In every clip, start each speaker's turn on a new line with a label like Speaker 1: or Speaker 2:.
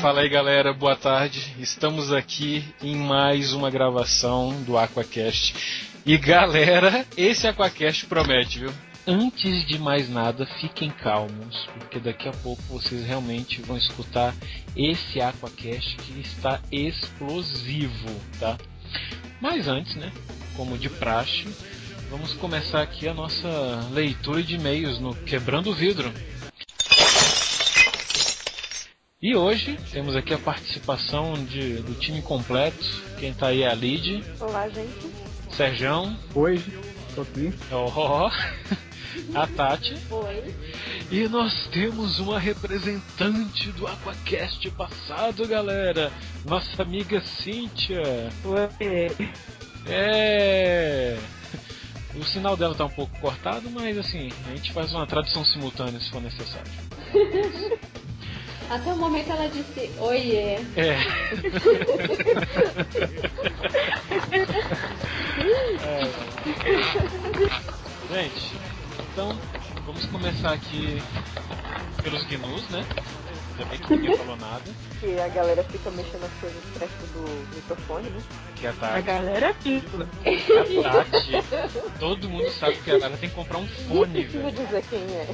Speaker 1: Fala aí galera, boa tarde. Estamos aqui em mais uma gravação do Aquacast. E galera, esse Aquacast promete, viu? Antes de mais nada, fiquem calmos, porque daqui a pouco vocês realmente vão escutar esse Aquacast que está explosivo, tá? Mas antes, né, como de praxe, vamos começar aqui a nossa leitura de e-mails no Quebrando o Vidro. E hoje temos aqui a participação de, do time completo. Quem tá aí é a Lid.
Speaker 2: Olá, gente.
Speaker 1: Serjão.
Speaker 3: Oi, tô aqui.
Speaker 1: Oh, a Tati.
Speaker 2: Oi.
Speaker 1: E nós temos uma representante do Aquacast passado, galera. Nossa amiga Cíntia.
Speaker 2: Oi.
Speaker 1: É. O sinal dela tá um pouco cortado, mas assim, a gente faz uma tradução simultânea se for necessário.
Speaker 4: Até o momento ela disse oiê.
Speaker 1: É. é. Gente, então vamos começar aqui pelos gnus, né? Ainda bem que ninguém falou nada.
Speaker 2: Que a galera fica mexendo as coisas perto do microfone, né?
Speaker 1: Que a
Speaker 3: A
Speaker 1: Tati.
Speaker 3: galera fica.
Speaker 1: A Tati. Todo mundo sabe que ela tem que comprar um fone,
Speaker 2: Não precisa
Speaker 1: velho.
Speaker 2: dizer quem é.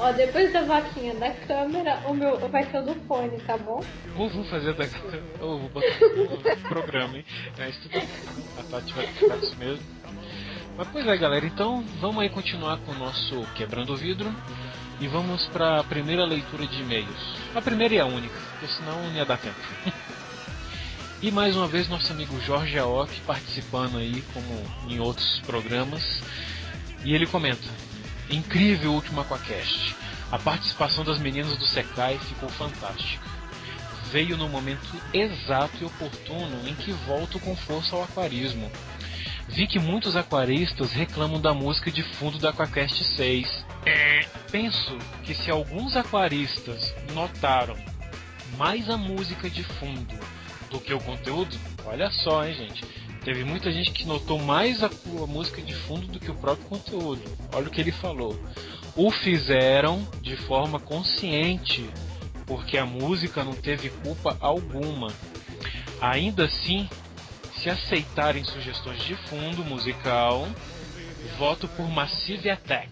Speaker 4: Ó, depois da vaquinha da câmera, o meu vai ser o do fone, tá bom?
Speaker 1: Ou vou fazer da. Ou vou botar no programa, hein? Mas tudo bem. A Tati vai ficar isso mesmo. Mas pois é, galera. Então vamos aí continuar com o nosso Quebrando o Vidro. E vamos para a primeira leitura de e-mails. A primeira e a única, porque senão não ia dar tempo. E mais uma vez nosso amigo Jorge Aoki participando aí, como em outros programas. E ele comenta: Incrível o último Aquacast. A participação das meninas do Secai ficou fantástica. Veio no momento exato e oportuno em que volto com força ao aquarismo. Vi que muitos aquaristas reclamam da música de fundo da Aquacast 6. É, penso que se alguns aquaristas notaram mais a música de fundo do que o conteúdo, olha só, hein, gente. Teve muita gente que notou mais a, a música de fundo do que o próprio conteúdo. Olha o que ele falou. O fizeram de forma consciente, porque a música não teve culpa alguma. Ainda assim, se aceitarem sugestões de fundo musical, voto por Massive Attack.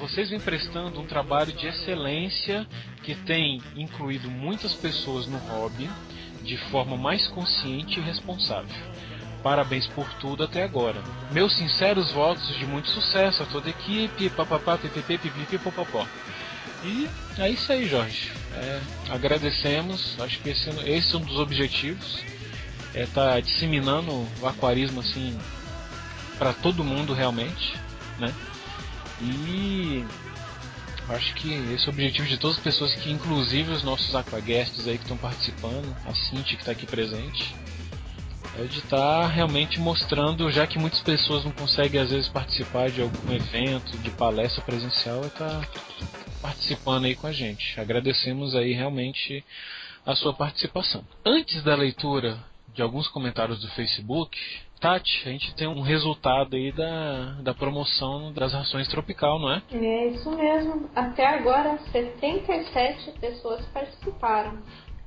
Speaker 1: Vocês vêm prestando um trabalho de excelência que tem incluído muitas pessoas no hobby de forma mais consciente e responsável. Parabéns por tudo até agora. Meus sinceros votos de muito sucesso a toda a equipe, papapá, ppp, pipipi. E é isso aí, Jorge. É, agradecemos. Acho que esse, esse é um dos objetivos. É estar disseminando o aquarismo assim para todo mundo realmente, né? E acho que esse é o objetivo de todas as pessoas que, inclusive os nossos aquaguests aí que estão participando, a Cintia que está aqui presente, é de estar realmente mostrando, já que muitas pessoas não conseguem às vezes participar de algum evento, de palestra presencial, é estar participando aí com a gente. Agradecemos aí realmente a sua participação. Antes da leitura de alguns comentários do Facebook, Tati, a gente tem um resultado aí da, da promoção das rações tropical, não é?
Speaker 4: É isso mesmo. Até agora, 77 pessoas participaram.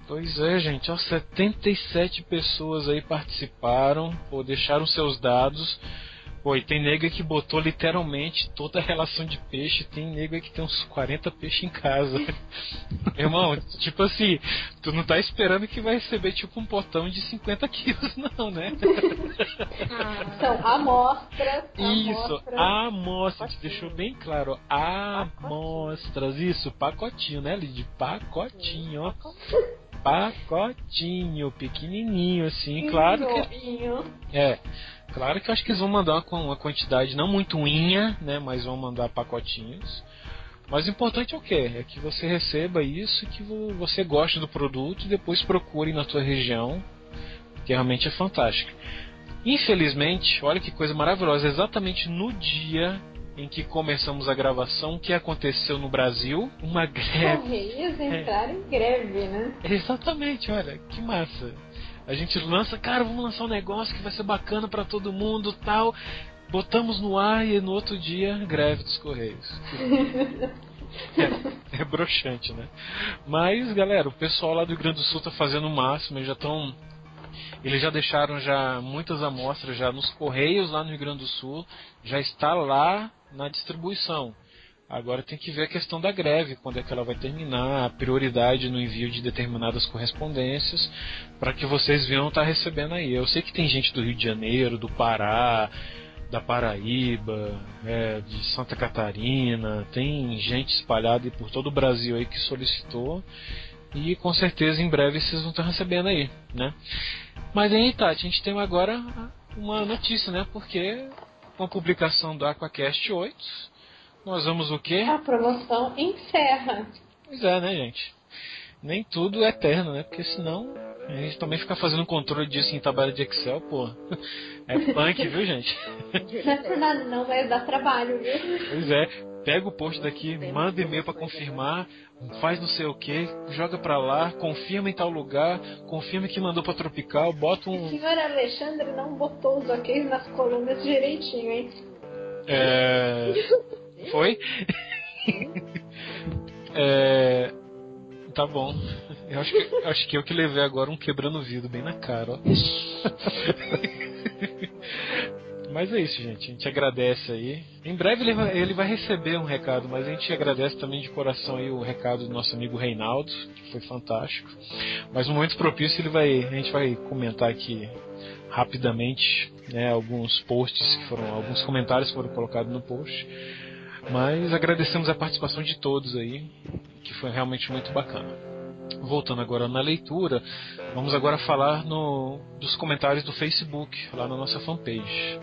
Speaker 1: Pois é, gente, ó, 77 pessoas aí participaram, ou deixaram seus dados. Pô, e tem nega que botou literalmente toda a relação de peixe, tem nega que tem uns 40 peixes em casa. Irmão, tipo assim, tu não tá esperando que vai receber tipo um potão de 50 quilos, não, né?
Speaker 4: São amostras.
Speaker 1: Isso,
Speaker 4: amostras.
Speaker 1: amostra, te deixou bem claro, ó. Amostras, isso, pacotinho, né, Lid? Pacotinho, ó. Pacotinho, pequenininho, assim, claro que. É, claro que eu acho que eles vão mandar com uma quantidade não muito inha, né, mas vão mandar pacotinhos. Mas o importante é o quê? É que você receba isso, que vo- você goste do produto e depois procure na tua região, que realmente é fantástico. Infelizmente, olha que coisa maravilhosa, exatamente no dia em que começamos a gravação, o que aconteceu no Brasil? Uma greve.
Speaker 4: Correios entraram em greve, né?
Speaker 1: Exatamente, olha, que massa. A gente lança, cara, vamos lançar um negócio que vai ser bacana pra todo mundo, tal. Botamos no ar e no outro dia, greve dos Correios. É. é broxante, né? Mas, galera, o pessoal lá do Rio Grande do Sul tá fazendo o máximo, eles já estão. Eles já deixaram já muitas amostras já nos Correios lá no Rio Grande do Sul, já está lá na distribuição. Agora tem que ver a questão da greve, quando é que ela vai terminar, a prioridade no envio de determinadas correspondências, para que vocês venham estar tá recebendo aí. Eu sei que tem gente do Rio de Janeiro, do Pará, da Paraíba, é, de Santa Catarina, tem gente espalhada por todo o Brasil aí que solicitou e com certeza em breve vocês vão estar recebendo aí, né? Mas aí, Tati, a gente tem agora uma notícia, né? Porque com a publicação do Aquacast 8, nós vamos o quê?
Speaker 4: A promoção encerra.
Speaker 1: Pois é, né, gente? Nem tudo é eterno, né? Porque senão a gente também fica fazendo controle disso em tabela de Excel, pô. É punk, viu, gente?
Speaker 4: Não é por nada não, vai dar trabalho, viu?
Speaker 1: Pois é. Pega o post daqui, manda e-mail para confirmar, faz não sei o que, joga pra lá, confirma em tal lugar, confirma que mandou pra Tropical, bota um.
Speaker 4: O senhor Alexandre não botou os ok nas colunas direitinho, hein?
Speaker 1: É. Foi? é. Tá bom. Eu acho que, acho que eu que levei agora um quebrando vidro bem na cara, ó. Mas é isso, gente. A gente agradece aí. Em breve ele vai, ele vai, receber um recado, mas a gente agradece também de coração aí o recado do nosso amigo Reinaldo, que foi fantástico. Mas no momento propício ele vai, a gente vai comentar aqui rapidamente, né, alguns posts que foram, alguns comentários que foram colocados no post. Mas agradecemos a participação de todos aí, que foi realmente muito bacana voltando agora na leitura, vamos agora falar no, dos comentários do Facebook, lá na nossa fanpage.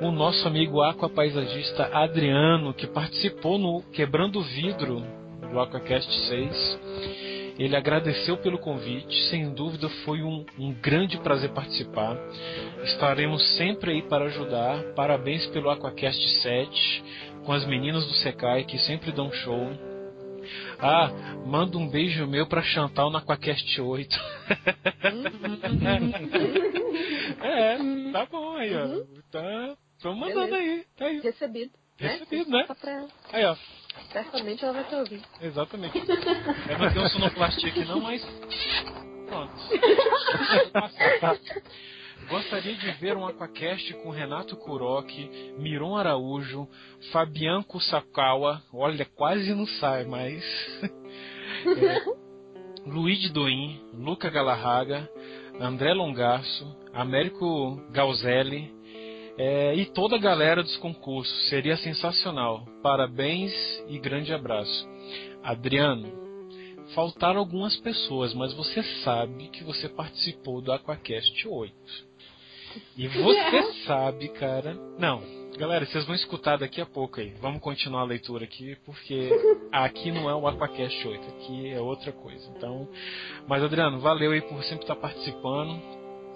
Speaker 1: O nosso amigo aquapaisagista Adriano, que participou no Quebrando o Vidro do Aquacast 6, ele agradeceu pelo convite, sem dúvida foi um, um grande prazer participar. Estaremos sempre aí para ajudar. Parabéns pelo Aquacast 7, com as meninas do Secai que sempre dão show ah, manda um beijo meu pra Chantal na Aquacast 8. é, tá bom aí, ó.
Speaker 2: Uhum.
Speaker 1: Tá, tô mandando aí. Tá aí.
Speaker 2: Recebido.
Speaker 1: Recebido, né?
Speaker 2: Só pra.
Speaker 1: Aí, ó.
Speaker 2: Certamente ela vai te ouvir.
Speaker 1: Exatamente. É, não um sonoplastia aqui não, mas. Pronto. Gostaria de ver um Aquacast com Renato Kuroki, Miron Araújo, Fabian Kusakawa, olha, quase não sai, mas. é, Luigi Doin, Luca Galarraga, André Longaço, Américo Gauzelli é, e toda a galera dos concursos. Seria sensacional. Parabéns e grande abraço. Adriano, faltaram algumas pessoas, mas você sabe que você participou do Aquacast 8. E você sabe, cara. Não, galera, vocês vão escutar daqui a pouco aí. Vamos continuar a leitura aqui, porque aqui não é o Aquacast 8, aqui é outra coisa. Então, mas Adriano, valeu aí por sempre estar participando.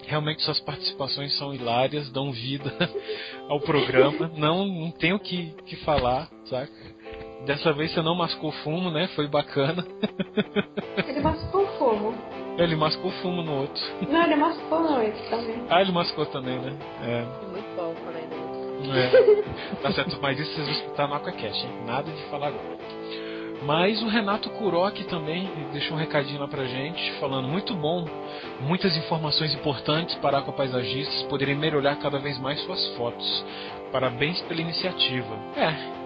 Speaker 1: Realmente suas participações são hilárias, dão vida ao programa. Não, não tenho o que, que falar, saca? Dessa vez você não mascou fumo, né? Foi bacana.
Speaker 4: Ele mascou.
Speaker 1: Ele mascou fumo no outro.
Speaker 4: Não, ele mascou no outro também.
Speaker 1: Ah, ele mascou também, né? É.
Speaker 2: É muito bom quando ainda
Speaker 1: É. tá certo, mas isso vocês vão escutar no Aquacast, hein? Nada de falar agora. Mas o Renato Kuroki também deixou um recadinho lá pra gente, falando muito bom, muitas informações importantes para aquapaisagistas poderem melhorar cada vez mais suas fotos. Parabéns pela iniciativa. É.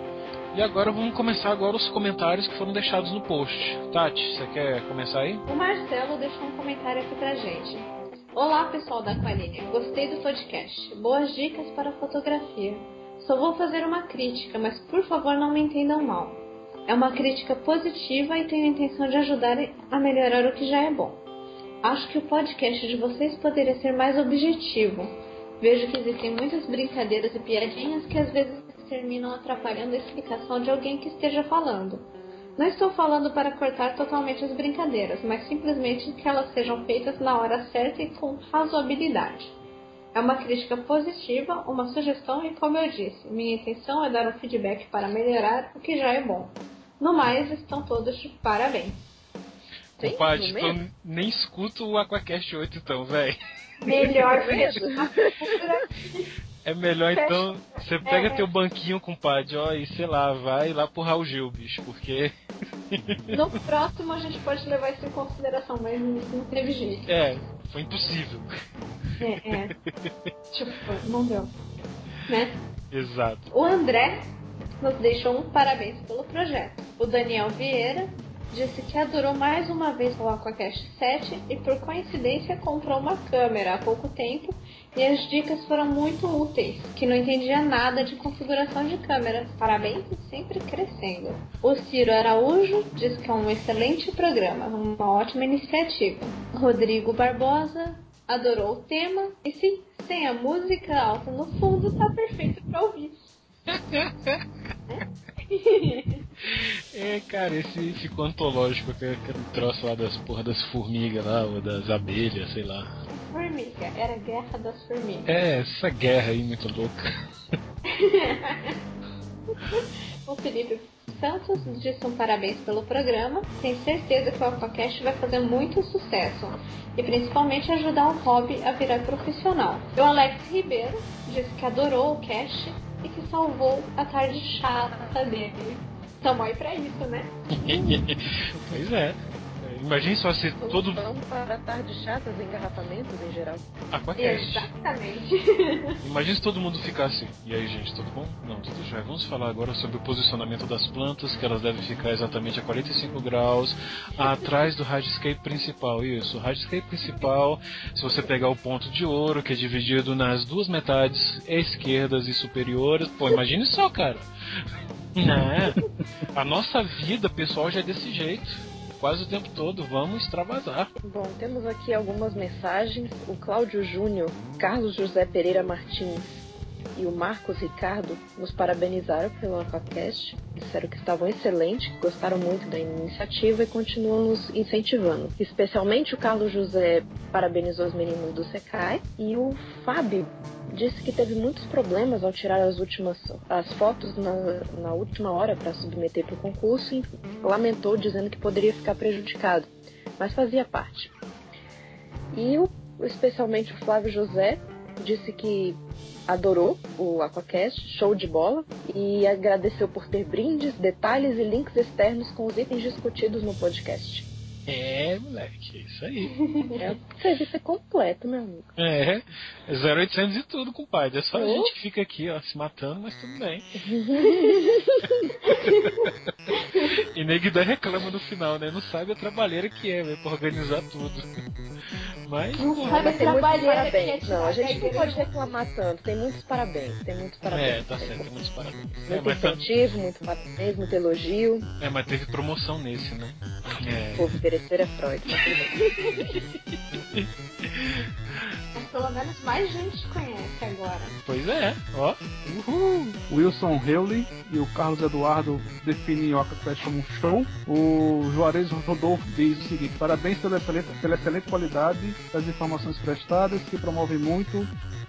Speaker 1: E agora vamos começar agora os comentários que foram deixados no post. Tati, você quer começar aí?
Speaker 4: O Marcelo deixou um comentário aqui pra gente. Olá, pessoal da Aqualinha. Gostei do podcast. Boas dicas para fotografia. Só vou fazer uma crítica, mas por favor não me entendam mal. É uma crítica positiva e tenho a intenção de ajudar a melhorar o que já é bom. Acho que o podcast de vocês poderia ser mais objetivo. Vejo que existem muitas brincadeiras e piadinhas que às vezes terminam atrapalhando a explicação de alguém que esteja falando. Não estou falando para cortar totalmente as brincadeiras, mas simplesmente que elas sejam feitas na hora certa e com razoabilidade. É uma crítica positiva, uma sugestão e, como eu disse, minha intenção é dar um feedback para melhorar o que já é bom. No mais, estão todos de parabéns.
Speaker 2: Sim,
Speaker 1: Compadre, então nem escuta o Aquacast 8 então, velho.
Speaker 4: Melhor
Speaker 2: Mesmo?
Speaker 1: É melhor então, você pega
Speaker 4: É.
Speaker 1: teu banquinho, compadre, ó, e sei lá, vai lá pro Raul Gil, bicho, porque
Speaker 4: No próximo a gente pode levar isso em consideração, mas não teve jeito.
Speaker 1: É, foi impossível.
Speaker 4: É, é. Tipo, não deu. Né?
Speaker 1: Exato.
Speaker 4: O André nos deixou um parabéns pelo projeto. O Daniel Vieira disse que adorou mais uma vez o Aquacast 7 e por coincidência comprou uma câmera há pouco tempo e as dicas foram muito úteis, que não entendia nada de configuração de câmeras. Parabéns sempre crescendo. O Ciro Araújo diz que é um excelente programa, uma ótima iniciativa. Rodrigo Barbosa adorou o tema e sim, sem a música alta no fundo tá perfeito para ouvir.
Speaker 1: É, cara, esse ficou antológico, aquele, aquele troço lá das porra das formigas lá, ou das abelhas, sei lá.
Speaker 4: Formiga, era a guerra das formigas.
Speaker 1: É, essa guerra aí muito louca.
Speaker 4: o Felipe Santos disse um parabéns pelo programa. Tem certeza que o Aquacast vai fazer muito sucesso e principalmente ajudar o hobby a virar profissional. O Alex Ribeiro disse que adorou o cast e que salvou a tarde chata dele. Tamo aí pra isso, né?
Speaker 1: pois é. Imagine só se todo.
Speaker 2: Vamos para tardes chatas e engarrafamentos em geral.
Speaker 1: Aquacast.
Speaker 4: Exatamente.
Speaker 1: Imagine se todo mundo ficasse. E aí, gente, tudo bom? Não, tudo já. Vamos falar agora sobre o posicionamento das plantas, que elas devem ficar exatamente a 45 graus atrás do hardscape principal. Isso, o hardscape principal, se você pegar o ponto de ouro, que é dividido nas duas metades esquerdas e superiores, pô, imagine só, cara. Né? A nossa vida pessoal já é desse jeito quase o tempo todo. Vamos extravasar.
Speaker 2: Bom, temos aqui algumas mensagens. O Cláudio Júnior, Carlos José Pereira Martins e o Marcos Ricardo nos parabenizaram pelo Aquacast. Disseram que estavam excelentes, gostaram muito da iniciativa e continuam nos incentivando. Especialmente o Carlos José parabenizou os meninos do Secai e o Fábio disse que teve muitos problemas ao tirar as últimas as fotos na, na última hora para submeter para o concurso e lamentou dizendo que poderia ficar prejudicado, mas fazia parte. E o, especialmente o Flávio José disse que adorou o Aquacast, show de bola, e agradeceu por ter brindes, detalhes e links externos com os itens discutidos no podcast.
Speaker 1: É, moleque, é isso aí.
Speaker 2: É um serviço completo, meu amigo.
Speaker 1: É, 0800 e tudo, compadre. É só oh. a gente que fica aqui, ó, se matando, mas tudo bem. e Neguida reclama no final, né? Não sabe a trabalheira que é, velho, pra organizar tudo. Mas.
Speaker 2: Não sabe a trabalheira que é Não, a gente não pode reclamar tanto. Tem muitos parabéns. Tem muitos parabéns.
Speaker 1: É, tá certo, tem muitos parabéns.
Speaker 2: Muito é, incentivo, tá... muito parabéns, muito elogio.
Speaker 1: É, mas teve promoção nesse, né?
Speaker 2: É. Pô, oferecer é Freud, mas
Speaker 4: pelo menos mais gente conhece agora.
Speaker 1: Pois é, ó.
Speaker 3: Uhul. Wilson Hewley e o Carlos Eduardo definem o Aquafest como um show. O Juarez Rodolfo diz o seguinte: parabéns pela excelente, pela excelente qualidade das informações prestadas, que promovem muito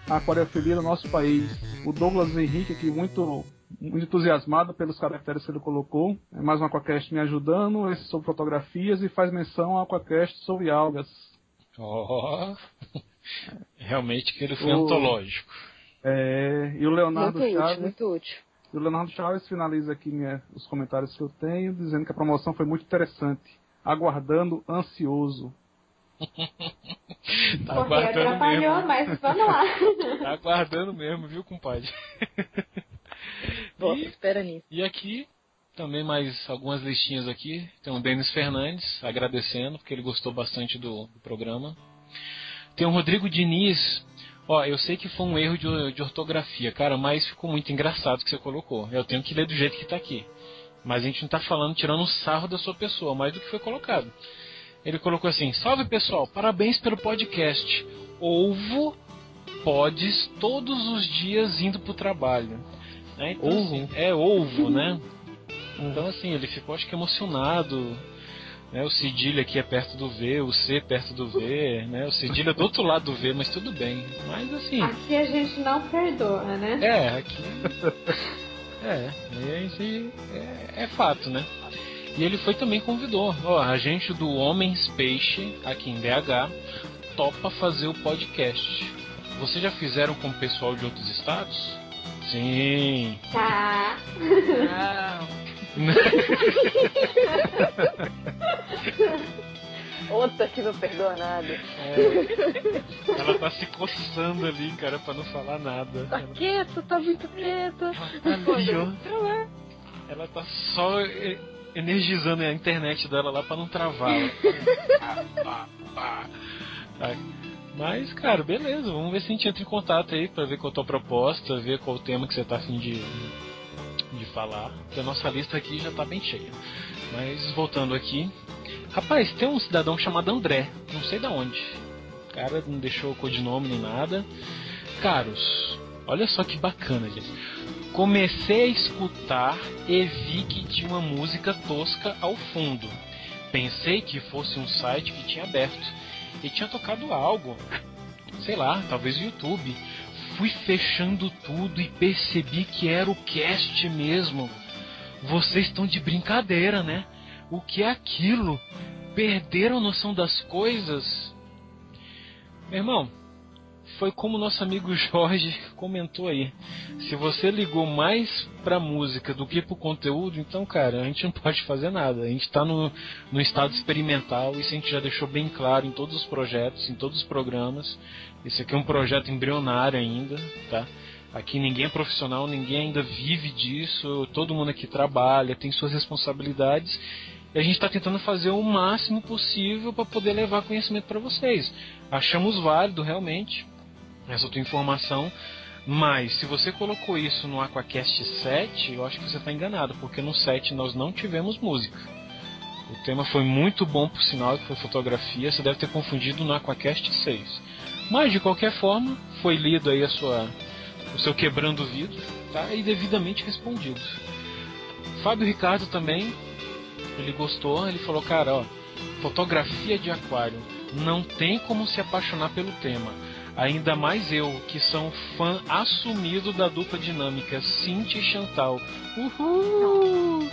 Speaker 3: a aquariofilia no nosso país. O Douglas Henrique, aqui muito muito entusiasmado pelos caracteres que ele colocou. É mais um Aquacast me ajudando, esse sobre fotografias e faz menção ao Aquacast sobre algas.
Speaker 1: Oh, realmente que ele foi o, antológico.
Speaker 3: É, e o Leonardo
Speaker 2: muito
Speaker 3: Chaves.
Speaker 2: Útil, muito útil.
Speaker 3: E o Leonardo Chaves finaliza aqui minha, os comentários que eu tenho, dizendo que a promoção foi muito interessante. Aguardando ansioso.
Speaker 1: tá Porque aguardando mesmo.
Speaker 4: mas vamos lá.
Speaker 1: tá aguardando mesmo, viu, compadre?
Speaker 2: Bom, e, espera nisso.
Speaker 1: E aqui, também mais algumas listinhas aqui. Tem o Denis Fernandes agradecendo, porque ele gostou bastante do, do programa. Tem o Rodrigo Diniz. Ó, eu sei que foi um erro de, de ortografia, cara, mas ficou muito engraçado que você colocou. Eu tenho que ler do jeito que está aqui. Mas a gente não está falando, tirando um sarro da sua pessoa, mais do que foi colocado. Ele colocou assim: Salve pessoal, parabéns pelo podcast. Ovo podes todos os dias indo pro trabalho. Né? Então, ovo? Assim, é ovo, né? Então assim, ele ficou acho que emocionado. Né? O cedilha aqui é perto do V, o C perto do V, né? O cedilha é do outro lado do V, mas tudo bem. Mas assim.
Speaker 4: Aqui a gente não perdoa, né?
Speaker 1: É, aqui. é, é, é fato, né? E ele foi também convidou, ó, a gente do Homens Peixe, aqui em BH, topa fazer o podcast. Vocês já fizeram com o pessoal de outros estados? Sim.
Speaker 4: Tá.
Speaker 2: Outra que não perdoa nada.
Speaker 1: É, ela tá se coçando ali, cara, pra não falar nada.
Speaker 2: Tá
Speaker 1: ela,
Speaker 2: quieto, tá muito quieto.
Speaker 1: ela tá ali, ó. Ela tá só energizando a internet dela lá pra não travar. Mas, cara, beleza, vamos ver se a gente entra em contato aí pra ver qual a tua proposta, ver qual o tema que você tá afim de, de falar. Porque a nossa lista aqui já tá bem cheia. Mas voltando aqui. Rapaz, tem um cidadão chamado André, não sei da onde. O cara não deixou codinome nem nada. Caros, olha só que bacana, gente. Comecei a escutar e vi que tinha uma música tosca ao fundo. Pensei que fosse um site que tinha aberto e tinha tocado algo. Sei lá, talvez o YouTube. Fui fechando tudo e percebi que era o cast mesmo. Vocês estão de brincadeira, né? O que é aquilo? Perderam a noção das coisas? Meu irmão, foi como nosso amigo Jorge comentou aí. Se você ligou mais pra música do que pro conteúdo, então, cara, a gente não pode fazer nada. A gente tá no, no estado experimental, isso a gente já deixou bem claro em todos os projetos, em todos os programas. Esse aqui é um projeto embrionário ainda, tá? Aqui ninguém é profissional, ninguém ainda vive disso, todo mundo aqui trabalha, tem suas responsabilidades. E a gente está tentando fazer o máximo possível para poder levar conhecimento para vocês. Achamos válido realmente essa tua informação, mas se você colocou isso no Aquacast 7, eu acho que você está enganado, porque no 7 nós não tivemos música. O tema foi muito bom por sinal, que foi fotografia, você deve ter confundido no Aquacast 6. Mas de qualquer forma, foi lido aí a sua o seu quebrando vidro, tá? E devidamente respondido. Fábio Ricardo também, ele gostou, ele falou, cara, ó, fotografia de aquário, não tem como se apaixonar pelo tema. Ainda mais eu, que sou fã assumido da dupla dinâmica Cintia e Chantal. Uhul!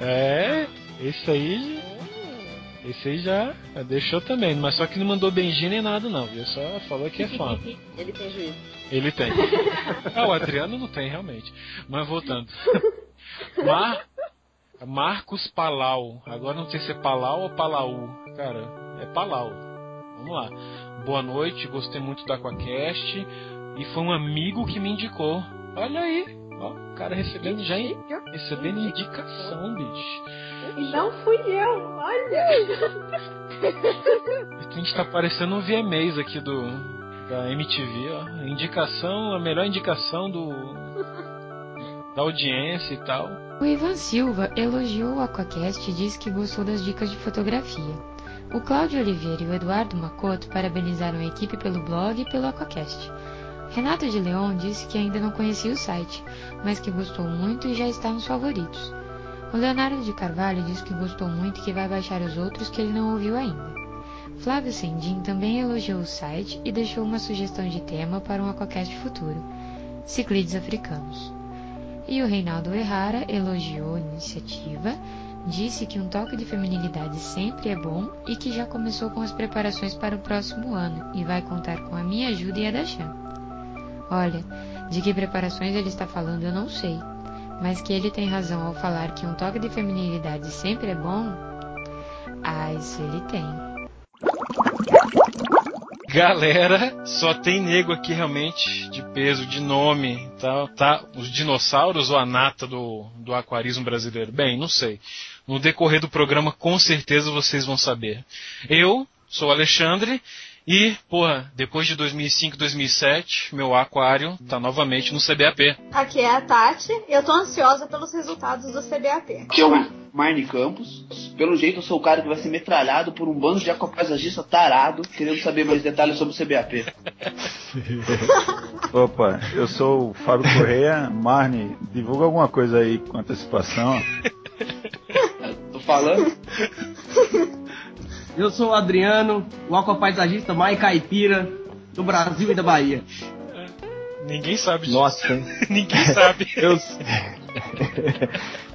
Speaker 1: É, esse aí, esse aí já deixou também, mas só que não mandou beijinho nem nada não, viu? Só falou que é fã.
Speaker 2: Ele tem juízo.
Speaker 1: Ele tem. Ah, o Adriano não tem, realmente. Mas voltando. Mar... Marcos Palau. Agora não sei se é Palau ou Palau. Cara, é Palau. Vamos lá. Boa noite, gostei muito da Aquacast. E foi um amigo que me indicou. Olha aí. Ó, o cara recebendo já recebendo indicação, bicho.
Speaker 4: E não fui eu, olha.
Speaker 1: A gente tá parecendo um VMAs aqui do da MTV, ó. Indicação, a melhor indicação do da audiência e tal.
Speaker 5: O Ivan Silva elogiou o Aquacast e disse que gostou das dicas de fotografia. O Cláudio Oliveira e o Eduardo Macoto parabenizaram a equipe pelo blog e pelo Aquacast. Renato de Leon disse que ainda não conhecia o site, mas que gostou muito e já está nos favoritos. O Leonardo de Carvalho disse que gostou muito e que vai baixar os outros que ele não ouviu ainda. Flávio Sendim também elogiou o site e deixou uma sugestão de tema para um Aquacast futuro: Ciclides africanos. E o Reinaldo Errara elogiou a iniciativa, disse que um toque de feminilidade sempre é bom e que já começou com as preparações para o próximo ano e vai contar com a minha ajuda e a da Chan. Olha, de que preparações ele está falando eu não sei, mas que ele tem razão ao falar que um toque de feminilidade sempre é bom, ah, isso ele tem.
Speaker 1: Galera, só tem nego aqui realmente de peso, de nome, tá? tá? Os dinossauros ou a nata do, do aquarismo brasileiro? Bem, não sei. No decorrer do programa, com certeza vocês vão saber. Eu sou o Alexandre e, porra, depois de 2005, 2007, meu aquário tá novamente no CBAP.
Speaker 6: Aqui é a Tati e eu tô ansiosa pelos resultados do CBAP.
Speaker 7: que é o Marne Campos. Pelo jeito, eu sou o cara que vai ser metralhado por um bando de aquapaisagista tarado, querendo saber mais detalhes sobre o CBAP.
Speaker 8: Opa, eu sou o Fábio Correia. Marne, divulga alguma coisa aí com antecipação.
Speaker 7: Tô falando?
Speaker 9: Eu sou o Adriano, o aquapaisagista mais caipira do Brasil e da Bahia.
Speaker 1: Ninguém sabe disso.
Speaker 10: Nossa?
Speaker 1: Ninguém sabe.
Speaker 10: eu.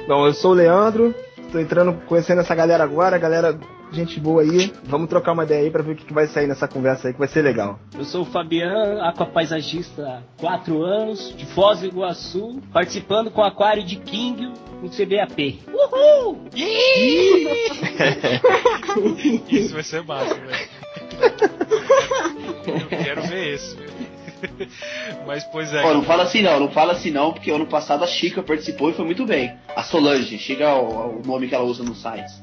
Speaker 10: Bom, eu sou o Leandro, Tô entrando, conhecendo essa galera agora, galera, gente boa aí. Vamos trocar uma ideia aí pra ver o que, que vai sair nessa conversa aí, que vai ser legal.
Speaker 11: Eu sou o Fabiano, aquapaisagista há 4 anos, de Foz do Iguaçu, participando com o aquário de King no CBAP. Uhul!
Speaker 1: Isso vai ser massa, velho. Eu quero ver esse, velho. Mas, pois é.
Speaker 7: Não fala assim não, não fala assim não, porque ano passado a Chica participou e foi muito bem. A Solange, Chica é o, o nome que ela usa nos sites.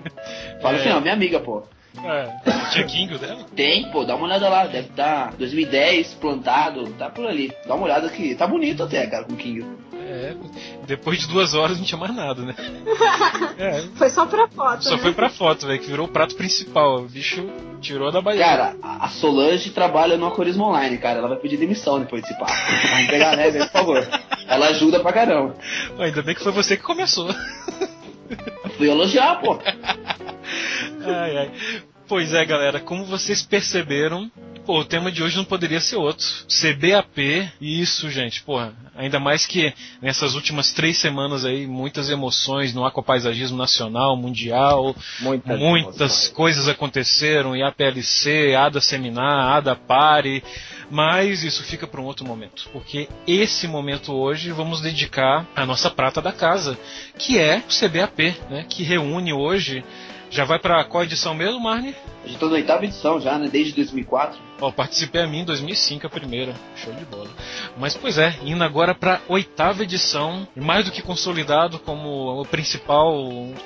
Speaker 7: Fala
Speaker 1: É.
Speaker 7: assim, não, minha amiga, pô.
Speaker 1: É, tinha Kingo dela?
Speaker 7: Tem, pô, dá uma olhada lá, deve estar 2010, plantado, tá por ali. Dá uma olhada que tá bonito até, cara, com o King.
Speaker 1: É, depois de duas horas não tinha mais nada, né? É,
Speaker 6: Foi só pra foto.
Speaker 1: só
Speaker 6: né?
Speaker 1: foi pra foto, velho, que virou o prato principal. O bicho tirou da Bahia.
Speaker 7: Cara, a Solange trabalha no Aquarismo Online, cara. Ela vai pedir demissão depois desse papo. Vai pegar a neve, por favor. Ela ajuda pra caramba.
Speaker 1: Ainda bem que foi você que começou.
Speaker 7: Fui elogiar, pô.
Speaker 1: Ai, ai. Pois é, galera, como vocês perceberam, pô, o tema de hoje não poderia ser outro. CBAP, isso, gente, porra. Ainda mais que nessas últimas três semanas aí, muitas emoções no aquapaisagismo nacional, mundial,
Speaker 10: Muitas
Speaker 1: muitas coisas aconteceram, IAPLC, ADA Seminar, ADA Pare, mas isso fica para um outro momento, porque esse momento hoje vamos dedicar à nossa prata da casa, que é o CBAP, né, que reúne hoje, já vai para qual edição mesmo, Marne?
Speaker 7: A gente tá na oitava edição já, né? Desde 2004.
Speaker 1: Ó, participei a mim em 2005, a primeira. Show de bola. Mas, pois é, indo agora para oitava edição, mais do que consolidado como o principal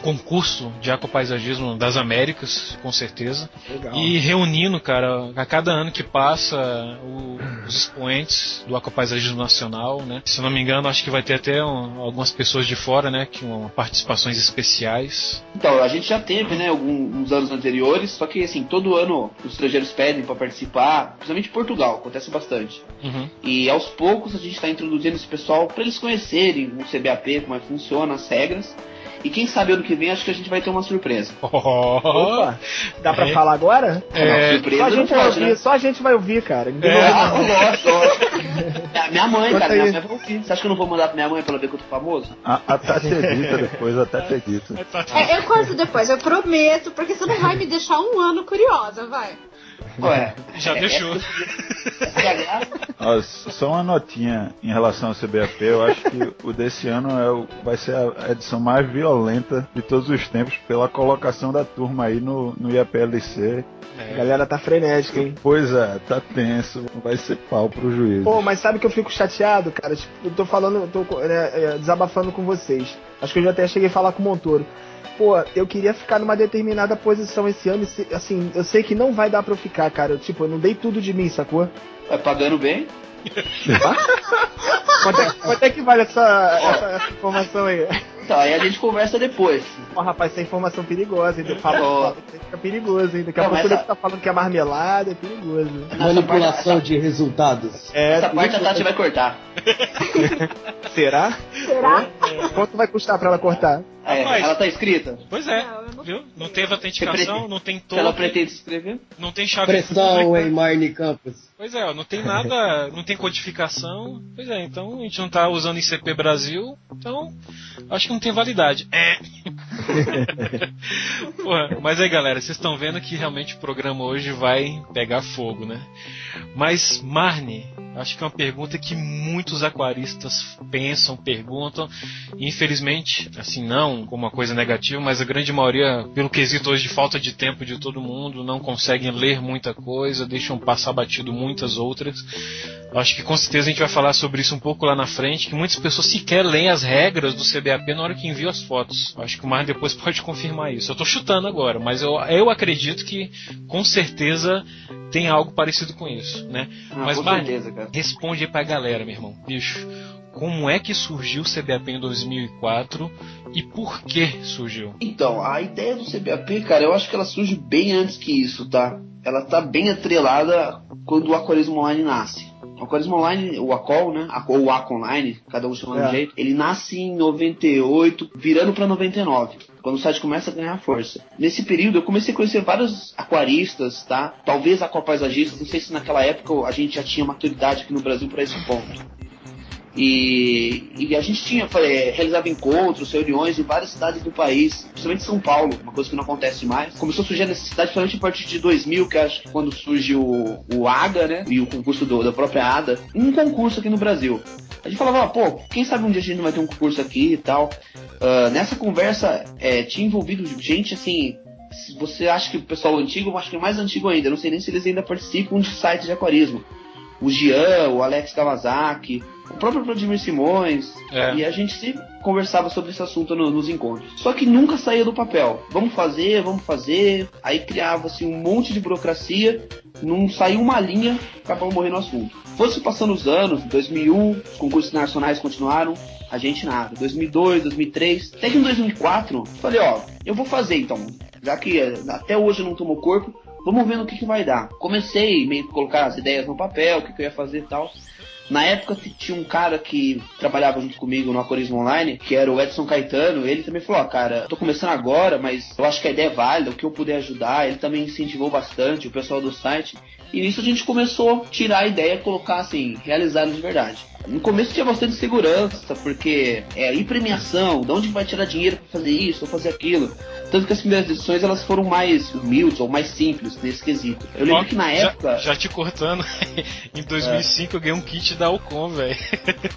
Speaker 1: concurso de aquapaisagismo das Américas, com certeza.
Speaker 10: Legal.
Speaker 1: E reunindo, cara, a cada ano que passa, o- os expoentes do aquapaisagismo nacional, né? Se não me engano, acho que vai ter até um- algumas pessoas de fora, né? Que um, participações especiais.
Speaker 7: Então, a gente já teve, né, alguns anos anteriores, só que assim, todo ano os estrangeiros pedem pra participar, principalmente Portugal, acontece bastante.
Speaker 1: Uhum.
Speaker 7: E aos poucos a gente está introduzindo esse pessoal para eles conhecerem o CBAP, como é que funciona, as regras. E quem sabe ano que vem acho que a gente vai ter uma surpresa.
Speaker 10: Opa, dá pra
Speaker 1: É.
Speaker 10: falar agora?
Speaker 1: É,
Speaker 7: surpresa
Speaker 10: Só a
Speaker 7: não
Speaker 10: gente vai
Speaker 7: pode,
Speaker 10: ouvir,
Speaker 7: né?
Speaker 10: só a gente vai ouvir, cara. Ninguém
Speaker 1: É.
Speaker 7: Ah,
Speaker 10: não.
Speaker 7: lógico, lógico. Minha- Minha mãe,
Speaker 10: Conta
Speaker 7: cara, minha
Speaker 10: aí.
Speaker 7: mãe vai ouvir. Você acha que eu não vou mandar pra minha mãe pra ela ver que eu tô famoso?
Speaker 8: A- Até ter dito depois, até ter dito.
Speaker 1: É, tá, tá.
Speaker 6: É, eu conto depois, eu prometo, porque você não vai me deixar um ano curiosa, vai.
Speaker 7: Ué,
Speaker 1: Já
Speaker 7: é-
Speaker 1: deixou.
Speaker 7: É.
Speaker 8: Ó, só uma notinha em relação ao CBAP, eu acho que o desse ano é o- vai ser a edição mais violenta de todos os tempos pela colocação da turma aí no, no IAPLC.
Speaker 10: A galera tá frenética, hein?
Speaker 8: Pois é, tá tenso, vai ser pau pro juízo.
Speaker 10: Pô, mas sabe que eu fico chateado, cara? Tipo, eu tô falando, eu tô né, é, desabafando com vocês. Acho que eu já até cheguei a falar com o Montoro. Pô, eu queria ficar numa determinada posição esse ano e, assim, eu sei que não vai dar pra eu ficar, cara. Eu, tipo, eu não dei tudo de mim, sacou?
Speaker 7: Vai pagando bem.
Speaker 10: Quanto é, quanto é que vale essa, essa, essa informação aí?
Speaker 7: Então, aí a gente conversa depois.
Speaker 10: Ó, rapaz, isso é informação perigosa, hein? Fala, fica perigoso, hein? Daqui a pouco
Speaker 7: mas
Speaker 10: ele
Speaker 7: a-
Speaker 10: tá falando que é marmelada, é perigoso.
Speaker 12: Manipulação de resultados.
Speaker 10: É,
Speaker 7: Essa parte a. Tati vai cortar.
Speaker 10: Será?
Speaker 6: Será?
Speaker 10: Quanto vai custar pra ela cortar?
Speaker 7: É,
Speaker 1: Rapaz.
Speaker 7: ela tá escrita?
Speaker 1: Pois é,
Speaker 6: Não,
Speaker 1: viu? Não teve autenticação, não tem
Speaker 7: Se ela pretende se inscrever?
Speaker 1: não tem chave
Speaker 12: Pressão em Marne Campos.
Speaker 1: Pois é, não tem nada, não tem codificação. Pois é, então a gente não tá usando ICP Brasil, então acho que não tem validade. É. Porra, mas aí galera, vocês estão vendo que realmente o programa hoje vai pegar fogo, né? Mas Marne, acho que é uma pergunta que muitos aquaristas pensam, perguntam. E, infelizmente, assim, não como uma coisa negativa, mas a grande maioria, pelo quesito hoje de falta de tempo de todo mundo, não conseguem ler muita coisa, deixam passar batido muitas outras. Acho que com certeza a gente vai falar sobre isso um pouco lá na frente, que muitas pessoas sequer leem as regras do CBAP na hora que enviam as fotos. Acho que o Mar depois pode confirmar isso. Eu tô chutando agora, mas eu, eu acredito que com certeza tem algo parecido com isso, né?
Speaker 7: Ah,
Speaker 1: mas
Speaker 7: cara.
Speaker 1: responde aí pra galera, meu irmão. Bicho, como é que surgiu o CBAP em 2004 e por que surgiu?
Speaker 7: Então, a ideia do CBAP, cara, eu acho que ela surge bem antes que isso, tá? Ela tá bem atrelada quando o Aquarismo Online nasce. O Aquarismo Online, o Aquol, né? Ou o Aqua Online, cada um chama de
Speaker 10: É.
Speaker 7: um jeito, ele nasce em 98, virando pra 99. Quando o site começa a ganhar força. Nesse período eu comecei a conhecer vários aquaristas, tá? Talvez aquapaisagistas, não sei se naquela época a gente já tinha maturidade aqui no Brasil para esse ponto. E, e a gente tinha, falei, realizava encontros, reuniões em várias cidades do país, principalmente São Paulo, uma coisa que não acontece mais. Começou a surgir a necessidade, principalmente a partir de 2000, que acho que quando surge o, o AGA, né, e o concurso do, da própria ADA, um concurso aqui no Brasil. A gente falava, pô, quem sabe um dia a gente não vai ter um concurso aqui e tal. Uh, nessa conversa, é, tinha envolvido gente assim. Se você acha que o pessoal antigo, eu acho que é mais antigo ainda. Não sei nem se eles ainda participam de sites de aquarismo. O Gian, o Alex Kawasaki, o próprio Vladimir Simões.
Speaker 1: É.
Speaker 7: E a gente sempre conversava sobre esse assunto no- nos encontros. Só que nunca saía do papel. Vamos fazer, vamos fazer. Aí criava-se um monte de burocracia. Não saiu uma linha, acabou morrendo o assunto. Fosse passando os anos, 2001, os concursos nacionais continuaram, a gente nada. 2002, 2003, até que em 2004, falei, ó, eu vou fazer então. Já que até hoje não tomou corpo, vamos ver no que, que vai dar. Comecei meio que colocar as ideias no papel, o que, que eu ia fazer e tal. Na época tinha um cara que trabalhava junto comigo no Aquarismo Online, que era o Edson Caetano, ele também falou, ó, cara, tô começando agora, mas eu acho que a ideia é válida, o que eu puder ajudar, ele também incentivou bastante o pessoal do site. E nisso a gente começou a tirar a ideia, colocar assim, realizar de verdade. No começo tinha bastante segurança, porque é aí premiação, de onde vai tirar dinheiro pra fazer isso ou fazer aquilo. Tanto que as primeiras edições elas foram mais humildes ou mais simples nesse quesito. Eu lembro
Speaker 1: Ó,
Speaker 7: que na
Speaker 1: já-
Speaker 7: época.
Speaker 1: Já, te cortando, em 2005 eu ganhei um kit da Alcon, velho.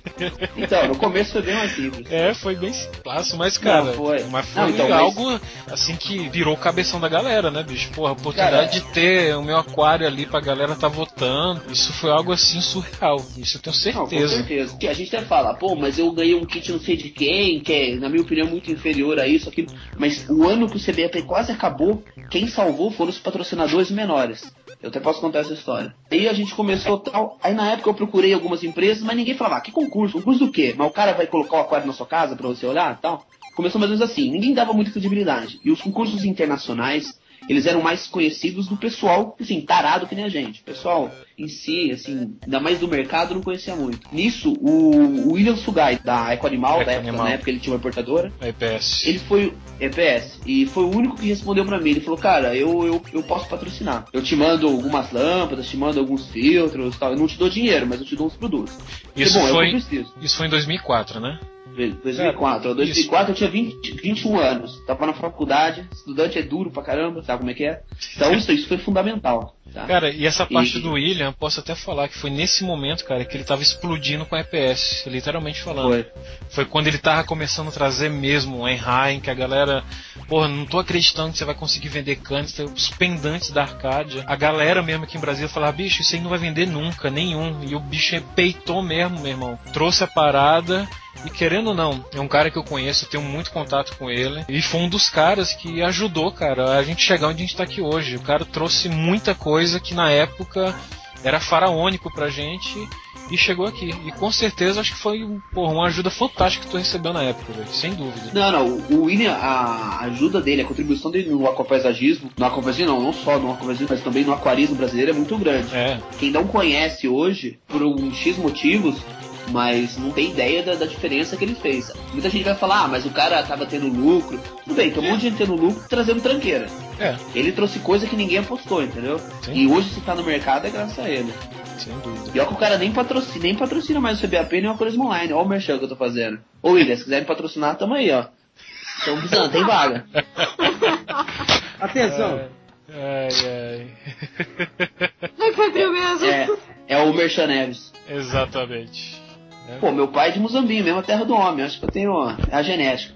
Speaker 7: Então, no começo foi bem mais simples.
Speaker 1: É, foi bem fácil, mas cara,
Speaker 7: Não, foi.
Speaker 1: mas foi
Speaker 7: Não, então, mas-
Speaker 1: algo assim que virou o cabeção da galera, né, bicho? Porra, a oportunidade
Speaker 7: Cara,
Speaker 1: de ter o meu aquário ali pra galera tá votando, isso foi algo assim surreal. Isso eu tenho
Speaker 7: Não, com
Speaker 1: certeza.
Speaker 7: certeza. Que a gente até fala, pô, mas eu ganhei um kit não sei de quem, que é, na minha opinião, muito inferior a isso, aquilo. Mas o ano que o CBAP quase acabou, quem salvou foram os patrocinadores menores. Eu até posso contar essa história. Aí a gente começou tal. Aí na época eu procurei algumas empresas, mas ninguém falava, ah, que concurso? Concurso do quê? Mas o cara vai colocar o aquário na sua casa pra você olhar tal? Começou mais ou menos assim, ninguém dava muita credibilidade. E os concursos internacionais, eles eram mais conhecidos do pessoal, assim, tarado que nem a gente. O pessoal em si, assim, ainda mais do mercado, não conhecia muito. Nisso, o William Sugai, da Ecoanimal, da época,
Speaker 1: Ecoanimal.
Speaker 7: na época ele tinha uma importadora,
Speaker 1: A EPS.
Speaker 7: ele foi EPS e foi o único que respondeu pra mim. Ele falou, cara, eu, eu, eu posso patrocinar. Eu te mando algumas lâmpadas, te mando alguns filtros tal. Eu não te dou dinheiro, mas eu te dou uns produtos.
Speaker 1: Isso
Speaker 7: bom, é o
Speaker 1: foi, isso foi em 2004, né?
Speaker 7: 2004. 2004 eu tinha 20, 21 anos. Tava na faculdade. Estudante é duro pra caramba, sabe como é que é? Então isso, isso foi fundamental. Tá?
Speaker 1: Cara, e essa parte
Speaker 7: E-
Speaker 1: do William, posso até falar que foi nesse momento, cara, que ele tava explodindo com a EPS, literalmente falando.
Speaker 7: Foi.
Speaker 1: Foi quando ele tava começando a trazer mesmo o Enheim, que a galera, porra, não tô acreditando que você vai conseguir vender canister, os pendantes da Arcadia. A galera mesmo aqui em Brasília falava, bicho, isso aí não vai vender nunca, nenhum. E o bicho peitou mesmo, meu irmão. Trouxe a parada. E querendo ou não, é um cara que eu conheço, eu tenho muito contato com ele. E foi um dos caras que ajudou, cara, a gente chegar onde a gente tá aqui hoje. O cara trouxe muita coisa que na época era faraônico pra gente e chegou aqui. E com certeza acho que foi porra, uma ajuda fantástica que tu recebeu na época, velho, sem dúvida.
Speaker 7: Não, não, o William, a ajuda dele, a contribuição dele no aquapaisagismo, no aquapaisagismo não, não só no aquapaisagismo, mas também no aquarismo brasileiro é muito grande.
Speaker 1: É.
Speaker 7: Quem não conhece hoje, por um X motivos, mas não tem ideia da, da diferença que ele fez. Muita gente vai falar, ah, mas o cara tava tendo lucro. Tudo bem, tem um monte de gente tendo lucro trazendo tranqueira.
Speaker 1: É,
Speaker 7: Ele trouxe coisa que ninguém apostou, entendeu?
Speaker 1: Sim.
Speaker 7: E hoje se tá no mercado é graças a ele.
Speaker 1: sem dúvida.
Speaker 7: Pior que o cara nem patrocina, nem patrocina mais o CBAP nem o Aquarismo Online. Olha o merchan que eu tô fazendo. Ô William, se quiserem patrocinar, tamo aí, ó. Estamos precisando, tem vaga.
Speaker 9: Atenção.
Speaker 1: Ai, ai.
Speaker 6: Ai, foi abriu mesmo.
Speaker 7: É, é o Merchan Neves.
Speaker 1: Exatamente.
Speaker 7: Pô, meu pai é de Muzambinho, mesma terra do homem. Acho que eu tenho a genética.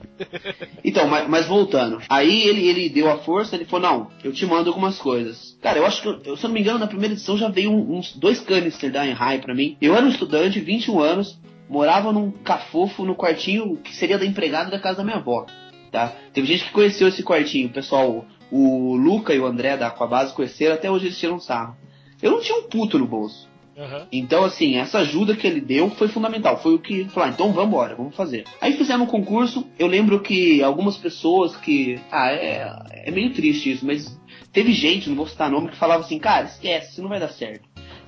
Speaker 7: Então, mas, mas voltando. Aí ele, ele deu a força, ele falou, não, eu te mando algumas coisas. Cara, eu acho que, eu, se eu não me engano, na primeira edição já veio uns dois canister da Enhai pra mim. Eu era um estudante, 21 anos, morava num cafofo no quartinho que seria da empregada da casa da minha avó. Tá? Teve gente que conheceu esse quartinho, pessoal, o Luca e o André da Aquabase conheceram, até hoje eles tiram sarro. Eu não tinha um puto no bolso.
Speaker 1: Aham.
Speaker 7: Então, assim, essa ajuda que ele deu foi fundamental. Foi o que falou, ah, então vamos embora, vamos fazer. Aí fizemos um concurso. Eu lembro que algumas pessoas que. Ah, é, é meio triste isso, mas teve gente, não vou citar nome, que falava assim, cara, esquece, isso não vai dar certo.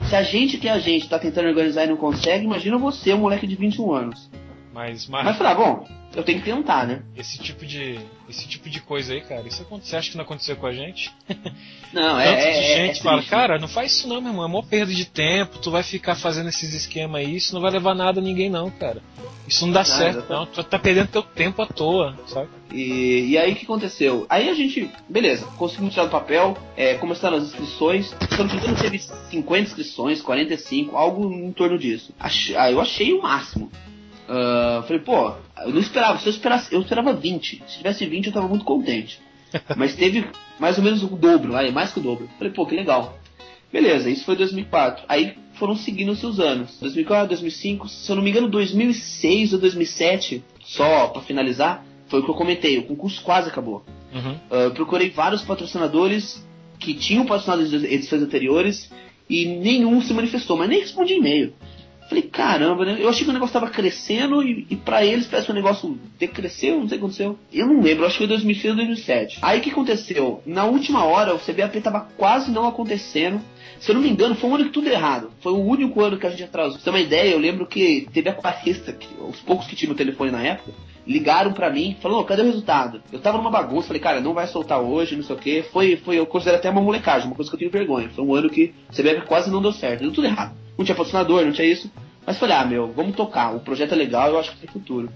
Speaker 7: Se a gente que é a gente tá tentando organizar e não consegue, imagina você, um moleque de 21 anos.
Speaker 1: Mas,
Speaker 7: Mas falei, ah, bom, eu tenho que tentar, né?
Speaker 1: esse tipo de esse tipo de coisa aí, cara, isso acontece. Você acha que não aconteceu com a gente?
Speaker 7: Não, é.
Speaker 1: Tanto
Speaker 7: é,
Speaker 1: de
Speaker 7: é-
Speaker 1: gente
Speaker 7: é
Speaker 1: fala,
Speaker 7: triste.
Speaker 1: cara, não faz isso não, meu irmão, é mó perda de tempo, tu vai ficar fazendo esses esquemas aí, isso não vai levar nada a ninguém não, cara. Isso não dá certo,
Speaker 7: exatamente.
Speaker 1: não, tu tá perdendo teu tempo à toa, sabe?
Speaker 7: E, e aí o que aconteceu? Aí a gente, beleza, conseguimos tirar do papel, é, começaram as inscrições. Se eu não me engano, teve 50 inscrições, 45, algo em torno disso. Ach, ah, eu achei o máximo. Ah, falei, pô, eu não esperava, se eu esperasse, eu esperava 20. Se tivesse 20, eu tava muito contente. Mas teve mais ou menos o dobro, aí, mais que o dobro. Falei, pô, que legal. Beleza, isso foi 2004. Aí foram seguindo-se os anos. 2004, 2005, se eu não me engano, 2006 ou 2007, só pra finalizar, foi o que eu comentei, o concurso quase acabou.
Speaker 1: Uhum.
Speaker 7: Eu procurei vários patrocinadores que tinham patrocinado edições anteriores e nenhum se manifestou, mas nem respondi e-mail. Falei, caramba, né? Eu achei que o negócio tava crescendo e, e pra eles parece que o negócio decresceu, não sei o que aconteceu. Eu não lembro, acho que foi 2006 ou 2007. Aí o que aconteceu? Na última hora, o CBAP tava quase não acontecendo. Se eu não me engano, foi um ano que tudo errado. Foi o único ano que a gente atrasou. Pra você ter uma ideia, eu lembro que teve aquarista, que, os poucos que tinham o telefone na época, ligaram pra mim, falou, cadê o resultado? Eu tava numa bagunça, falei, cara, não vai soltar hoje, não sei o que. Foi, foi, eu considero até uma molecagem, uma coisa que eu tenho vergonha. Foi um ano que o CBF quase não deu certo, deu tudo errado. Não tinha patrocinador, não tinha isso. Mas falei, ah, meu, vamos tocar, o projeto é legal, eu acho que tem futuro.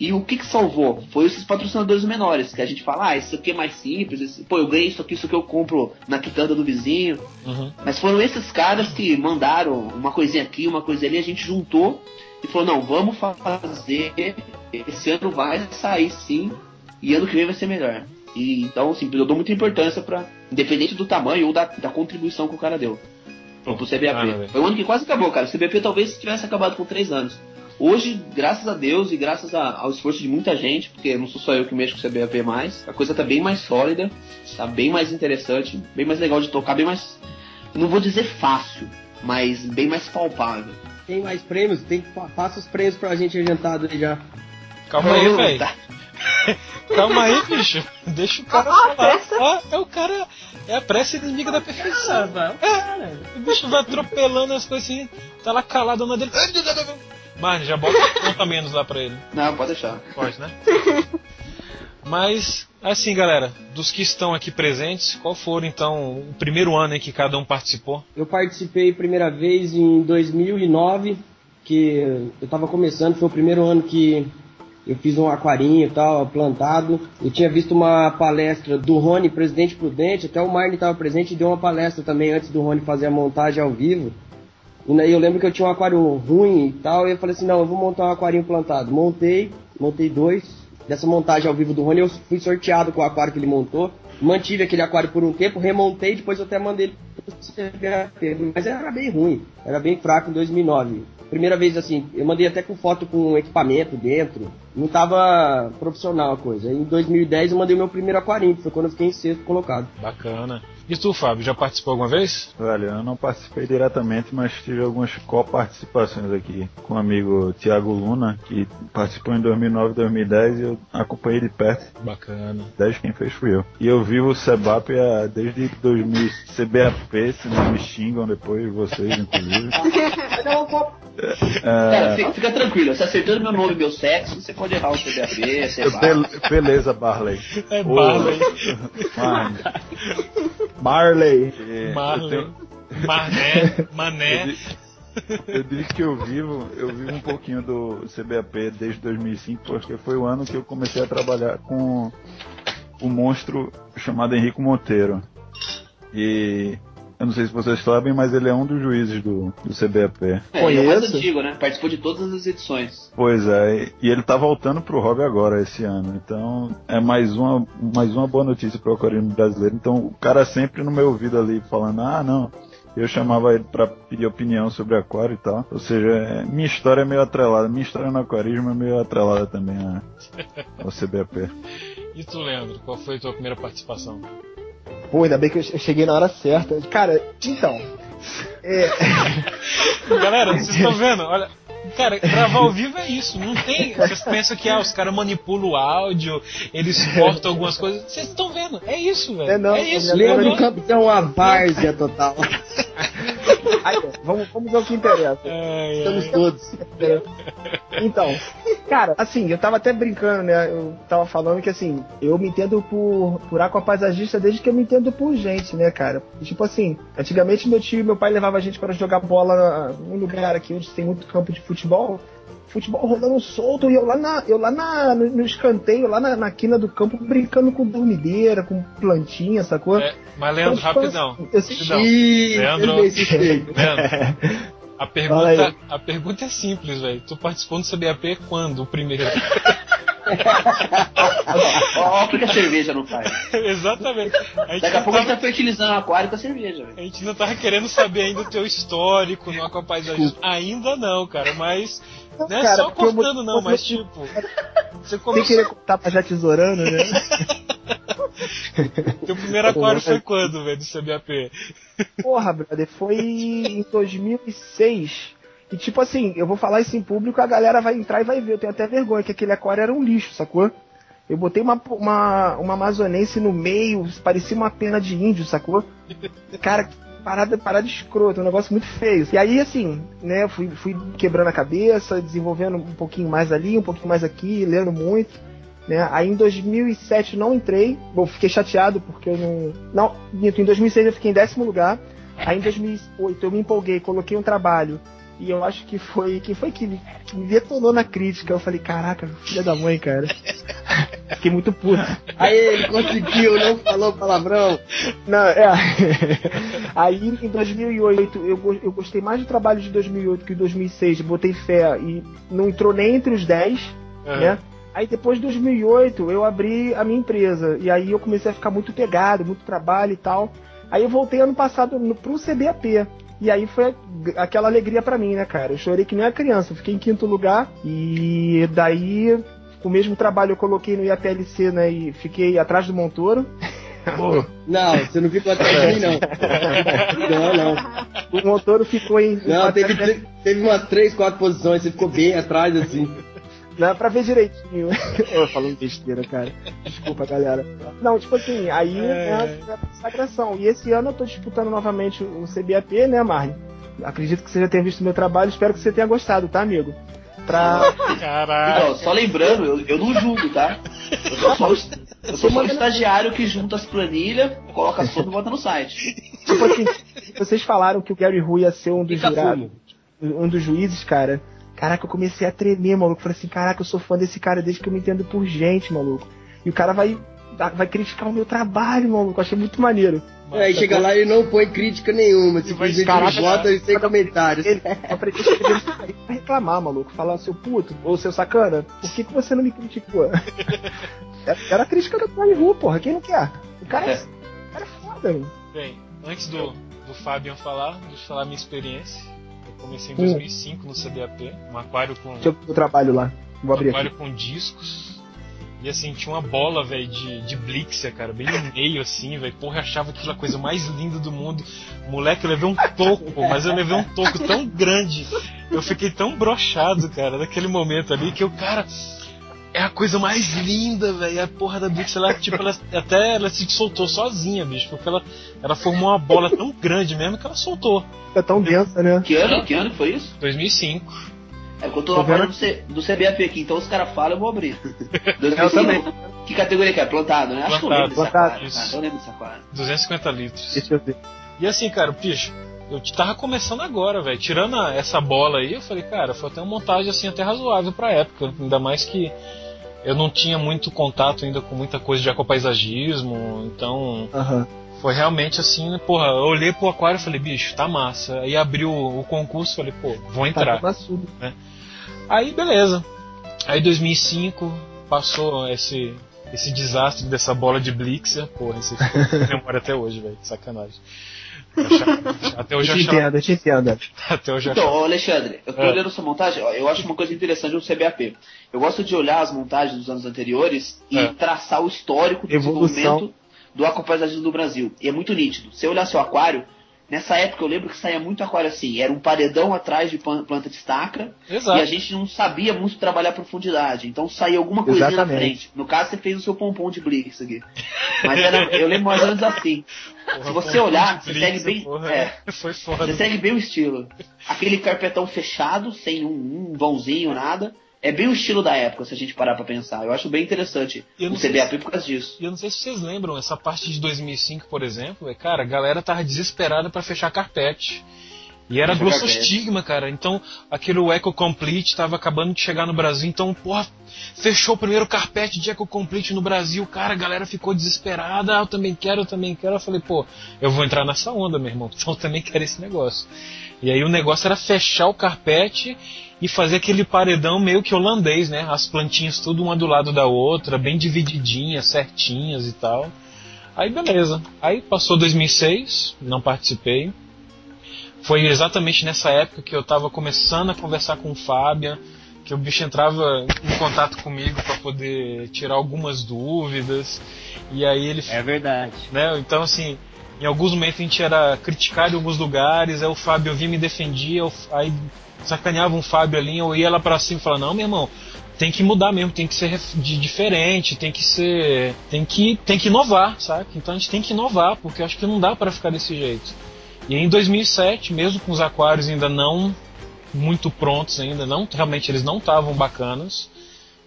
Speaker 7: E o que que salvou? Foi esses patrocinadores menores, que a gente fala, ah, isso aqui é mais simples, esse- pô, eu ganhei isso aqui, isso aqui eu compro na quitanda do vizinho.
Speaker 1: Uhum.
Speaker 7: Mas foram esses caras que mandaram uma coisinha aqui, uma coisinha ali, a gente juntou e falou, não, vamos fazer, esse ano vai sair sim, e ano que vem vai ser melhor. E então, assim, eu dou muita importância pra, independente do tamanho ou da, da contribuição que o cara deu. Pro CBAP.
Speaker 1: Ah, velho.
Speaker 7: Foi um ano que quase acabou, cara. O CBAP talvez tivesse acabado com três anos. Hoje, graças a Deus e graças a- ao esforço de muita gente, porque não sou só eu que mexo com o CBAP mais, a coisa tá bem mais sólida, tá bem mais interessante, bem mais legal de tocar, bem mais. Não vou dizer fácil, mas bem mais palpável.
Speaker 9: Tem mais prêmios? Tem, passa os prêmios pra gente adiantado aí já.
Speaker 1: Calma aí, velho.
Speaker 7: tá.
Speaker 1: Calma aí, bicho. Deixa o cara
Speaker 6: Ah,
Speaker 1: falar. Ó, é o cara. É a pressa inimiga da perfeição. É, o bicho vai atropelando as coisas assim. Tá lá calado na dele. Mas já bota um ponto a menos lá pra ele.
Speaker 7: Não, pode deixar.
Speaker 1: Pode, né? Mas, assim, galera, dos que estão aqui presentes, qual foram então o primeiro ano em que cada um participou?
Speaker 9: Eu participei primeira vez em 2009, que eu tava começando, foi o primeiro ano que eu fiz um aquarinho e tal, plantado. Eu tinha visto uma palestra do Rony, presidente prudente, até o Marne estava presente e deu uma palestra também antes do Rony fazer a montagem ao vivo. E daí eu lembro que eu tinha um aquário ruim e tal, e eu falei assim, não, eu vou montar um aquarinho plantado. Montei, montei dois. Dessa montagem ao vivo do Rony, eu fui sorteado com o aquário que ele montou. Mantive aquele aquário por um tempo, remontei, depois eu até mandei ele. Mas era bem ruim, era bem fraco em 2009. Primeira vez assim, eu mandei até com foto com equipamento dentro, não tava profissional a coisa. Em 2010 eu mandei meu primeiro aquarinho, foi quando eu fiquei em sexto colocado.
Speaker 1: Bacana. E tu, Fábio, já participou alguma vez?
Speaker 8: Velho, eu não participei diretamente, mas tive algumas coparticipações aqui com o amigo Thiago Luna, que participou em 2009 2010 e eu acompanhei de perto.
Speaker 1: Bacana.
Speaker 8: 10 quem fez fui eu. E eu vivo o Sebap desde 2000, CBAP, se não me xingam depois, vocês inclusive.
Speaker 7: Cara,
Speaker 8: É,
Speaker 7: fica, fica tranquilo, você acertando meu nome e meu sexo, você pode errar o CBAP, você.
Speaker 8: Bel- beleza, Barley.
Speaker 1: É
Speaker 8: Ô,
Speaker 1: Barley.
Speaker 8: Marley.
Speaker 10: Marley.
Speaker 8: É, eu
Speaker 1: Marley.
Speaker 8: tenho-
Speaker 1: Mané,
Speaker 8: Eu,
Speaker 1: Mané.
Speaker 8: di- eu disse que eu vivo, eu vivo um pouquinho do CBAP desde 2005, porque foi o ano que eu comecei a trabalhar com o monstro chamado Henrico Monteiro. E eu não sei se vocês sabem, mas ele é um dos juízes do, do CBAP.
Speaker 7: É, ele é o mais
Speaker 10: Conheço.
Speaker 7: antigo, né? Participou de todas as edições.
Speaker 8: Pois é, e ele tá voltando pro hobby agora esse ano. Então é mais uma, mais uma boa notícia pro aquarismo brasileiro. Então o cara sempre no meu ouvido ali falando, ah não. Eu chamava ele pra pedir opinião sobre aquário e tal. Ou seja, é- minha história é meio atrelada. Minha história no aquarismo é meio atrelada também a- ao CBAP.
Speaker 1: E tu, Leandro, qual foi a tua primeira participação?
Speaker 10: Pô, ainda bem que eu che- eu cheguei na hora certa. Cara, então. É,
Speaker 1: Galera, vocês estão vendo? Olha. Cara, gravar ao vivo é isso, não tem. Vocês pensam que ah, os caras manipulam o áudio, eles cortam algumas coisas. Vocês estão vendo? É isso, velho.
Speaker 10: É não,
Speaker 1: isso.
Speaker 10: é
Speaker 9: Leandro
Speaker 1: Leandro.
Speaker 9: Campeão, a várzea total.
Speaker 10: Aí, vamos, vamos ver o que interessa.
Speaker 1: Ai,
Speaker 9: Estamos
Speaker 1: ai.
Speaker 9: todos.
Speaker 10: Então, Cara, assim, eu tava até brincando, né? Eu tava falando que assim, eu me entendo por, por aquapaisagista desde que eu me entendo por gente, né, cara? Tipo assim, antigamente meu tio e meu pai levavam a gente para jogar bola num lugar aqui onde tem muito campo de futebol futebol rolando solto e eu lá, na, eu lá na, no, no escanteio, lá na, na quina do campo, brincando com dormideira, com plantinha, sacou? É,
Speaker 1: mas Leandro, então, tipo, rapidão.
Speaker 10: Eu assisti, Leandro, Leandro,
Speaker 1: a pergunta, a pergunta é simples, velho. Tu participou do CBAP quando? O primeiro?
Speaker 7: Olha porque a cerveja não faz.
Speaker 1: Exatamente.
Speaker 7: A Daqui a pouco tava... a gente tá fertilizando o aquário com a cerveja. Véio.
Speaker 1: A gente não tava querendo saber ainda o teu histórico no aquapaisagismo. Ainda não, cara, mas. Não, não é cara, só cortando, não, mas tipo.
Speaker 10: Você começou... Sem querer contar pra já tesourando, né?
Speaker 1: Teu primeiro aquário foi quando, velho, do CBAP?
Speaker 10: Porra, brother, foi em 2006. E tipo assim, eu vou falar isso em público, a galera vai entrar e vai ver. Eu tenho até vergonha que aquele aquário era um lixo, sacou? Eu botei uma, uma, uma amazonense no meio, parecia uma pena de índio, sacou? Cara, parada, parada escrota, um negócio muito feio. E aí, assim, né, fui, fui quebrando a cabeça, desenvolvendo um pouquinho mais ali, um pouquinho mais aqui, lendo muito. Né? Aí em 2007 não entrei, bom, fiquei chateado porque eu não. Não, em 2006 eu fiquei em décimo lugar. Aí em 2008 eu me empolguei, coloquei um trabalho e eu acho que foi. Quem foi que me, que me detonou na crítica? Eu falei, caraca, filha da mãe, cara. Fiquei muito puto.
Speaker 9: Aí ele conseguiu, não falou palavrão.
Speaker 10: Não, é. Aí em 2008 eu, eu gostei mais do trabalho de 2008 que de 2006. Botei fé e não entrou nem entre os 10, uhum. né? Aí depois de 2008 eu abri a minha empresa e aí eu comecei a ficar muito pegado, muito trabalho e tal. Aí eu voltei ano passado no, pro CBAP. E aí foi aquela alegria para mim, né, cara? Eu chorei que nem a criança. Eu fiquei em quinto lugar e daí o mesmo trabalho eu coloquei no IAPLC, né? E fiquei atrás do Montoro.
Speaker 9: Não, você não ficou atrás de mim, não. Não,
Speaker 10: não. O Montoro ficou em.
Speaker 9: Não, teve, teve umas três, quatro posições, você ficou bem atrás, assim.
Speaker 10: Dá pra ver direitinho. eu falando besteira, cara. Desculpa, galera. Não, tipo assim, aí é, é a sagração. E esse ano eu tô disputando novamente o CBAP, né, Marne? Acredito que você já tenha visto meu trabalho, espero que você tenha gostado, tá, amigo? Pra.
Speaker 7: Caraca. Não, só lembrando, eu, eu não julgo, tá? Eu sou só, eu sou só o estagiário que junta as planilhas, coloca as fotos e bota no site.
Speaker 10: Tipo assim, vocês falaram que o Gary Rui ia ser um dos jurados, um dos juízes, cara. Caraca, eu comecei a tremer, maluco. Falei assim, caraca, eu sou fã desse cara desde que eu me entendo por gente, maluco. E o cara vai, vai criticar o meu trabalho, maluco. Eu achei muito maneiro.
Speaker 9: É, aí chega lá e não põe crítica nenhuma, simplesmente caraca, vota e sem comentários.
Speaker 10: Ele, eu falei, ele vai reclamar, maluco. Falar, seu puto, ou seu sacana, por que, que você não me criticou? Era a crítica do Tony Ru, porra, quem não quer? O cara é, o cara é foda,
Speaker 1: mano. Bem, antes do, do Fabian falar, deixa eu falar a minha experiência. Comecei em 2005 no CDAP, um aquário com.
Speaker 10: Deixa eu trabalho lá. Vou abrir
Speaker 1: um aquário
Speaker 10: aqui.
Speaker 1: com discos. E assim, tinha uma bola, velho, de, de Blixia, cara, bem no meio, assim, velho. Porra, eu achava aquilo a coisa mais linda do mundo. Moleque, eu levei um toco, mas eu levei um toco tão grande. Eu fiquei tão brochado, cara, naquele momento ali, que o cara é a coisa mais linda, velho. A porra da Blix, ela, tipo, ela, até ela se soltou sozinha, bicho. Porque ela, ela formou uma bola tão grande mesmo que ela soltou.
Speaker 10: É tão densa, né?
Speaker 7: Que ano? Que ano foi isso?
Speaker 1: 2005.
Speaker 7: É que eu tô falando do, C, do CBAP aqui, então os caras falam, eu vou abrir. 2005, eu também. Que categoria que é? Plantado, né? Acho
Speaker 1: Plantado,
Speaker 7: que eu lembro dessa aquário. Ah, eu lembro dessa aquário.
Speaker 1: 250 litros. Deixa eu ver. E assim, cara, bicho, eu tava começando agora, velho. Tirando a, essa bola aí, eu falei, cara, foi até uma montagem assim até razoável pra época. Ainda mais que eu não tinha muito contato ainda com muita coisa de ecopaisagismo, então uhum. foi realmente assim, porra, eu olhei pro aquário e falei, bicho, tá massa. Aí abriu o, concurso falei, pô, vou tá entrar. Tá né? Aí beleza. Aí 2005 passou esse esse desastre dessa bola de Blixer, porra, esse memória até hoje, velho, sacanagem.
Speaker 10: Até hoje eu te entendo, eu te entendo.
Speaker 7: Até hoje então, Alexandre, eu tô é. olhando sua montagem, eu acho uma coisa interessante no CBAP. Eu gosto de olhar as montagens dos anos anteriores e é. traçar o histórico do Evolução. desenvolvimento do aquapaisagismo do Brasil. E é muito nítido. Se eu olhar seu aquário, Nessa época eu lembro que saía muito aquário assim, era um paredão atrás de planta de estaca Exato. e a gente não sabia muito trabalhar profundidade, então saía alguma coisinha Exatamente. na frente. No caso você fez o seu pompom de blix aqui. Mas era, eu lembro mais ou menos assim. Porra, Se você olhar, você segue bem. Porra, é, foi foda. Você segue bem o estilo. Aquele carpetão fechado, sem um, um vãozinho, nada. É bem o estilo da época, se a gente parar pra pensar. Eu acho bem interessante
Speaker 1: Eu
Speaker 7: o
Speaker 1: não sei
Speaker 7: CBAP
Speaker 1: se-
Speaker 7: por causa disso.
Speaker 1: E eu não sei se vocês lembram, essa parte de 2005, por exemplo, é, cara, a galera tava desesperada pra fechar carpete. E era glossostigma, cara. Então, aquele Eco Complete tava acabando de chegar no Brasil. Então, porra, fechou o primeiro carpete de Eco Complete no Brasil. Cara, a galera ficou desesperada. Ah, eu também quero, eu também quero. Eu falei, pô, eu vou entrar nessa onda, meu irmão. Então, eu também quero esse negócio. E aí, o negócio era fechar o carpete e fazer aquele paredão meio que holandês, né? As plantinhas tudo uma do lado da outra, bem divididinhas, certinhas e tal. Aí beleza. Aí passou 2006, não participei. Foi exatamente nessa época que eu tava começando a conversar com o Fábio, que o bicho entrava em contato comigo para poder tirar algumas dúvidas. E aí ele
Speaker 11: É verdade.
Speaker 1: né? Então, assim, em alguns momentos a gente era criticado em alguns lugares, aí o Fábio vinha e me defendia, eu- aí sacaneava um Fábio ali, eu ia lá pra cima e falava, não, meu irmão, tem que mudar mesmo, tem que ser diferente, tem que ser. tem que, tem que inovar, sabe? Então a gente tem que inovar, porque eu acho que não dá para ficar desse jeito. E em 2007, mesmo com os aquários ainda não muito prontos ainda, não realmente eles não estavam bacanas.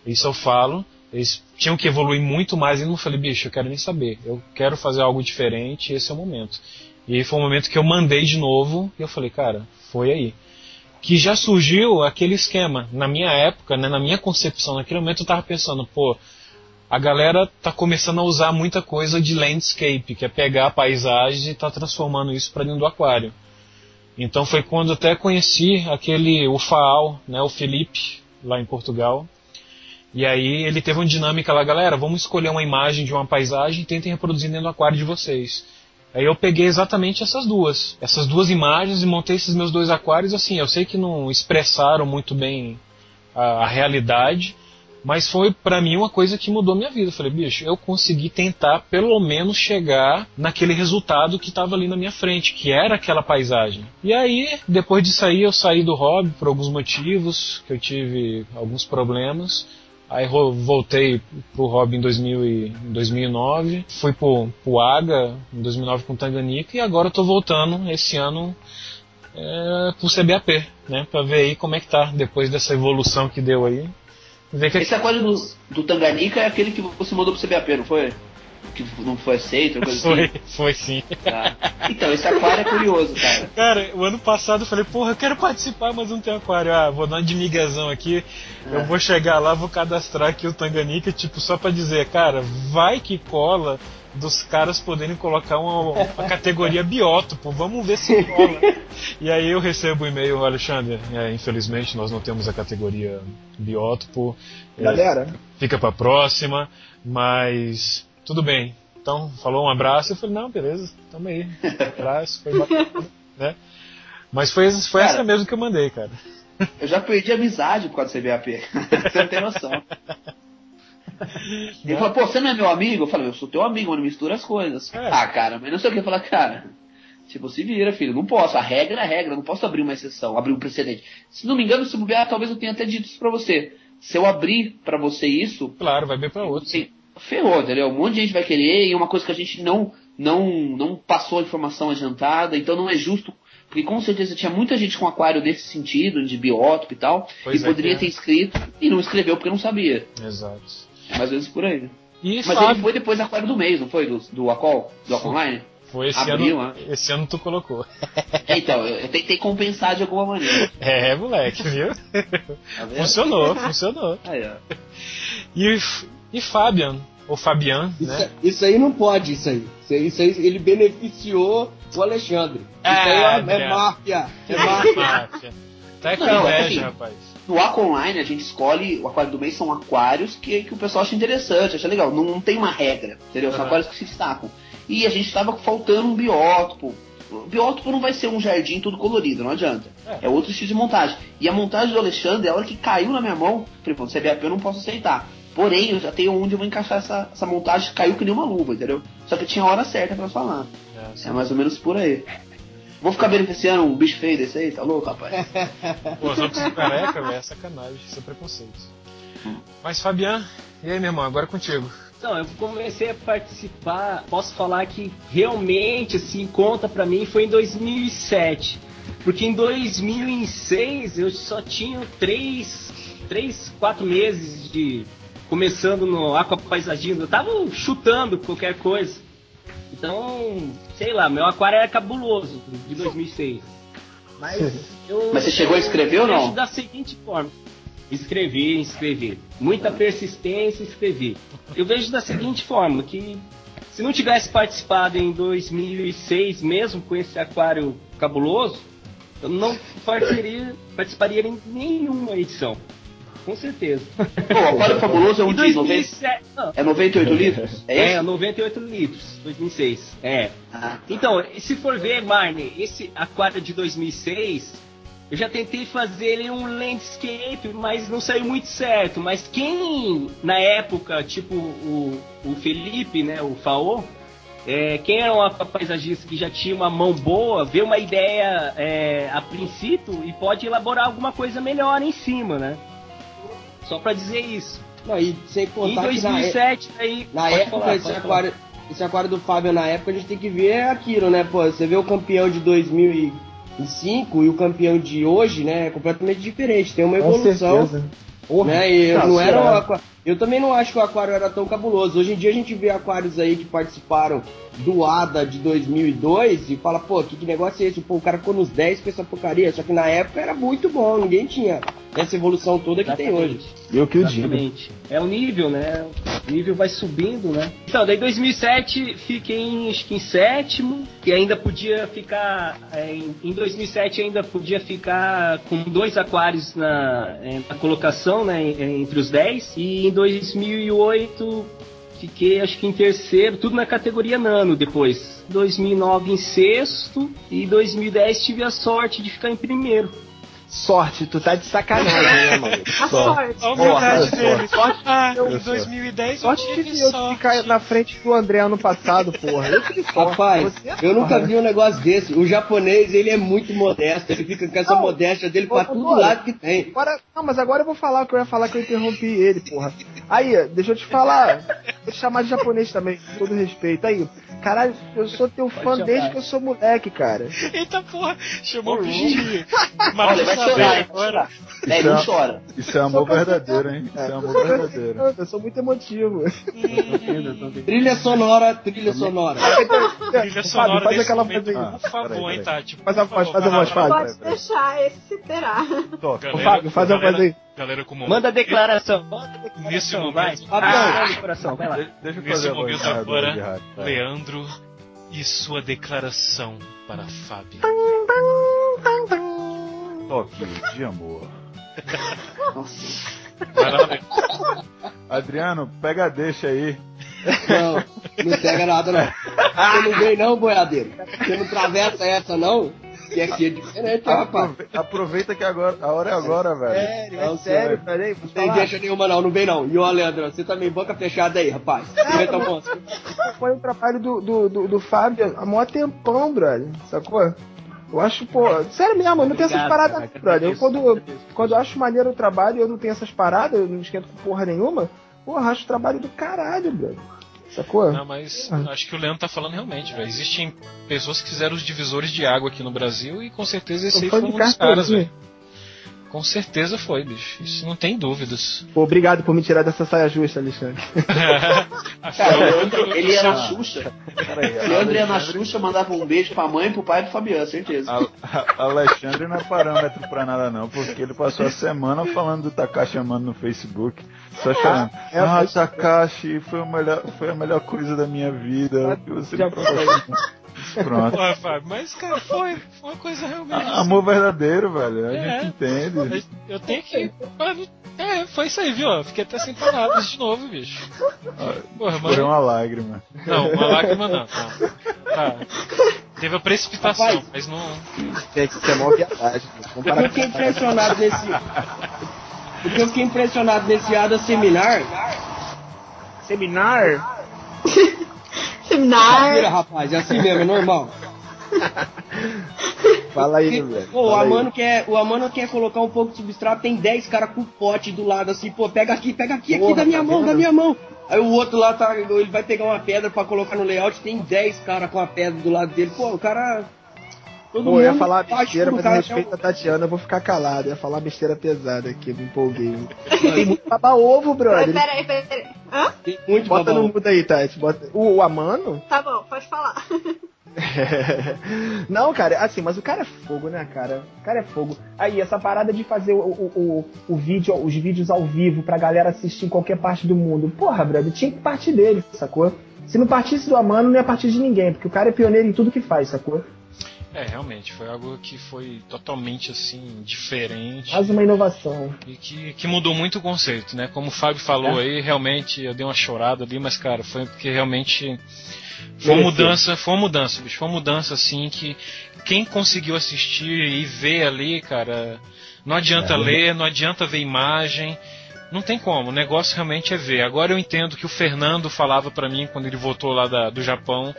Speaker 1: Isso eu falo. Eles tinham que evoluir muito mais e não falei, bicho, eu quero nem saber. Eu quero fazer algo diferente esse é o momento. E aí foi o momento que eu mandei de novo e eu falei, cara, foi aí. Que já surgiu aquele esquema. Na minha época, né, na minha concepção, naquele momento eu tava pensando, pô, a galera tá começando a usar muita coisa de landscape, que é pegar a paisagem e tá transformando isso para dentro do aquário. Então foi quando até conheci aquele o Faal, né, o Felipe, lá em Portugal. E aí ele teve uma dinâmica lá, galera, vamos escolher uma imagem de uma paisagem e tentem reproduzir dentro do aquário de vocês. Aí eu peguei exatamente essas duas, essas duas imagens e montei esses meus dois aquários assim. Eu sei que não expressaram muito bem a, a realidade, mas foi pra mim uma coisa que mudou minha vida. Eu falei, bicho, eu consegui tentar pelo menos chegar naquele resultado que estava ali na minha frente, que era aquela paisagem. E aí, depois disso aí, eu saí do hobby por alguns motivos, que eu tive alguns problemas. Aí voltei pro hobby em 2000 e- em 2009, fui pro, pro AGA em 2009 com Tanganica e agora eu tô voltando esse ano é, pro CBAP, né? Pra ver aí como é que tá depois dessa evolução que deu aí.
Speaker 7: Esse aquário do, do Tanganica é aquele que você mandou pro CBAP, não foi? Que não foi aceito, coisa
Speaker 1: foi,
Speaker 7: assim.
Speaker 1: foi sim.
Speaker 7: Tá. Então, esse aquário é curioso, cara.
Speaker 1: Cara, o ano passado eu falei, porra, eu quero participar, mas não tem aquário. Ah, vou dar uma de miguezão aqui. Eu vou chegar lá, vou cadastrar aqui o Tanganica, tipo, só pra dizer, cara, vai que cola dos caras poderem colocar uma, uma categoria biótopo, vamos ver se cola. E aí eu recebo o e-mail, Alexandre, é, infelizmente nós não temos a categoria biótopo. é,
Speaker 10: Galera,
Speaker 1: fica pra próxima, mas tudo bem. Então, falou um abraço, eu falei, não, beleza, tamo aí. Um abraço, foi bacana, né? Mas foi, foi
Speaker 7: Cara.
Speaker 1: essa mesmo que eu mandei, cara.
Speaker 7: Eu já perdi amizade por causa do CBAP. você não tem noção. Ele falou, pô, você não é meu amigo? Eu falei, eu sou teu amigo, mas não mistura as coisas.
Speaker 1: É.
Speaker 7: Ah, cara, mas não sei o que. Eu falei, cara, tipo, se vira, filho. Não posso. A regra é a regra. Não posso abrir uma exceção, abrir um precedente. Se não me engano, se bobear, talvez eu tenha até dito isso pra você. Se eu abrir pra você isso,
Speaker 1: Claro, vai bem pra outro.
Speaker 7: Sim, ferrou, entendeu? Um monte de gente vai querer e uma coisa que a gente não não não passou a informação adiantada, então não é justo, porque com certeza tinha muita gente com aquário nesse sentido, de biótopo e tal,
Speaker 1: Pois
Speaker 7: e
Speaker 1: é,
Speaker 7: poderia
Speaker 1: é.
Speaker 7: ter inscrito e não escreveu porque não sabia.
Speaker 1: Exato.
Speaker 7: É mais ou menos por aí.
Speaker 1: E
Speaker 7: Mas
Speaker 1: Fábio,
Speaker 7: ele foi depois aquário do mês, não foi? Do, do Acol? Do Acol Online?
Speaker 1: foi esse
Speaker 7: abriu,
Speaker 1: ano.
Speaker 7: né?
Speaker 1: Esse ano tu colocou.
Speaker 7: É, então, eu, tentei compensar de alguma maneira.
Speaker 1: É, moleque, viu?
Speaker 7: Tá
Speaker 1: funcionou, funcionou.
Speaker 7: Aí, ó.
Speaker 1: E, e Fabian, ou Fabian,
Speaker 9: Isso,
Speaker 1: né?
Speaker 9: isso aí não pode, isso aí. Isso aí, isso aí ele beneficiou o Alexandre. Isso aí é, é máfia. É máfia.
Speaker 1: Máfia. Tá com
Speaker 7: é
Speaker 1: inveja,
Speaker 7: assim,
Speaker 1: rapaz.
Speaker 7: No Aqua Online a gente escolhe, o aquário do mês são aquários que, que o pessoal acha interessante, acha legal. Não, não tem uma regra, entendeu? São aquários que se destacam. E a gente estava faltando um biótopo. O biótopo não vai ser um jardim todo colorido, não adianta.
Speaker 1: É.
Speaker 7: É, outro estilo de montagem. E a montagem do Alexandre, a hora que caiu na minha mão, falei, pô, CBAP eu não posso aceitar. Porém, eu já tenho onde eu vou encaixar essa, essa montagem, caiu que nem uma luva, entendeu? Só que tinha a hora certa pra falar.
Speaker 1: É.
Speaker 7: É mais ou menos por aí. Vou ficar beneficiando um bicho feio desse aí, tá louco, rapaz?
Speaker 1: Pô, só que careca, velho, é sacanagem, isso é preconceito. Mas Fabian, e aí, meu irmão, agora é contigo.
Speaker 11: Então, eu comecei a participar, posso falar que realmente, assim, conta pra mim foi em 2007. Porque em 2006 eu só tinha três três, quatro meses de começando no aquapaisagismo, eu tava chutando qualquer coisa. Então, sei lá, meu aquário era cabuloso de 2006. Mas, eu,
Speaker 7: Mas você chegou a escrever ou
Speaker 11: eu
Speaker 7: não?
Speaker 11: vejo da seguinte forma. Escrevi, escrevi. Muita persistência, escrevi. Eu vejo da seguinte forma, que se não tivesse participado em 2006 mesmo com esse aquário cabuloso, eu não participaria, participaria em nenhuma edição. Com certeza.
Speaker 7: Pô, o aquário fabuloso é um de 90,
Speaker 11: 2007, não.
Speaker 7: é 98 litros? É
Speaker 11: É,
Speaker 7: isso?
Speaker 11: 98 litros, 2006. É. Então, se for ver, Marne, esse aquário de 2006, eu já tentei fazer ele um landscape, mas não saiu muito certo. Mas quem, na época, tipo o, o Felipe, né, o Faô, é, quem era um paisagista que já tinha uma mão boa, vê uma ideia é, a princípio e pode elaborar alguma coisa melhor em cima, né? Só pra dizer isso.
Speaker 9: Não, e sem
Speaker 11: Em
Speaker 9: contar que na,
Speaker 11: 2007, aí.
Speaker 9: na
Speaker 11: pode
Speaker 9: época,
Speaker 11: falar,
Speaker 9: esse,
Speaker 11: pode
Speaker 9: aquário, esse aquário do Fábio na época, a gente tem que ver é aquilo, né? Pô, você vê o campeão de 2005 e o campeão de hoje, né? É completamente diferente. Tem uma
Speaker 10: Com
Speaker 9: evolução.
Speaker 10: certeza. Porra,
Speaker 9: Né? E
Speaker 10: tá,
Speaker 9: não era um aqua- Eu também não acho que o aquário era tão cabuloso. Hoje em dia a gente vê aquários aí que participaram do ADA de 2002 e fala, pô, que, que negócio é esse? Pô, o cara ficou nos 10 com essa porcaria. Só que na época era muito bom, ninguém tinha essa evolução toda que tem hoje.
Speaker 10: Eu que o digo.
Speaker 11: Exatamente. É o nível, né? O nível vai subindo, né? Então, daí 2007 fiquei em, acho que em sétimo, que ainda podia ficar. é, em, em 2007 ainda podia ficar com dois aquários na, é, na colocação, né? Entre os 10. E em 2008 fiquei acho que em terceiro, tudo na categoria nano depois. 2009 em sexto e 2010 tive a sorte de ficar em primeiro.
Speaker 10: Sorte, tu tá de sacanagem, né, mano?
Speaker 6: A sorte.
Speaker 1: A humildade
Speaker 10: Porra,
Speaker 1: dele.
Speaker 10: sorte
Speaker 1: Ah,
Speaker 10: eu-
Speaker 1: em 2010 eu
Speaker 10: Sorte
Speaker 1: tive
Speaker 10: de eu
Speaker 1: sorte.
Speaker 10: ficar na frente do André ano passado, porra. Eu tive sorte.
Speaker 9: Rapaz,
Speaker 10: Você é
Speaker 9: eu nunca vi um negócio desse. O japonês, ele é muito modesto. Ele fica com essa
Speaker 10: Não,
Speaker 9: modéstia dele pra
Speaker 10: ô,
Speaker 9: todo lado que tem.
Speaker 10: Agora, não, mas agora eu vou falar o que eu ia falar que eu interrompi ele, porra. Aí, deixa eu te falar. Vou te chamar de japonês também, com todo respeito. Aí, caralho, eu sou teu fã
Speaker 11: chamar.
Speaker 10: desde que eu sou moleque, cara.
Speaker 1: Eita porra, chamou o bicho de.
Speaker 7: Olha, vai chorar, hein?
Speaker 1: agora.
Speaker 7: É, não chora.
Speaker 8: Isso é amor verdadeiro, hein? Isso é amor verdadeiro.
Speaker 10: Eu sou muito emotivo.
Speaker 9: Trilha sonora, trilha sonora.
Speaker 1: Trilha sonora
Speaker 10: Fábio, faz aquela
Speaker 1: momento,
Speaker 10: voz aí.
Speaker 1: por favor,
Speaker 8: peraí,
Speaker 1: hein. Tati.
Speaker 10: Faz a voz, faz a voz,
Speaker 1: vai.
Speaker 10: Fábio.
Speaker 6: Pode deixar, esse terá.
Speaker 8: Toca.
Speaker 10: Fábio, faz a voz aí.
Speaker 1: Galera com
Speaker 11: Manda a declaração. Manda a declaração,
Speaker 1: Nesse
Speaker 11: vai.
Speaker 1: momento-
Speaker 11: Ah, no coração, vai lá.
Speaker 8: De- Deixa eu
Speaker 1: Nesse
Speaker 8: voz
Speaker 1: momento
Speaker 8: narradora
Speaker 1: agora,
Speaker 8: rádio. Vai.
Speaker 1: Leandro e sua declaração para Fábio.
Speaker 8: Toque de amor.
Speaker 7: Nossa.
Speaker 1: Vai.
Speaker 8: Adriano, pega a deixa aí.
Speaker 9: Não, não pega nada não. Você não vem não, boiadeiro. Você não atravessa essa não. Que aqui é diferente, ó, rapaz.
Speaker 8: Aprove- Aproveita que agora, a hora é agora, velho.
Speaker 10: Sério,
Speaker 9: Não,
Speaker 10: é sério, peraí,
Speaker 9: Não tem deixa nenhuma não, não vem não. E ó, Leandro, você também boca fechada aí, rapaz. Inventa monstro.
Speaker 10: Foi o trabalho do, do, do, do Fábio há mó tempão, brother. Sacou? Eu acho, pô, sério mesmo, eu não tenho essas paradas,
Speaker 11: cara,
Speaker 10: não, brother. Eu, quando, quando eu acho maneiro o trabalho e eu não tenho essas paradas, eu não esquento com porra nenhuma, porra, eu acho o trabalho do caralho, brother. Sacou?
Speaker 1: Não, mas acho que o Leandro tá falando realmente, velho. Existem pessoas que fizeram os divisores de água aqui no Brasil e com certeza esse aí foi um dos caras, velho. Com certeza foi, bicho. Isso não tem dúvidas.
Speaker 10: Pô, obrigado por me tirar dessa saia justa, Alexandre.
Speaker 7: Cara, o Leandro, ele era a
Speaker 8: Ah.
Speaker 7: Xuxa.
Speaker 8: Peraí,
Speaker 7: O Leandro ia na Xuxa, mandava um beijo pra mãe e pro pai do Fabiano, certeza.
Speaker 8: A- a- Alexandre não é parâmetro pra nada não, porque ele passou a semana falando do Takashi amando no Facebook, só chorando.
Speaker 10: é,
Speaker 8: ah, Takashi, foi, o melhor, foi a melhor coisa da minha vida. que você
Speaker 10: Já
Speaker 8: me proporcionou." Pronto.
Speaker 1: Porra, Fábio, mas, cara, foi, foi uma coisa realmente.
Speaker 8: Ah, Amor verdadeiro, velho. A
Speaker 1: É.
Speaker 8: gente entende.
Speaker 1: Eu tenho que. É, foi isso aí, viu? Fiquei até sem palavras de novo, bicho. Porra,
Speaker 8: Foi
Speaker 1: mano.
Speaker 8: uma lágrima.
Speaker 1: Não, uma lágrima não. não. Tá. Teve a precipitação,
Speaker 9: Rapaz.
Speaker 1: mas não.
Speaker 10: Gente, isso é mó viadagem.
Speaker 9: O que eu fiquei impressionado nesse. O que eu fiquei impressionado nesse ADA seminar.
Speaker 10: Seminar?
Speaker 6: Seminar.
Speaker 9: Vira, rapaz, é assim mesmo, é normal.
Speaker 10: Fala aí, velho.
Speaker 9: Pô, o. Amano, quer, o Amano quer colocar um pouco de substrato, tem 10 caras com pote do lado assim, pô, pega aqui, pega aqui, aqui
Speaker 10: Porra,
Speaker 9: da minha
Speaker 10: tá
Speaker 9: mão,
Speaker 10: vendo?
Speaker 9: da minha mão. Aí o outro lá tá, ele vai pegar uma pedra pra colocar no layout, tem 10 caras com a pedra do lado dele. Pô, o cara. Todo
Speaker 10: Pô, eu ia falar besteira, mas em
Speaker 9: é
Speaker 10: respeito a Tatiana, eu vou ficar calado. Eu ia falar besteira pesada aqui, me empolguei. Tem muito baba-ovo, brother.
Speaker 6: Peraí, peraí, peraí. Hã?
Speaker 9: Tem muito
Speaker 10: Bota no
Speaker 9: babão.
Speaker 10: mudo aí, Tati. Bota... O, o Amano?
Speaker 6: Tá bom, pode falar.
Speaker 10: Não, cara, assim, mas o cara é fogo, né, cara? O cara é fogo. Aí, essa parada de fazer o, o, o, o vídeo, os vídeos ao vivo pra galera assistir em qualquer parte do mundo. Porra, brother, tinha que partir dele, sacou? Se não partisse do Amano, não ia partir de ninguém, porque o cara é pioneiro em tudo que faz, sacou?
Speaker 1: É, realmente, foi algo que foi totalmente assim, diferente.
Speaker 10: Mais uma inovação.
Speaker 1: E que, que mudou muito o conceito, né? Como o Fábio falou
Speaker 10: É.
Speaker 1: aí, realmente eu dei uma chorada ali, mas cara, foi porque realmente foi uma mudança, foi uma mudança, bicho, foi uma mudança assim que quem conseguiu assistir e ver ali, cara, não adianta
Speaker 13: É.
Speaker 1: ler, não adianta ver imagem. Não tem como, o negócio realmente é ver. Agora eu entendo que o Fernando falava pra mim quando ele voltou lá da- do Japão.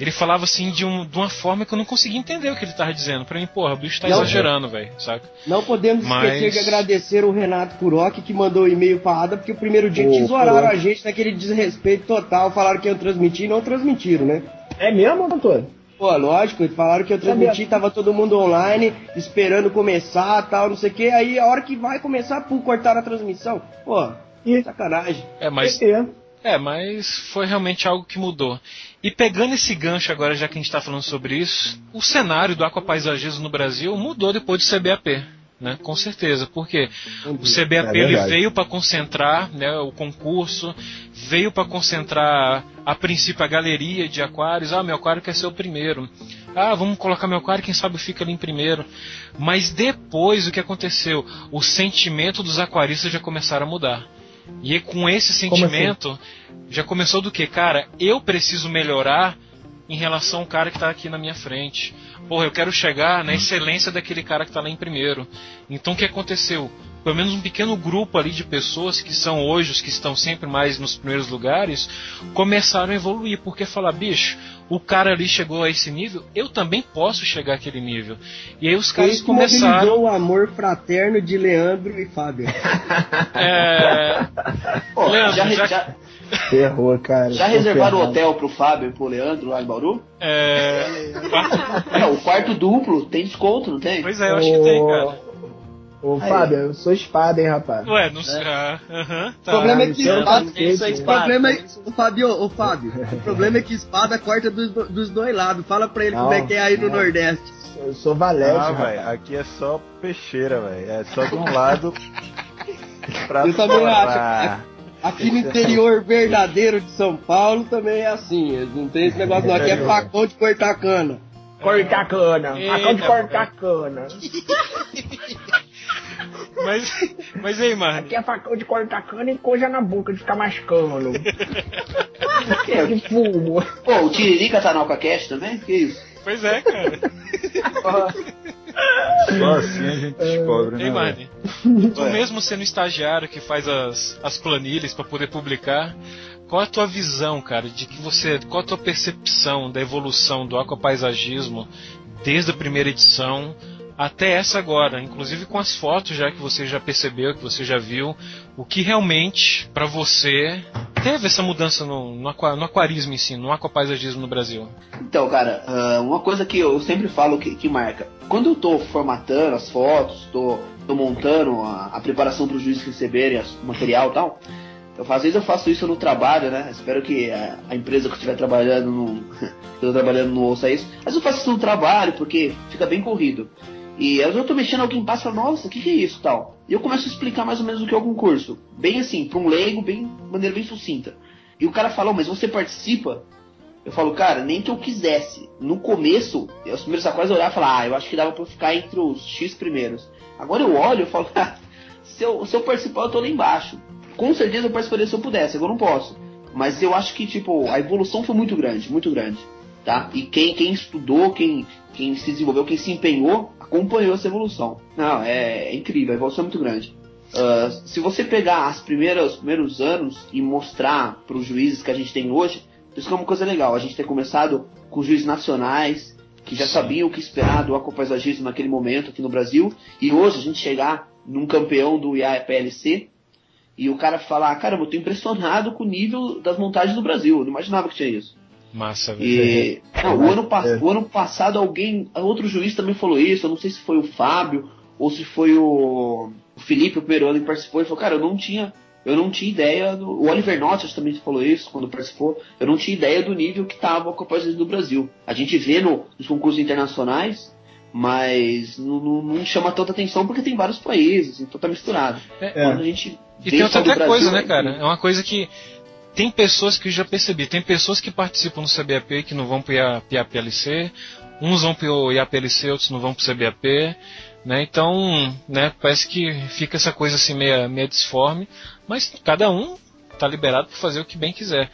Speaker 1: Ele falava assim de, um- de uma forma que eu não conseguia entender o que ele tava dizendo. Pra mim, porra, o bicho tá
Speaker 9: Não,
Speaker 1: exagerando, velho, saca?
Speaker 9: Não podemos
Speaker 1: Mas-
Speaker 9: esquecer de agradecer o Renato Kuroki que mandou o e-mail pra Ada, porque o primeiro dia
Speaker 10: Ô,
Speaker 9: tesouraram a gente naquele desrespeito total, falaram que iam transmitir e não transmitiram, né?
Speaker 10: É mesmo, doutor?
Speaker 9: Pô, lógico, eles falaram que ia transmitir, tava todo mundo online, esperando começar tal, não sei o que, aí a hora que vai começar, pum, cortaram a transmissão. Pô, sacanagem.
Speaker 1: É, mas. É, mas foi realmente algo que mudou. E pegando esse gancho agora, já que a gente está falando sobre isso, o cenário do aquapaisagismo no Brasil mudou depois do CBAP. Né, com certeza, porque o CBAP
Speaker 13: É
Speaker 1: veio para concentrar né, o concurso, veio para concentrar a princípio a galeria de aquários. Ah, meu aquário quer ser o primeiro. Ah, vamos colocar meu aquário, quem sabe fica ali em primeiro. Mas depois o que aconteceu? O sentimento dos aquaristas já começaram a mudar. E com esse sentimento, já começou do que? Cara, eu preciso melhorar em relação ao cara que está aqui na minha frente. Porra, eu quero chegar na excelência daquele cara que está lá em primeiro. Então o que aconteceu? Pelo menos um pequeno grupo ali de pessoas que são hoje os que estão sempre mais nos primeiros lugares, começaram a evoluir, porque falar, bicho, o cara ali chegou a esse nível, eu também posso chegar àquele nível. E aí os caras
Speaker 9: Isso
Speaker 1: começaram.
Speaker 9: o amor fraterno de Leandro e Fábio.
Speaker 1: É...
Speaker 7: Pô,
Speaker 1: Leandro,
Speaker 7: já,
Speaker 1: já-
Speaker 7: já,
Speaker 10: Ferrou, cara.
Speaker 7: já reservaram o hotel pro Fábio e pro Leandro lá em Bauru?
Speaker 1: É...
Speaker 7: É, o quarto duplo tem desconto, não tem?
Speaker 1: Pois é, eu acho que tem, cara.
Speaker 10: Ô,
Speaker 7: Aí.
Speaker 10: Fábio, eu sou espada, hein, rapaz.
Speaker 1: Ué, não sei. Aham,
Speaker 9: O
Speaker 1: tá.
Speaker 9: problema é que
Speaker 10: isso é
Speaker 9: espada, isso é espada. O problema é, o Fábio, o Fábio, o problema é que espada corta dos, do- dos dois lados. Fala pra ele
Speaker 10: Não,
Speaker 9: como é que é aí no
Speaker 10: não.
Speaker 9: Nordeste.
Speaker 10: Eu sou valete,
Speaker 8: Ah,
Speaker 10: rapaz.
Speaker 8: velho, aqui é só peixeira, velho. É só de um lado pra
Speaker 9: Eu também acho. Aqui no interior verdadeiro de São Paulo também é assim. eles Não tem esse negócio não. Aqui é facão de cortar cana.
Speaker 10: Cortar cana. Facão de cortar cana.
Speaker 1: Mas, mas aí, mano.
Speaker 10: Aqui é facão de cortar cana e coisa na boca de ficar mascando. de fumo.
Speaker 7: Pô, o Tiririca tá na AlcaCast também? Que isso?
Speaker 1: Pois é, cara.
Speaker 8: Só assim a gente descobre,
Speaker 1: Ei,
Speaker 8: né? Velho?
Speaker 1: tu mesmo sendo estagiário que faz as, as planilhas pra poder publicar, qual a tua visão, cara, de que você, qual a tua percepção da evolução do aquapaisagismo desde a primeira edição até essa agora, inclusive com as fotos já que você já percebeu, que você já viu, o que realmente pra você teve essa mudança no, no, aqua- no aquarismo em si, no aquapaisagismo no Brasil?
Speaker 7: Então, cara, ah, uma coisa que eu sempre falo que, que marca. Quando eu tô formatando as fotos, tô, tô montando a, a preparação para os juízes receberem as- o material e tal, eu, às vezes eu faço isso no trabalho, né? Espero que a, a empresa que eu estiver trabalhando não, eu trabalhando não ouça isso. Mas eu faço isso no trabalho porque fica bem corrido. E às vezes eu tô mexendo, alguém passa nossa, o que, que é isso tal? E eu começo a explicar mais ou menos o que é o concurso. Bem assim, para um leigo, bem, de maneira bem sucinta. E o cara fala, "Oh, mas você participa? Eu falo, cara, nem que eu quisesse. No começo, os primeiros aquários eu olhava e falava, ah, eu acho que dava pra eu ficar entre os X primeiros. Agora eu olho e falo, ah, se eu, se eu participar, eu tô lá embaixo. Com certeza eu participaria se eu pudesse, agora eu não posso. Mas eu acho que, tipo, a evolução foi muito grande, muito grande. Tá? E quem, quem estudou, quem, quem se desenvolveu, quem se empenhou, acompanhou essa evolução. Não, é, é incrível, a evolução é muito grande. Ah, se você pegar as primeiras, os primeiros anos e mostrar para os juízes que a gente tem hoje, isso é uma coisa legal. A gente ter começado com juízes nacionais, que já sabiam o que esperar do aquapaisagismo naquele momento aqui no Brasil, e hoje a gente chegar num campeão do IAPLC e o cara falar, caramba, eu tô impressionado com o nível das montagens do Brasil, eu não imaginava que tinha isso.
Speaker 1: Massa.
Speaker 7: E não, o, ano
Speaker 3: É.
Speaker 7: o ano passado alguém, outro juiz também falou isso, eu não sei se foi o Fábio ou se foi o, o Felipe, o que participou, ele falou, cara, eu não tinha, eu não tinha ideia do. O Oliver Notts também falou isso quando participou, eu não tinha ideia do nível que estava a Copa do Brasil. A gente vê no, nos concursos internacionais, mas não, não- não chama tanta atenção porque tem vários países, então tá misturado.
Speaker 1: É.
Speaker 7: Quando a gente
Speaker 1: E tem outra
Speaker 7: Brasil,
Speaker 1: coisa, né,
Speaker 7: é-
Speaker 1: cara? É uma coisa que tem pessoas que já percebi, tem pessoas que participam do CBAP que não vão pro IA- PAPLC, uns vão pro IAPLC, outros não vão pro CBAP, né? Então, né, parece que fica essa coisa assim meia, meia disforme, mas cada um tá liberado para fazer o que bem quiser.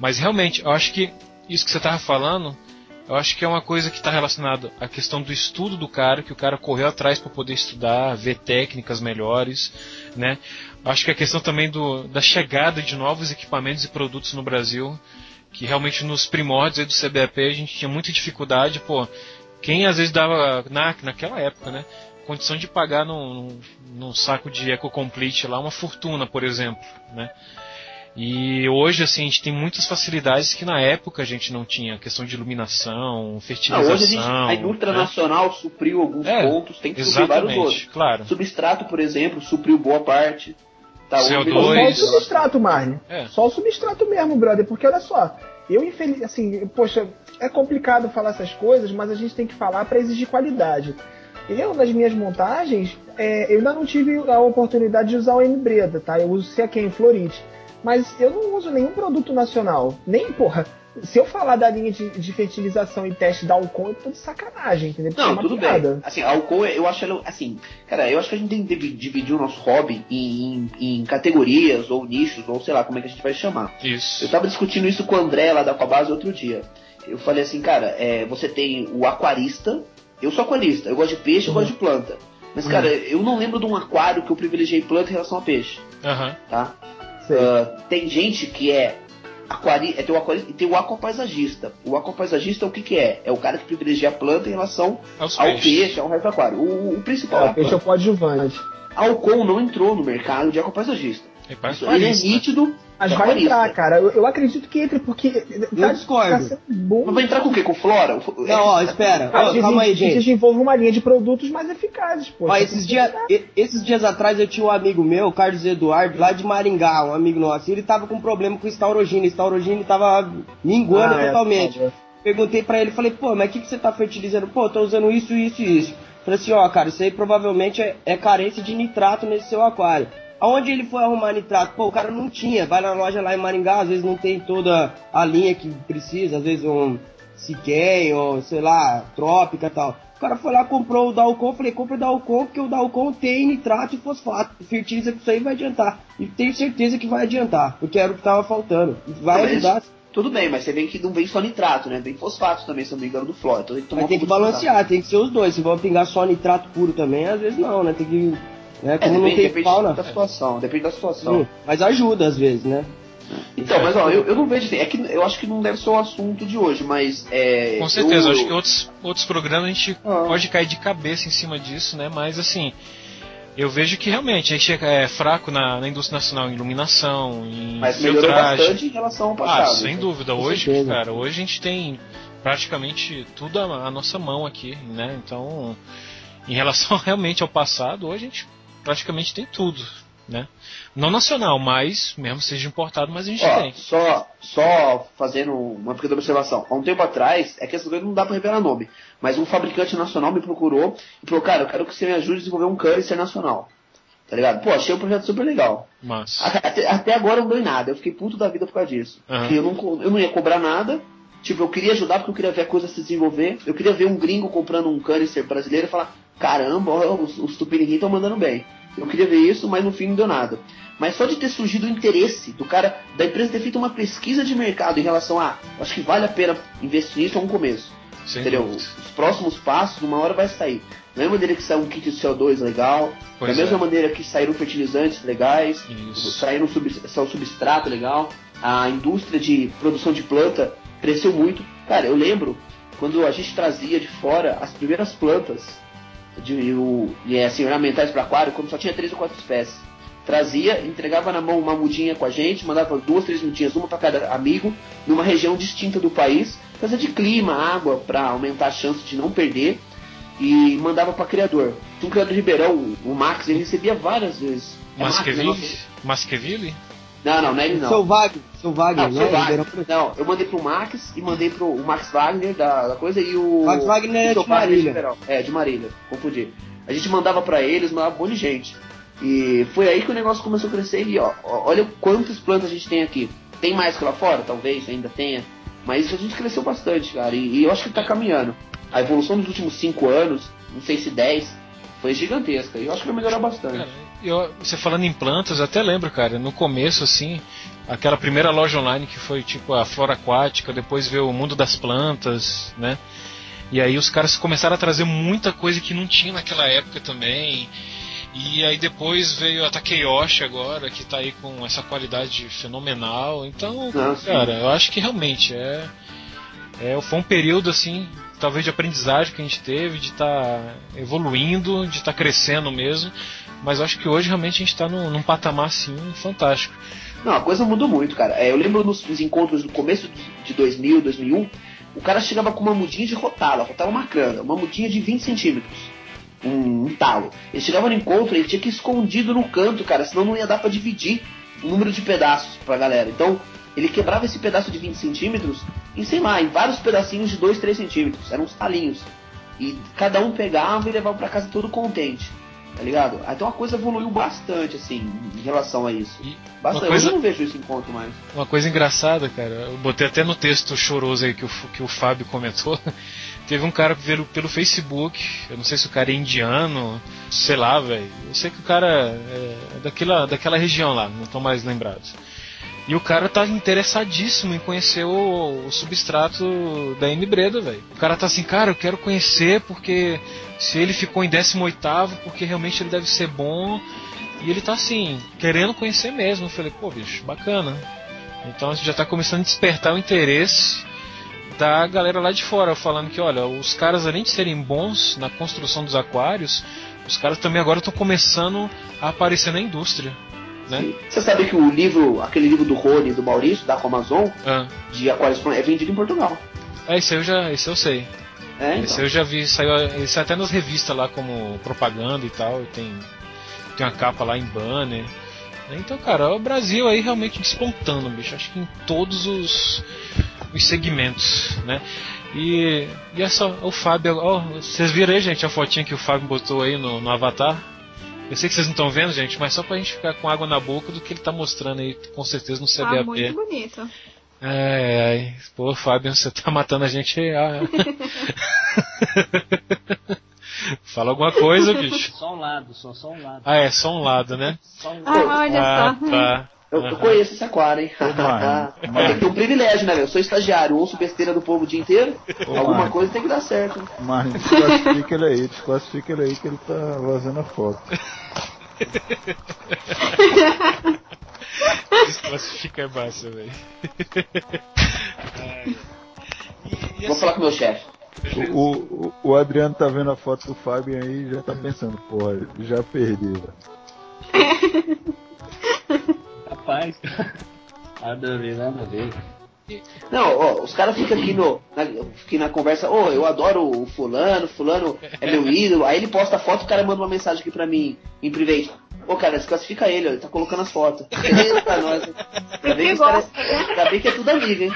Speaker 1: Mas realmente, eu acho que isso que você tava falando, eu acho que é uma coisa que está relacionada à questão do estudo do cara, que o cara correu atrás para poder estudar, ver técnicas melhores, né? Acho que a questão também do, da chegada de novos equipamentos e produtos no Brasil, que realmente nos primórdios do CBAP a gente tinha muita dificuldade, pô, quem às vezes dava, na, naquela época, né? Condição de pagar num, num, saco de EcoComplete lá uma fortuna, por exemplo, né? E hoje, assim, a gente tem muitas facilidades que na época a gente não tinha. Questão de iluminação,
Speaker 7: Não,
Speaker 1: fertilização.
Speaker 7: hoje a, gente, a indústria
Speaker 1: né?
Speaker 7: nacional supriu alguns
Speaker 1: É,
Speaker 7: pontos, tem que suprir vários
Speaker 1: exatamente,
Speaker 7: outros.
Speaker 1: claro.
Speaker 7: Substrato, por exemplo, supriu boa parte. Tá, hoje
Speaker 1: CO2.
Speaker 7: melhorou.
Speaker 10: Só o substrato, Marne.
Speaker 1: É.
Speaker 10: Só o substrato mesmo, brother. Porque olha só, eu infeliz, assim, poxa, é complicado falar essas coisas, mas a gente tem que falar para exigir qualidade. Eu, nas minhas montagens, é, eu ainda não tive a oportunidade de usar o M-Breda, tá? Eu uso Seaquen Florite. Mas eu não uso nenhum produto nacional. Nem, porra, se eu falar da linha de, de fertilização e teste da Alcon, eu tô de sacanagem, entendeu? Porque é
Speaker 7: Não,
Speaker 10: uma
Speaker 7: tudo
Speaker 10: piada.
Speaker 7: bem. Assim, a Alcoa, eu acho ela, assim, cara, eu acho que a gente tem que divi- dividir o nosso hobby em, em- em categorias ou nichos, ou sei lá como é que a gente vai chamar.
Speaker 1: Isso.
Speaker 7: Eu tava discutindo isso com o André lá da Aquabase outro dia. Eu falei assim, cara, é, você tem o aquarista, eu sou aquarista, eu gosto de peixe, eu gosto de planta. Mas, cara, eu não lembro de um aquário que eu privilegiei planta em relação a peixe,
Speaker 1: Aham.
Speaker 7: tá? Ah, tem gente que é aquari, é, tem o aquarista e tem o aquapaisagista. O aquapaisagista é o que que é? É o cara que privilegia a planta em relação
Speaker 1: Aos
Speaker 7: ao
Speaker 1: peixes.
Speaker 7: peixe, ao resto do aquário. O, o principal é
Speaker 10: É, peixe é o coadjuvante.
Speaker 7: A Alcon não entrou no mercado de aquapaisagista.
Speaker 1: É
Speaker 7: Isso, ele é
Speaker 1: aquarista.
Speaker 7: nítido,
Speaker 10: Mas
Speaker 7: é
Speaker 10: vai entrar, cara. Eu, eu acredito que entre, porque. tá-
Speaker 9: discordo.
Speaker 10: tá bom.
Speaker 7: Mas vai entrar com o quê? Com flora?
Speaker 9: Não, ó, espera.
Speaker 10: Cara,
Speaker 9: Ó, calma aí, gente.
Speaker 10: Desenvolve uma linha de produtos mais eficazes, pô.
Speaker 9: Ó, esses, dia, esses dias atrás eu tinha um amigo meu, Carlos Eduardo, lá de Maringá, um amigo nosso, e ele tava com problema com estaurogina. Estaurogina tava minguando
Speaker 10: Ah, é,
Speaker 9: totalmente.
Speaker 10: favor.
Speaker 9: Perguntei pra ele, falei, pô, mas o que, que você tá fertilizando? Pô, tô usando isso, isso e isso. Falei assim, ó, cara, isso aí provavelmente é, é carência de nitrato nesse seu aquário. Aonde ele foi arrumar nitrato? Pô, o cara não tinha. Vai na loja lá em Maringá, às vezes não tem toda a linha que precisa, às vezes um Siquem ou, sei lá, Trópica e tal. O cara foi lá, comprou o Dalcon, falei, compra o Dalcon, porque o Dalcon tem nitrato e fosfato. Fertiliza com isso aí vai adiantar. E tenho certeza que vai adiantar, porque era o que tava faltando. Vai
Speaker 7: mas
Speaker 9: ajudar.
Speaker 7: Tudo bem, mas você vê que não vem só nitrato, né? Vem fosfato também, se eu não me engano, do flora. Então tem que tomar
Speaker 9: Mas tem que balancear, tem que ser os dois. Se vão pingar só nitrato puro também, às vezes não, né? Tem que. Né?
Speaker 7: É,
Speaker 9: Como não
Speaker 7: depende,
Speaker 9: tem
Speaker 7: depende
Speaker 9: fauna.
Speaker 7: da situação, depende da situação.
Speaker 9: Sim, mas ajuda às vezes, né?
Speaker 7: Então, mas ó, eu, eu não vejo assim, é que eu acho que não deve ser o assunto de hoje, mas é.
Speaker 1: Com certeza,
Speaker 7: eu-
Speaker 1: acho que outros, outros programas a gente
Speaker 7: Ah.
Speaker 1: pode cair de cabeça em cima disso, né? Mas assim, eu vejo que realmente a gente é fraco na, na indústria nacional em iluminação, em
Speaker 7: Mas melhorou
Speaker 1: filtragem.
Speaker 7: bastante em relação ao passado.
Speaker 1: Ah, sem
Speaker 7: né?
Speaker 1: dúvida. Hoje, cara, hoje a gente tem praticamente tudo à, à nossa mão aqui, né? Então, em relação realmente ao passado, hoje a gente praticamente tem tudo, né? Não nacional, mas mesmo seja importado, mas a gente
Speaker 7: Ó,
Speaker 1: tem.
Speaker 7: só, só fazendo uma pequena observação. Há um tempo atrás, é que essa coisa não dá pra revelar nome, mas um fabricante nacional me procurou e falou, cara, eu quero que você me ajude a desenvolver um câncer nacional. Tá ligado? Pô, achei um projeto super legal.
Speaker 1: Mas,
Speaker 7: Até, até agora eu não dei nada, eu fiquei puto da vida por causa disso. Porque eu não, eu não ia cobrar nada, tipo, eu queria ajudar porque eu queria ver a coisa se desenvolver. Eu queria ver um gringo comprando um câncer brasileiro e falar, caramba, ó, os, os tupiniquim estão mandando bem. Eu queria ver isso, mas no fim não deu nada. Mas só de ter surgido o interesse do cara, da empresa ter feito uma pesquisa de mercado em relação a, acho que vale a pena investir nisso é um começo.
Speaker 1: sem
Speaker 7: entendeu?
Speaker 1: dúvida.
Speaker 7: Os próximos passos, uma hora vai sair. Da mesma maneira que saiu um kit de CO2 legal,
Speaker 1: Pois
Speaker 7: da mesma
Speaker 1: é.
Speaker 7: maneira que saíram fertilizantes legais,
Speaker 1: Isso.
Speaker 7: saíram sub, saiu substrato legal, a indústria de produção de planta cresceu muito. Cara, eu lembro quando a gente trazia de fora as primeiras plantas de, o, e, assim, ornamentais para aquário, quando só tinha três ou quatro espécies. trazia, entregava na mão uma mudinha com a gente, mandava duas, três mudinhas, uma para cada amigo, numa região distinta do país, coisa de clima, água, para aumentar a chance de não perder, e mandava para criador. Tinha um criador de Ribeirão, o Max, ele recebia várias vezes. É
Speaker 1: Masqueville? Masqueville?
Speaker 7: Não, não, não é ele não.
Speaker 9: Seu Wagner, seu Wagner,
Speaker 7: Não,
Speaker 9: né?
Speaker 7: seu Wagner. Não, eu mandei pro Max e mandei pro o Max Wagner da, da coisa e o.
Speaker 9: Max Wagner é de Marília.
Speaker 7: É, de Marília, confundi. A gente mandava pra eles, mandava um monte de gente. E foi aí que o negócio começou a crescer e ó, olha quantas plantas a gente tem aqui. Tem mais que lá fora? Talvez ainda tenha. Mas a gente cresceu bastante, cara. E, e eu acho que tá caminhando. A evolução dos últimos 5 anos, não sei se 10, foi gigantesca. E eu acho que vai melhorar bastante.
Speaker 1: Eu, você falando em plantas, eu até lembro, cara, no começo, assim, aquela primeira loja online que foi tipo a Flora Aquática, depois veio o Mundo das Plantas, né? E aí os caras começaram a trazer muita coisa que não tinha naquela época também. E aí depois veio a Takeyoshi agora, que tá aí com essa qualidade fenomenal. Então,
Speaker 7: Nossa.
Speaker 1: cara, eu acho que realmente é, é foi um período assim, talvez de aprendizagem que a gente teve, de estar evoluindo, de estar crescendo mesmo. Mas acho que hoje realmente a gente está num, num patamar assim fantástico.
Speaker 7: Não, a coisa mudou muito, cara. É, eu lembro nos, nos encontros do começo de 2000, 2001, o cara chegava com uma mudinha de rotala, rotala macrana, uma mudinha de 20 centímetros, um, um talo. Ele chegava no encontro, ele tinha que ir escondido no canto, cara, senão não ia dar pra dividir o número de pedaços pra galera. Então, ele quebrava esse pedaço de 20 centímetros em, sei lá, em vários pedacinhos de 2, 3 centímetros, eram uns talinhos. E cada um pegava e levava pra casa todo contente. Tá ligado? Então a coisa evoluiu bastante, assim, em relação a isso. Bastante.
Speaker 1: coisa-
Speaker 7: eu não vejo esse encontro mais.
Speaker 1: Uma coisa engraçada, cara, eu botei até no texto choroso aí que o, que o Fábio comentou. Teve um cara pelo, pelo Facebook, eu não sei se o cara é indiano, sei lá, velho. Eu sei que o cara é daquela, daquela região lá, não tô mais lembrado. E o cara tá interessadíssimo em conhecer o, o substrato da M Breda, velho. O cara tá assim, cara, eu quero conhecer porque se ele ficou em 18 porque realmente ele deve ser bom. E ele tá assim, querendo conhecer mesmo. Eu falei, pô, bicho, bacana. Então a gente já tá começando a despertar o interesse da galera lá de fora, falando que, olha, os caras além de serem bons na construção dos aquários, os caras também agora estão começando a aparecer na indústria. Né?
Speaker 7: Você sabe que o livro, aquele livro do Rony, do Maurício, da Amazon,
Speaker 1: Ah.
Speaker 7: de Aquários é vendido em Portugal.
Speaker 1: É, esse eu já, esse eu sei.
Speaker 7: É,
Speaker 1: Esse
Speaker 7: então.
Speaker 1: eu já vi, saiu, saiu até nas revistas lá como propaganda e tal, tem, tem uma capa lá em banner. Então, cara, o Brasil aí realmente despontando, bicho. Acho que em todos os, os segmentos, né? E, e essa, o Fábio, ó, vocês viram aí, gente, a fotinha que o Fábio botou aí no, no Avatar? Eu sei que vocês não estão vendo, gente, mas só pra gente ficar com água na boca do que ele tá mostrando aí, com certeza no
Speaker 6: Tá
Speaker 1: CBAP.
Speaker 6: muito bonito.
Speaker 1: Ai, ai. Pô, Fábio, você tá matando a gente. ah. Fala alguma coisa, bicho.
Speaker 11: Só um lado, só, só um lado.
Speaker 1: Ah, é só um lado, né?
Speaker 11: Só um
Speaker 6: Ah, olha
Speaker 1: ah,
Speaker 6: só.
Speaker 1: Tá.
Speaker 7: Eu, eu conheço esse aquário, hein?
Speaker 8: Marlon,
Speaker 7: Tem que ter um privilégio, né, meu? Eu sou estagiário, ouço besteira do povo o dia inteiro.
Speaker 8: Ô,
Speaker 7: Alguma
Speaker 8: Marlon.
Speaker 7: coisa tem que dar certo. né?
Speaker 8: Mas desclassifica ele aí, desclassifica ele aí que ele tá vazando a foto.
Speaker 1: Desclassifica é massa, velho.
Speaker 7: Vou falar com o meu chefe.
Speaker 8: O, o, o Adriano tá vendo a foto do Fábio aí e já tá pensando, porra, já perdi, velho.
Speaker 11: Rapaz. Nada a ver, nada a ver.
Speaker 7: Não, ó, os caras ficam aqui, no, na, aqui na conversa, ô, eu adoro o fulano, fulano é meu ídolo. Aí ele posta a foto o cara manda uma mensagem aqui pra mim, em private. Ô, cara, desclassifica ele, ó, ele tá colocando as fotos. Pra nós? Ainda bem que, caras- ainda bem que é tudo amigo, hein?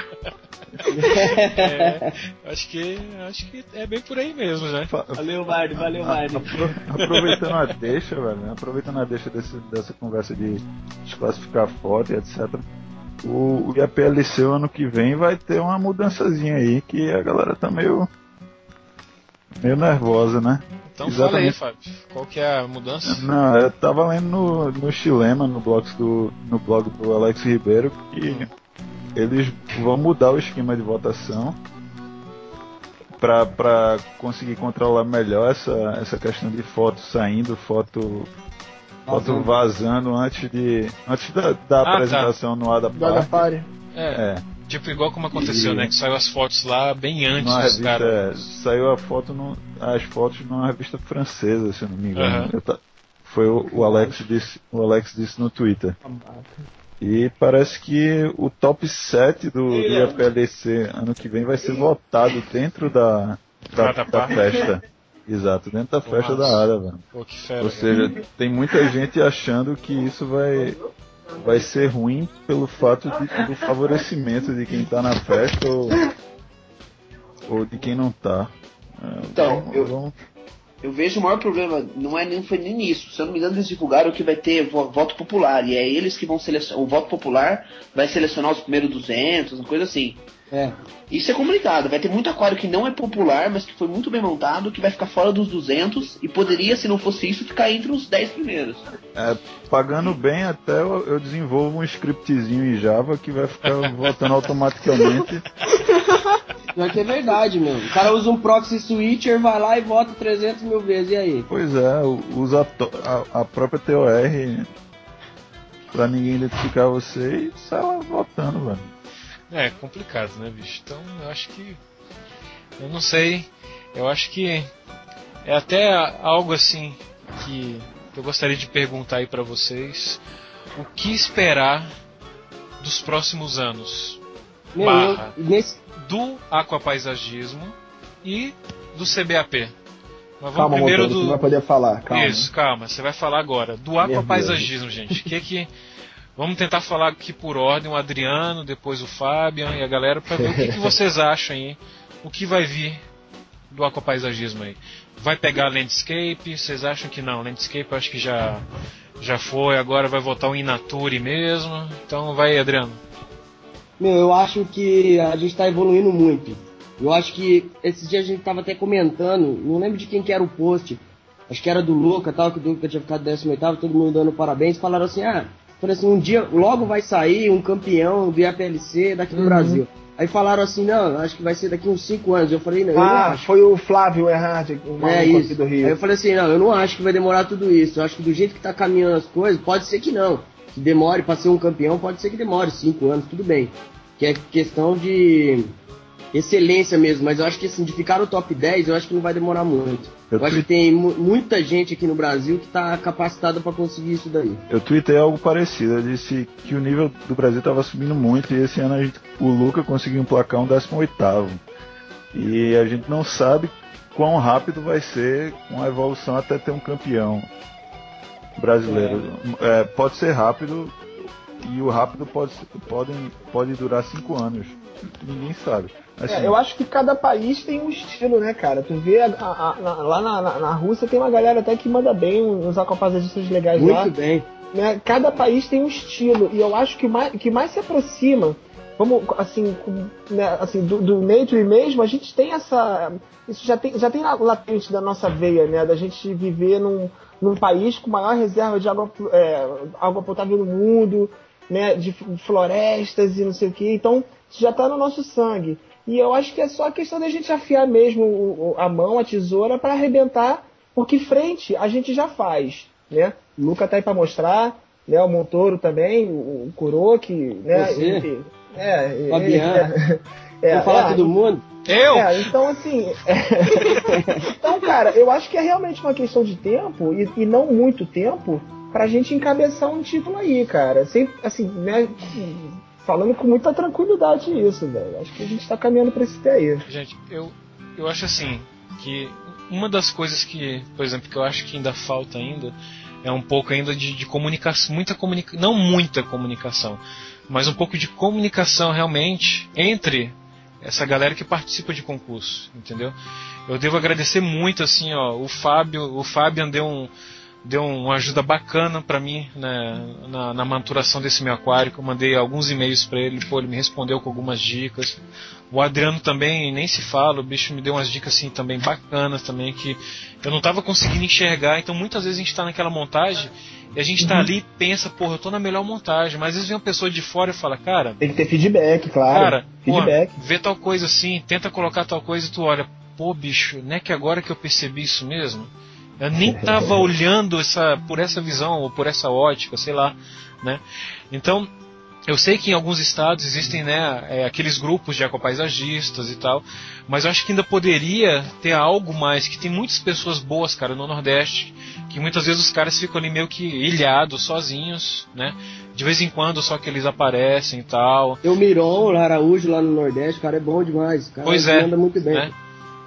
Speaker 1: É, acho que acho que é bem por aí mesmo, né?
Speaker 11: Valeu, Mardi, valeu.
Speaker 8: Apro- Aproveitando a deixa, velho, né? aproveitando a deixa desse, dessa conversa de desclassificar foto e etc. O, o IAPLC ano que vem vai ter uma mudançazinha aí que a galera tá meio. meio nervosa, né?
Speaker 1: Então fala aí,
Speaker 8: Exatamente.
Speaker 1: Fábio. Qual que é a mudança?
Speaker 8: Não, eu tava lendo no, no Chilema, no blog do, no blog do Alex Ribeiro, que eles vão mudar o esquema de votação pra, pra conseguir controlar melhor essa, essa questão de foto saindo, foto, foto
Speaker 10: Vazando.
Speaker 8: antes de antes da, da
Speaker 1: Ah, tá.
Speaker 8: apresentação no Ada. Party.
Speaker 1: É,
Speaker 8: É,
Speaker 1: tipo igual como aconteceu,
Speaker 8: E-
Speaker 1: né? Que saiu as fotos lá bem antes dos
Speaker 8: revista,
Speaker 1: caras.
Speaker 8: é, saiu a foto no, as fotos numa revista francesa, se eu não me engano. Eu ta- Foi o, o Alex disse, o Alex disse no Twitter. E parece que o top 7 do, do IAPLC ano que vem vai ser votado dentro da, da,
Speaker 1: da
Speaker 8: festa. Exato, dentro da festa
Speaker 1: Nossa.
Speaker 8: da área, velho. Ou seja, tem muita gente achando que isso vai, vai ser ruim pelo fato de- do favorecimento de quem tá na festa ou, ou de quem não tá. É,
Speaker 7: Então,
Speaker 8: vamos-
Speaker 7: eu-
Speaker 8: vamos-
Speaker 7: Eu vejo o maior problema, não é nem foi nem nisso. Se eu não me engano, eles divulgaram que vai ter vo- voto popular. E é eles que vão selecionar. O voto popular vai selecionar os primeiros 200, uma coisa assim.
Speaker 9: É.
Speaker 7: Isso é complicado. Vai ter muito aquário que não é popular, mas que foi muito bem montado, que vai ficar fora dos 200 e poderia, se não fosse isso, ficar entre os 10 primeiros.
Speaker 8: é, pagando bem, até eu, eu desenvolvo um scriptzinho em Java que vai ficar votando automaticamente.
Speaker 9: Pior que é verdade, meu. O cara usa um proxy switcher, vai lá e vota 300 mil vezes, e aí?
Speaker 8: Pois é, usa a, a- a própria TOR pra ninguém identificar você e sai lá votando, velho.
Speaker 1: É complicado, né, bicho? Então eu acho que. Eu não sei. Eu acho que é até algo assim que eu gostaria de perguntar aí pra vocês. O que esperar dos próximos anos?
Speaker 9: Meu,
Speaker 1: Barra.
Speaker 9: eu, nesse,
Speaker 1: Do aquapaisagismo e do CBAP. Mas vamos
Speaker 10: Calma,
Speaker 1: primeiro
Speaker 10: motor, você
Speaker 1: do.
Speaker 10: vai poder falar. Calma.
Speaker 1: Isso, calma, você vai falar agora. Do aquapaisagismo, gente. Que que. Vamos tentar falar aqui por ordem, o Adriano, depois o Fabian e a galera, para ver o que, que vocês acham aí. O que vai vir do aquapaisagismo aí. Vai pegar landscape? Vocês acham que não? Landscape eu acho que já, já foi, agora vai voltar o Inature mesmo. Então vai, Adriano.
Speaker 9: meu, eu acho que a gente tá evoluindo muito. Eu acho que esses dias a gente tava até comentando, não lembro de quem que era o post, acho que era do Luca tal, que o Luca tinha ficado 18 todo mundo dando parabéns, falaram assim, ah, falei assim, um dia, logo vai sair um campeão do IAPLC daqui do
Speaker 10: Uhum.
Speaker 9: Brasil. Aí falaram assim, não, acho que vai ser daqui uns 5 anos. Eu falei, não, eu não
Speaker 10: Ah,
Speaker 9: acho.
Speaker 10: foi o Flávio Erhard, o maluco
Speaker 9: É isso.
Speaker 10: do Rio.
Speaker 9: Aí eu falei assim, não, eu não acho que vai demorar tudo isso. Eu acho que do jeito que tá caminhando as coisas, pode ser que não. Que demore pra ser um campeão, pode ser que demore cinco anos, tudo bem. Que é questão de excelência mesmo, mas eu acho que assim, de ficar no top 10, eu acho que não vai demorar muito.
Speaker 8: Eu
Speaker 9: Eu, acho que tem mu- muita gente aqui no Brasil que tá capacitada pra conseguir isso daí.
Speaker 8: Eu tuitei algo parecido, eu disse que o nível do Brasil estava subindo muito e esse ano a gente, o Luca conseguiu emplacar um 18 E a gente não sabe quão rápido vai ser com a evolução até ter um campeão brasileiro. É, pode ser rápido e o rápido pode, pode, pode durar 5 anos. Ninguém sabe. Assim,
Speaker 10: É, eu acho que cada país tem um estilo, né, cara? Tu vê a- a- a- na- lá na, na, na Rússia tem uma galera até que manda bem uns aquapaisagistas legais lá.
Speaker 9: Muito bem.
Speaker 10: né? Cada país tem um estilo e eu acho que o mais, que mais se aproxima, vamos assim, né, assim do, do nature mesmo, a gente tem essa, isso já tem já tem latente da nossa veia, né? Da gente viver num, num país com maior reserva de água, é, água potável no mundo, né? De florestas e não sei o que. Então isso já está no nosso sangue. E eu acho que é só a questão da gente afiar mesmo a mão, a tesoura para arrebentar, porque frente a gente já faz, né? O Luca tá aí para mostrar, né? O Montoro também, o, o Kuroki, né?
Speaker 9: Você.
Speaker 10: E- é,
Speaker 9: Fabiano.
Speaker 10: é,
Speaker 9: Vou falar
Speaker 10: é,
Speaker 9: todo mundo?
Speaker 1: Eu?
Speaker 10: é, então assim. então, cara, eu acho que é realmente uma questão de tempo e, e não muito tempo pra gente encabeçar um título aí, cara. Sem, assim, né? Falando com muita tranquilidade isso, velho. Acho que a gente tá caminhando pra esse pé aí.
Speaker 1: Gente, eu, eu acho assim que uma das coisas que, por exemplo, que eu acho que ainda falta ainda é um pouco ainda de, de comunicação, muita comunicação, não muita comunicação, mas um pouco de comunicação realmente entre essa galera que participa de concurso, entendeu? Eu devo agradecer muito assim, ó, o Fábio, o Fabian deu um deu uma ajuda bacana para mim né, na, na maturação desse meu aquário, que eu mandei alguns e-mails para ele, pô, ele me respondeu com algumas dicas. O Adriano também, nem se fala, o bicho me deu umas dicas assim também bacanas também, que eu não estava conseguindo enxergar, então muitas vezes a gente está naquela montagem e a gente está ali e pensa, porra, eu tô na melhor montagem, mas às vezes vem uma pessoa de fora e fala, cara,
Speaker 10: Tem que ter feedback, claro.
Speaker 1: Cara, pô,
Speaker 10: feedback.
Speaker 1: vê tal coisa assim, tenta colocar tal coisa e tu olha, pô, bicho, não é que agora que eu percebi isso mesmo? Eu nem tava olhando essa, por essa visão ou por essa ótica, sei lá, né? Então, eu sei que em alguns estados existem né, é, aqueles grupos de ecopaisagistas e tal, mas eu acho que ainda poderia ter algo mais, que tem muitas pessoas boas, cara, no Nordeste, que muitas vezes os caras ficam ali meio que ilhados, sozinhos, né? De vez em quando só que eles aparecem e tal.
Speaker 9: Tem o Miron, o Araújo lá no Nordeste, o cara é bom demais. O cara
Speaker 1: Pois é,
Speaker 9: anda muito bem.
Speaker 1: né?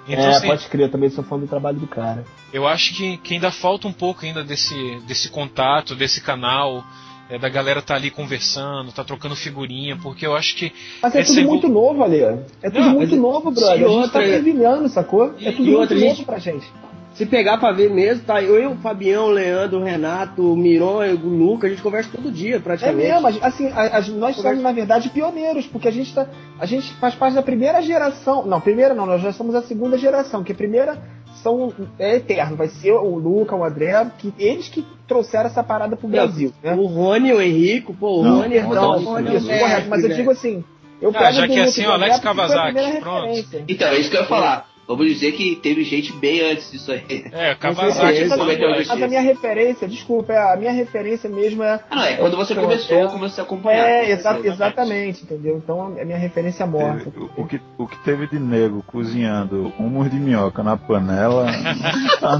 Speaker 1: Então,
Speaker 10: é,
Speaker 1: assim,
Speaker 10: pode crer, eu também sou fã do trabalho do cara.
Speaker 1: eu acho que, que ainda falta um pouco ainda desse, desse contato, desse canal, é, da galera tá ali conversando, tá trocando figurinha, porque eu acho que.
Speaker 10: Mas é tudo
Speaker 1: evol-
Speaker 10: muito novo, ali. É tudo
Speaker 1: Não,
Speaker 10: muito
Speaker 9: mas-
Speaker 10: novo, brother. A gente
Speaker 9: outra-
Speaker 10: tá fervilhando, sacou? É tudo
Speaker 9: e
Speaker 10: muito
Speaker 9: outra,
Speaker 10: novo
Speaker 9: gente-
Speaker 10: pra gente.
Speaker 9: Se pegar pra ver mesmo, tá eu, o Fabião, o Leandro, o Renato, o Miron, o Luca, a gente conversa todo dia
Speaker 10: É
Speaker 9: praticamente.
Speaker 10: mesmo, a- assim, a- a- nós somos, na verdade, pioneiros, porque a gente, tá, a gente faz parte da primeira geração. Não, primeira não, nós já somos a segunda geração, que a primeira são, é eterno, vai ser o Luca, o André, que eles que trouxeram essa parada pro Brasil. Né?
Speaker 9: O Rony, o Henrico, pô, o
Speaker 8: Não,
Speaker 9: Rony,
Speaker 10: Então,
Speaker 9: o Rony é
Speaker 10: isso,
Speaker 9: um
Speaker 10: correto,
Speaker 9: mestre,
Speaker 10: mas eu
Speaker 9: velho.
Speaker 10: digo assim, eu
Speaker 1: Ah,
Speaker 10: pego
Speaker 1: já que é assim, o Alex
Speaker 10: primeira
Speaker 1: pronto.
Speaker 10: referência.
Speaker 7: Então, é isso que eu ia falar. Vamos dizer que teve gente bem antes disso aí.
Speaker 1: É, Kawasaki
Speaker 7: Kawasaki.
Speaker 10: mas a minha referência, desculpa, é- a minha referência mesmo é.
Speaker 7: Ah, não, é quando você começou,
Speaker 10: é,
Speaker 7: começou a acompanhar.
Speaker 10: É, exa- exatamente, entendeu? Então é minha referência morta.
Speaker 8: Teve- o, que, o que teve de nego cozinhando humus de minhoca na panela tá.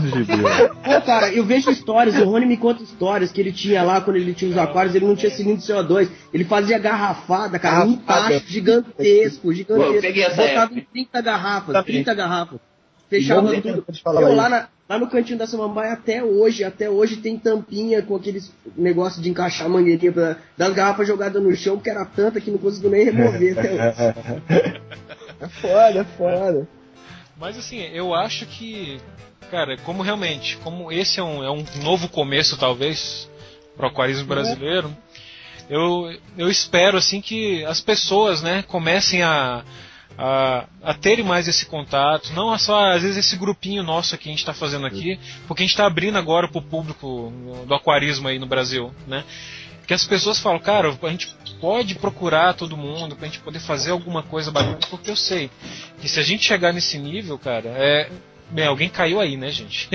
Speaker 9: Pô, cara, eu vejo histórias, o Rony me conta histórias que ele tinha lá quando ele tinha os aquários, ele não tinha cilindro de CO2. Ele fazia garrafada, cara, um
Speaker 10: Garrafada.
Speaker 9: tacho gigantesco, gigantesco.
Speaker 7: Pô, eu peguei essa
Speaker 9: Botava
Speaker 7: época.
Speaker 9: em 30 garrafas,
Speaker 10: Tá
Speaker 9: 30 garrafas. Fechava
Speaker 10: Bom,
Speaker 9: tudo. Eu
Speaker 10: aí.
Speaker 9: lá, na- lá no cantinho da Samambaia até hoje, até hoje tem tampinha com aqueles negócio de encaixar a mangueirinha pra, das garrafas jogadas no chão, porque era tanta que não conseguiu nem remover até hoje.
Speaker 10: É foda, é foda.
Speaker 1: Mas assim, eu acho que, cara, como realmente, como esse é um, é um novo começo, talvez, pro aquarismo brasileiro, eu, eu espero assim que as pessoas, né, comecem a, a, a terem mais esse contato, não só às vezes esse grupinho nosso que a gente está fazendo aqui, porque a gente está abrindo agora pro público do aquarismo aí no Brasil, né? Que as pessoas falam, cara, a gente pode procurar todo mundo pra gente poder fazer alguma coisa bacana, porque eu sei que se a gente chegar nesse nível, cara, é. Bem, alguém caiu aí, né, gente?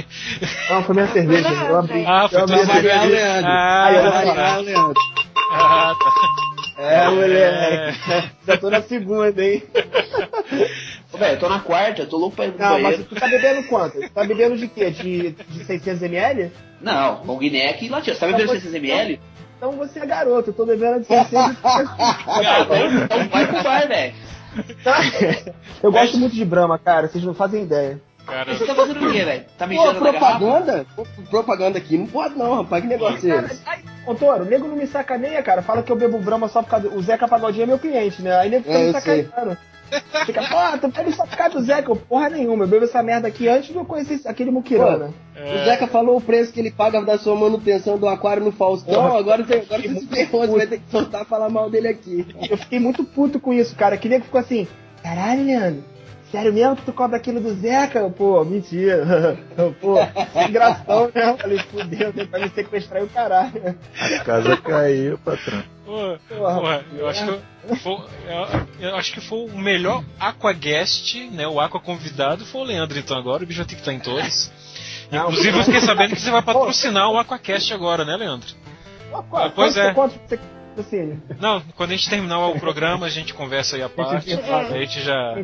Speaker 10: Não, foi minha cerveja. Eu abri.
Speaker 1: Ah, foi
Speaker 10: eu
Speaker 1: tua
Speaker 10: abri a
Speaker 1: cerveja.
Speaker 9: Variar o
Speaker 10: cerveja.
Speaker 1: Ah,
Speaker 9: o Leandro.
Speaker 1: Ah, tá.
Speaker 10: É, moleque. Já tô na segunda, hein?
Speaker 7: Ô, velho, eu tô na quarta, eu tô louco pra ir no
Speaker 10: Não,
Speaker 7: banheiro.
Speaker 10: mas tu tá bebendo quanto? Tu tá bebendo de quê? De, de 600ml?
Speaker 7: Não, com Guineca e latinha. Você tá bebendo 600ml?
Speaker 10: Então você é garoto, eu tô bebendo de 600
Speaker 7: Então vai pro bar, velho.
Speaker 10: Eu gosto muito de Brahma, cara, vocês não fazem ideia.
Speaker 1: Cara,
Speaker 7: Você tá fazendo o quê, velho? Tá mijando
Speaker 9: propaganda? Pô, Propaganda aqui não pode não, rapaz. Que negócio é esse?
Speaker 10: Ô Toro, o nego não me sacaneia, cara. Fala que eu bebo Brahma só por causa do... O Zeca Pagodinho é meu cliente, né? Aí nego fica
Speaker 9: É,
Speaker 10: me sacaneando. Fica, pô, tu bebe só por causa do Zeca. Eu, porra nenhuma, eu bebo essa merda aqui antes de eu conhecer aquele Mukirana.
Speaker 9: O Zeca falou o preço que ele paga da sua manutenção do aquário no Faustão. Agora, você, agora você se ferrou, você vai ter que soltar e falar mal dele aqui.
Speaker 10: Eu fiquei muito puto com isso, cara. Que nego ficou assim, caralho, Leandro. Sério mesmo que tu cobra aquilo do Zeca? Eu, Pô, mentira. Eu, Pô, sem gração, né? Eu falei, fudeu, tem pra me sequestrar e o caralho.
Speaker 8: A casa caiu, patrão.
Speaker 1: Pô,
Speaker 10: Porra,
Speaker 1: eu acho que eu- foi, eu, eu acho que foi o melhor Aquaguest, né? O Aqua convidado foi o Leandro, então agora o bicho vai ter que estar em todos. Inclusive eu fiquei sabendo que você vai patrocinar o Aquacast agora, né, Leandro?
Speaker 10: Pô,
Speaker 1: Ah, pois
Speaker 10: quanto-
Speaker 1: é.
Speaker 10: Quanto você assim?
Speaker 1: Não, quando a gente terminar o programa, a gente conversa aí a parte, a gente já,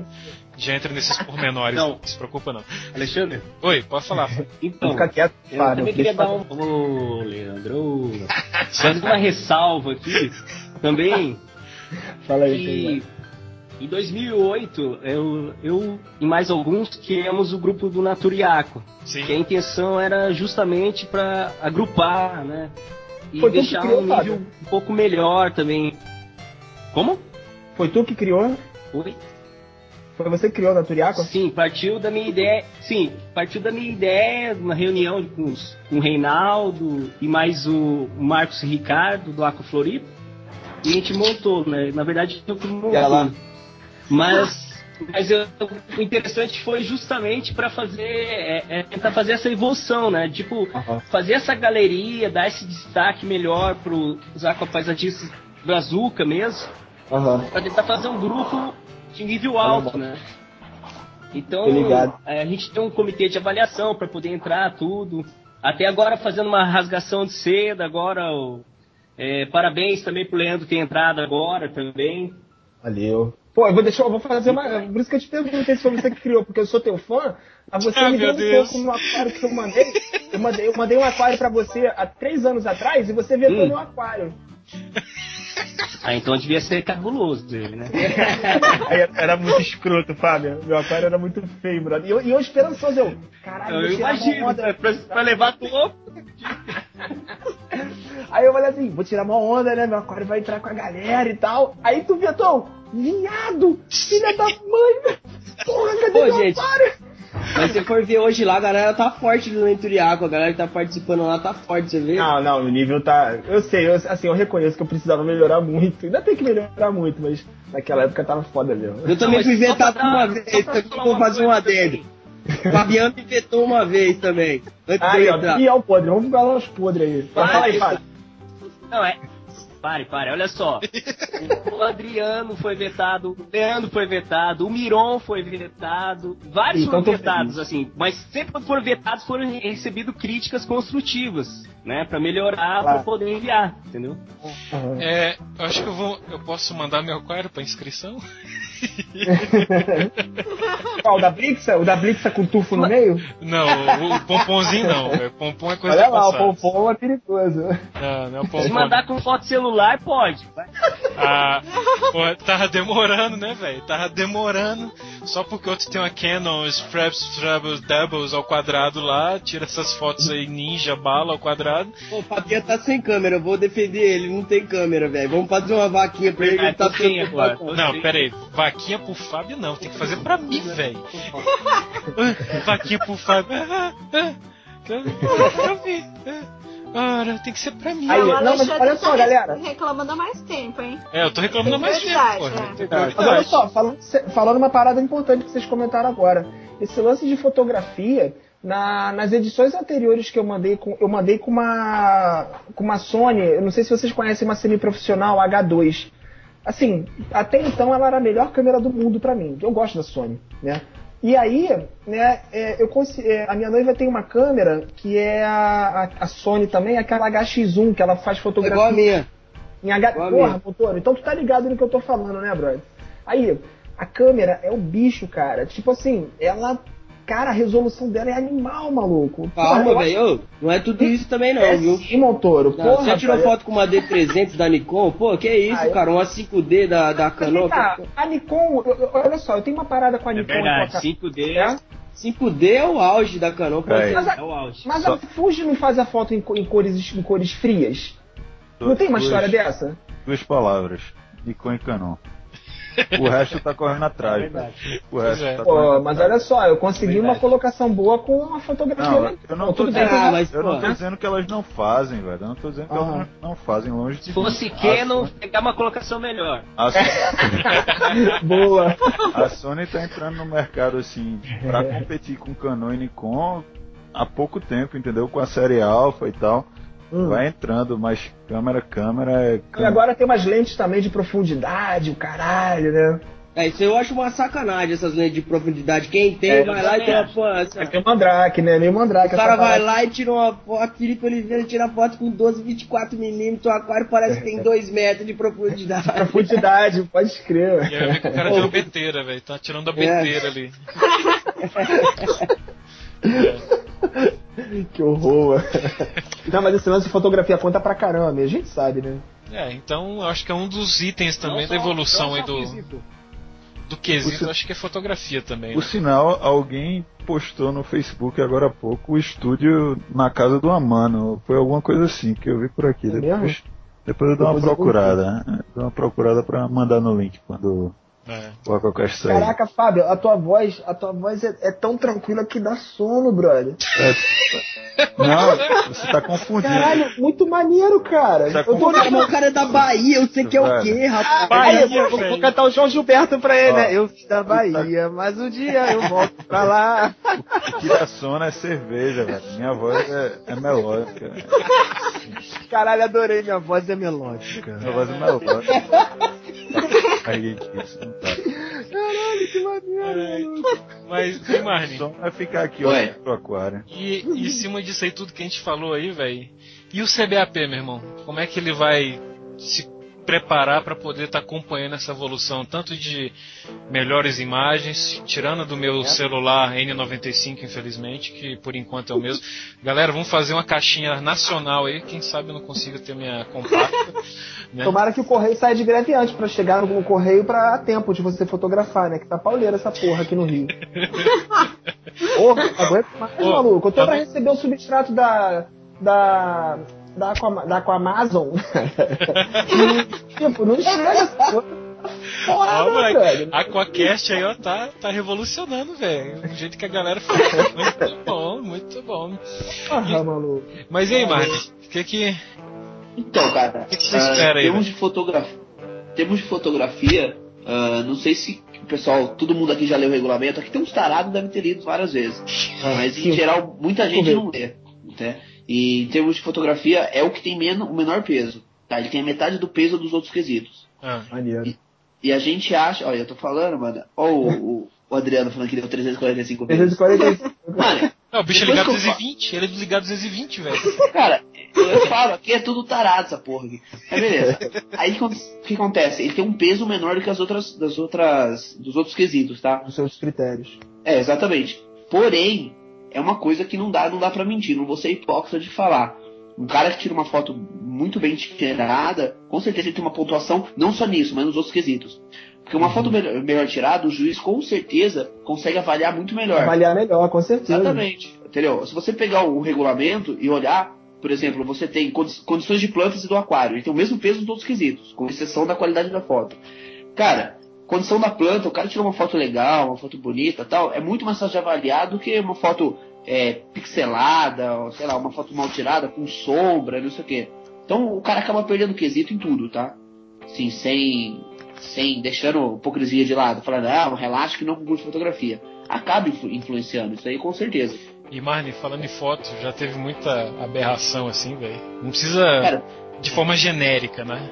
Speaker 1: já entra nesses pormenores,
Speaker 11: Não.
Speaker 1: não se preocupa não.
Speaker 11: Alexandre?
Speaker 1: Oi, pode falar.
Speaker 11: Então,
Speaker 10: Fica quieto,
Speaker 11: eu
Speaker 10: Fábio,
Speaker 11: também queria
Speaker 10: deixa
Speaker 11: dar um. Ô, Leandro. ô. Fazer uma ressalva aqui também
Speaker 10: Fala aí,
Speaker 11: que em 2008 eu, eu e mais alguns criamos o grupo do Naturiaco.
Speaker 1: Sim.
Speaker 11: Que a intenção era justamente para agrupar, né? E
Speaker 10: Foi
Speaker 11: deixar
Speaker 10: criou,
Speaker 11: um nível
Speaker 10: Fábio?
Speaker 11: um pouco melhor também. Como?
Speaker 10: Foi tu que criou?
Speaker 11: Oi?
Speaker 10: Foi você que criou a Naturiaco?
Speaker 11: Sim, partiu da minha ideia. Sim, partiu da minha ideia, uma reunião com, os- com o Reinaldo e mais o Marcos Ricardo do Aqua Floripa. E a gente montou, né? Na verdade, eu que montei.
Speaker 10: Lá.
Speaker 11: Mas, mas eu- o interessante foi justamente para fazer, é, é tentar fazer essa evolução, né? Tipo,
Speaker 10: Aham.
Speaker 11: fazer essa galeria, dar esse destaque melhor para os aquapaisagistas brazuca mesmo
Speaker 10: Aham.
Speaker 11: para tentar fazer um grupo de nível alto, né? Então, é, a gente tem um comitê de avaliação para poder entrar tudo. Até agora fazendo uma rasgação de seda, agora o- É, parabéns também pro Leandro ter entrado agora também.
Speaker 10: Valeu. Pô, eu vou deixar, eu vou fazer uma. Por isso que eu te perguntei se foi você que criou, porque eu sou teu fã. A você
Speaker 1: Ah,
Speaker 10: me deu um
Speaker 1: Deus.
Speaker 10: pouco no aquário que eu mandei. Eu mandei, eu mandei um aquário pra você há três anos atrás e você vetou
Speaker 11: Hum.
Speaker 10: meu aquário.
Speaker 11: Ah, então devia ser cabuloso ele, né?
Speaker 10: Era muito escroto, Fábio. Meu aquário era muito feio, brother. E eu, e eu esperançoso, eu. Caralho,
Speaker 11: Eu imagino,
Speaker 10: onda.
Speaker 11: né? pra, pra levar topo.
Speaker 10: Aí eu falei assim, vou tirar uma onda, né? Meu aquário vai entrar com a galera e tal. Aí tu vetou, viado, filha da mãe, porra, cadê
Speaker 9: Pô,
Speaker 10: meu
Speaker 9: gente.
Speaker 10: aquário?
Speaker 9: Mas se for ver hoje lá, a galera tá forte do Lenturiaco, a galera que tá participando lá tá forte, você vê?
Speaker 10: Não, não, o nível tá. Eu sei, eu, assim, eu reconheço que eu precisava melhorar muito. Ainda tem que melhorar muito, mas naquela época tava foda mesmo.
Speaker 9: Eu também fui vetado uma vez,
Speaker 11: falar
Speaker 9: vou
Speaker 11: uma
Speaker 9: fazer um
Speaker 11: coisa
Speaker 9: adendo. Fabiano me vetou uma vez também. Antes de
Speaker 10: Aí,
Speaker 9: eu
Speaker 10: ó,
Speaker 9: entrar.
Speaker 10: e é o podre, vamos falar os podres aí. Vai, fala aí, Fábio.
Speaker 11: Não, é. Pare, pare, olha só. O Adriano foi vetado, o Leandro foi vetado, o Miron foi vetado, vários
Speaker 10: Então
Speaker 11: foram vetados,
Speaker 10: feliz.
Speaker 11: assim, mas sempre quando foram vetados foram recebido críticas construtivas, né? Pra melhorar,
Speaker 10: Claro.
Speaker 11: pra poder enviar, entendeu?
Speaker 10: Aham.
Speaker 1: É, eu acho que eu vou. Eu posso mandar meu aquário pra inscrição?
Speaker 10: Qual, o da Blixa? O da Blixa com tufo no meio?
Speaker 1: Não, o, o pomponzinho não, velho. Pompom é coisa
Speaker 10: Olha lá, o
Speaker 1: passado.
Speaker 10: pompom é perigoso.
Speaker 1: Não, não é o
Speaker 11: Se
Speaker 1: pompom.
Speaker 11: mandar com foto celular, pode. vai.
Speaker 1: Ah, pô, tava demorando, né, velho? Tava demorando. Só porque outro tem uma Canon Straps Troubles Doubles ao quadrado lá, tira essas fotos aí ninja, bala ao quadrado.
Speaker 9: Pô, o Fabiano tá sem câmera, eu vou defender ele, não tem câmera, velho. Vamos fazer uma vaquinha pra ele, ele tá
Speaker 11: sem agora.
Speaker 1: Não, pera aí. Vaquinha pro Fábio não, tem que fazer pra mim, velho. Vaquinha pro Fábio. Ora, tem que ser pra mim.
Speaker 10: Aí, não, mas olha só,
Speaker 6: tá
Speaker 10: galera.
Speaker 6: reclamando há mais tempo, hein?
Speaker 1: É, eu tô reclamando há mais tempo, porra.
Speaker 6: é.
Speaker 1: Tem
Speaker 10: Mas olha só, falando, falando uma parada importante que vocês comentaram agora. Esse lance de fotografia, na- nas edições anteriores que eu mandei com. Eu mandei com uma. com uma Sony, eu não sei se vocês conhecem uma semiprofissional H2. Assim, até então ela era a melhor câmera do mundo pra mim. Eu gosto da Sony, né? E aí, né, é, eu é, a minha noiva tem uma câmera que é a, a, Sony também, aquela HX1, que ela faz
Speaker 9: É
Speaker 10: fotografia.
Speaker 9: igual a minha.
Speaker 10: Em H...
Speaker 9: Igual a
Speaker 10: Porra, motor, então tu tá ligado no que eu tô falando, né, brother? Aí, a câmera é o bicho, cara. Tipo assim, ela. Cara, a resolução dela é animal, maluco.
Speaker 9: Calma, velho. Não é tudo isso também não,
Speaker 10: É
Speaker 9: viu?
Speaker 10: sim, Montoro.
Speaker 9: Não,
Speaker 10: Porra,
Speaker 9: você tirou foto com uma D300 da Nikon? Pô, que isso,
Speaker 10: Ah, eu-
Speaker 9: cara? Uma 5D da, da Canon?
Speaker 10: cá, a Nikon, eu- eu- olha só, eu tenho uma parada com a
Speaker 11: É
Speaker 10: Nikon.
Speaker 11: verdade,
Speaker 10: a-
Speaker 11: 5D.
Speaker 10: É?
Speaker 9: 5D é o auge da Canon, ser.
Speaker 10: Mas a-
Speaker 11: É o auge.
Speaker 10: Mas
Speaker 8: Só-
Speaker 10: a Fuji não faz a foto em, em cores, em cores frias? Não tem uma
Speaker 8: Duas-
Speaker 10: história dessa?
Speaker 8: Duas palavras. Nikon e Canon. O resto tá correndo atrás,
Speaker 11: É.
Speaker 8: O resto
Speaker 1: é.
Speaker 8: tá
Speaker 10: Pô, mas
Speaker 8: atrás.
Speaker 10: olha só, eu consegui
Speaker 11: Verdade.
Speaker 10: uma colocação boa com uma fotografia.
Speaker 8: Não, eu não tô
Speaker 10: Tudo
Speaker 8: dizendo,
Speaker 10: bem,
Speaker 9: Ah, mas,
Speaker 8: eu não tô dizendo que elas não fazem, velho. Eu não tô dizendo que elas não, não fazem longe de
Speaker 11: Se fosse. Canon,
Speaker 8: A,
Speaker 11: pegar uma colocação melhor.
Speaker 8: a,
Speaker 10: Boa.
Speaker 8: a Sony tá entrando no mercado assim pra competir com Canon e Nikon há pouco tempo, entendeu? Com a série Alpha e tal.
Speaker 10: Hum.
Speaker 8: Vai entrando, mas câmera, câmera é.
Speaker 10: E
Speaker 8: câmera.
Speaker 10: agora tem umas lentes também de profundidade, o caralho, né?
Speaker 9: É, isso eu acho uma sacanagem, essas lentes de profundidade. Quem tem,
Speaker 10: É,
Speaker 9: vai lá e
Speaker 11: também
Speaker 9: tem uma
Speaker 11: acho.
Speaker 9: pô, essa-
Speaker 10: É tem o Mandrake, né? Nem o Mandrake.
Speaker 9: O cara vai
Speaker 10: parada.
Speaker 9: lá e tira uma foto, Felipe Oliveira tira foto com 12, 24 milímetros, o aquário parece que tem 2 metros de profundidade.
Speaker 10: Profundidade, pode escrever.
Speaker 1: E aí eu vi que o cara tirou beteira, velho. Tá tirando a beteira ali.
Speaker 10: que horror. Não, mas esse lance de fotografia conta pra caramba, a gente sabe, né?
Speaker 1: É, então eu acho que é um dos itens também
Speaker 11: Não
Speaker 1: da
Speaker 11: só-
Speaker 1: evolução aí
Speaker 11: só
Speaker 1: do,
Speaker 11: quesito.
Speaker 1: do quesito. Acho que é fotografia também.
Speaker 8: Por
Speaker 1: Né?
Speaker 8: sinal, alguém postou no Facebook agora há pouco o estúdio na casa do Amano. Foi alguma coisa assim que eu vi por aqui.
Speaker 10: É
Speaker 8: depois,
Speaker 10: mesmo?
Speaker 8: depois eu dou uma
Speaker 10: eu
Speaker 8: procurada. né? Dou uma procurada pra mandar no link quando
Speaker 1: É.
Speaker 8: Aquacast sair.
Speaker 10: Caraca, Fábio, a tua voz, a tua voz é, é tão tranquila que dá sono, brother.
Speaker 8: Não, você tá confundindo.
Speaker 10: Caralho, muito maneiro, cara.
Speaker 8: Tá
Speaker 10: eu tô
Speaker 9: mas o cara é da Bahia, eu sei que é o quê, rapaz?
Speaker 10: Aí, eu
Speaker 1: Bahia,
Speaker 10: vou, vou cantar o João Gilberto pra ele,
Speaker 8: Ó,
Speaker 10: né? Eu sou da Bahia, mas um dia eu volto pra lá.
Speaker 8: O que tira sono é cerveja, velho. Minha voz é, é melódica.
Speaker 10: Caralho, adorei, minha voz é melódica.
Speaker 8: Minha voz é melódica. Tá.
Speaker 10: Caralho, que maneiro.
Speaker 1: Mas, e Marne?
Speaker 8: Só vai ficar aqui,
Speaker 7: Ué.
Speaker 8: ó, pro aquário.
Speaker 1: E, e em cima disso aí, tudo que a gente falou aí, velho, E o CBAP, meu irmão? Como é que ele vai se preparar para poder estar tá acompanhando essa evolução, tanto de melhores imagens, tirando do meu celular N95, infelizmente, que por enquanto é o mesmo. Galera, vamos fazer uma caixinha nacional aí, quem sabe eu não consigo ter minha compacta. Né?
Speaker 10: Tomara que o correio saia de greve antes para chegar no correio para tempo de você fotografar, né? Que tá pauleira essa porra aqui no Rio. Ô, aguenta mais, Ô, maluco. Eu tô tá pra receber o substrato da. da da, da Aquamazon. tipo, não chega essa coisa.
Speaker 1: Porra, ah, moleque, Aquacast aí, ó, tá, tá revolucionando, velho. O jeito que a galera fala. muito bom, muito bom.
Speaker 10: Ah, e, maluco.
Speaker 1: Mas e aí, Marcos? O que que.
Speaker 7: Então, cara,
Speaker 1: o que, que você espera uh, aí?
Speaker 7: Temos de fotografia. Temos de fotografia. Uh, não sei se o pessoal, todo mundo aqui já leu o regulamento. Aqui tem uns tarados deve ter lido várias vezes. Ah, mas em geral, muita gente não lê. Né? E em termos de fotografia, é o que tem menos, o menor peso. Tá? Ele tem a metade do peso dos outros quesitos.
Speaker 1: Ah.
Speaker 7: E, e, a gente acha, olha, eu tô falando, mano, ó o, o, o Adriano falando que deu 345 vezes. 345.
Speaker 1: Mano, não, o bicho é ligado 220, ele é ligado 220, velho.
Speaker 7: Cara, eu falo, aqui é tudo tarado essa porra aqui. É beleza. Aí o que acontece? Ele tem um peso menor do que as outras, das outras, dos outros quesitos, tá?
Speaker 10: Dos seus critérios.
Speaker 7: É, exatamente. Porém, é uma coisa que não dá, não dá para mentir, não vou ser hipócrita de falar. Um cara que tira uma foto muito bem tirada, com certeza ele tem uma pontuação não só nisso, mas nos outros quesitos. Porque uma uhum. foto melhor, melhor, tirada, o juiz com certeza consegue avaliar muito melhor.
Speaker 10: Avaliar melhor, com certeza.
Speaker 7: Exatamente. Entendeu? Se você pegar o regulamento e olhar, por exemplo, você tem condições de plantas e do aquário, ele tem o mesmo peso nos outros quesitos, com exceção da qualidade da foto. Cara, condição da planta, o cara tirou uma foto legal, uma foto bonita tal, é muito mais fácil de avaliar do que uma foto é, pixelada, ou, sei lá, uma foto mal tirada, com sombra, não sei o quê. Então o cara acaba perdendo quesito em tudo, tá? Sim, sem, sem deixando hipocrisia de lado, falando, ah, relaxa que não concurso de fotografia. Acaba influ influenciando, isso aí com certeza.
Speaker 1: E Marne, falando em foto, já teve muita aberração assim, velho. Não precisa cara, de forma genérica, né?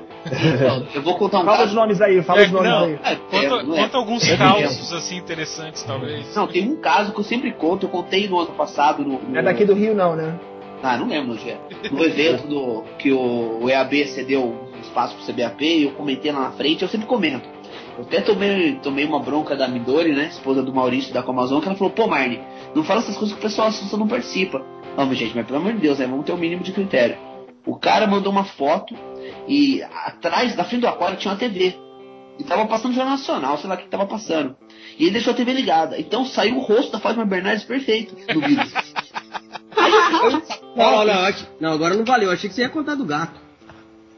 Speaker 7: eu vou contar um
Speaker 10: Fala
Speaker 7: caso.
Speaker 10: os nomes aí, fala é, os nomes não, aí.
Speaker 1: É, conta, é, conta alguns é casos assim interessantes, talvez.
Speaker 7: Não, tem um caso que eu sempre conto, eu contei no ano passado. No, no...
Speaker 10: É daqui do Rio, não, né?
Speaker 7: Ah, não lembro onde é. No evento do, que o, o EAB cedeu espaço pro CBAP, eu comentei lá na frente, eu sempre comento. Eu até tomei, tomei uma bronca da Midori, né? Esposa do Maurício da Comazon, que ela falou, pô, Marne, não fala essas coisas que o pessoal assusta não participa. Não, gente, mas pelo amor de Deus, né? Vamos ter o um mínimo de critério. O cara mandou uma foto e atrás, da frente do aquário, tinha uma TV. E tava passando Jornal Nacional, sei lá o que tava passando. E ele deixou a TV ligada. Então saiu o rosto da Fátima Bernardes perfeito no vídeo.
Speaker 9: não, não, não, agora não valeu. Eu achei que você ia contar do gato.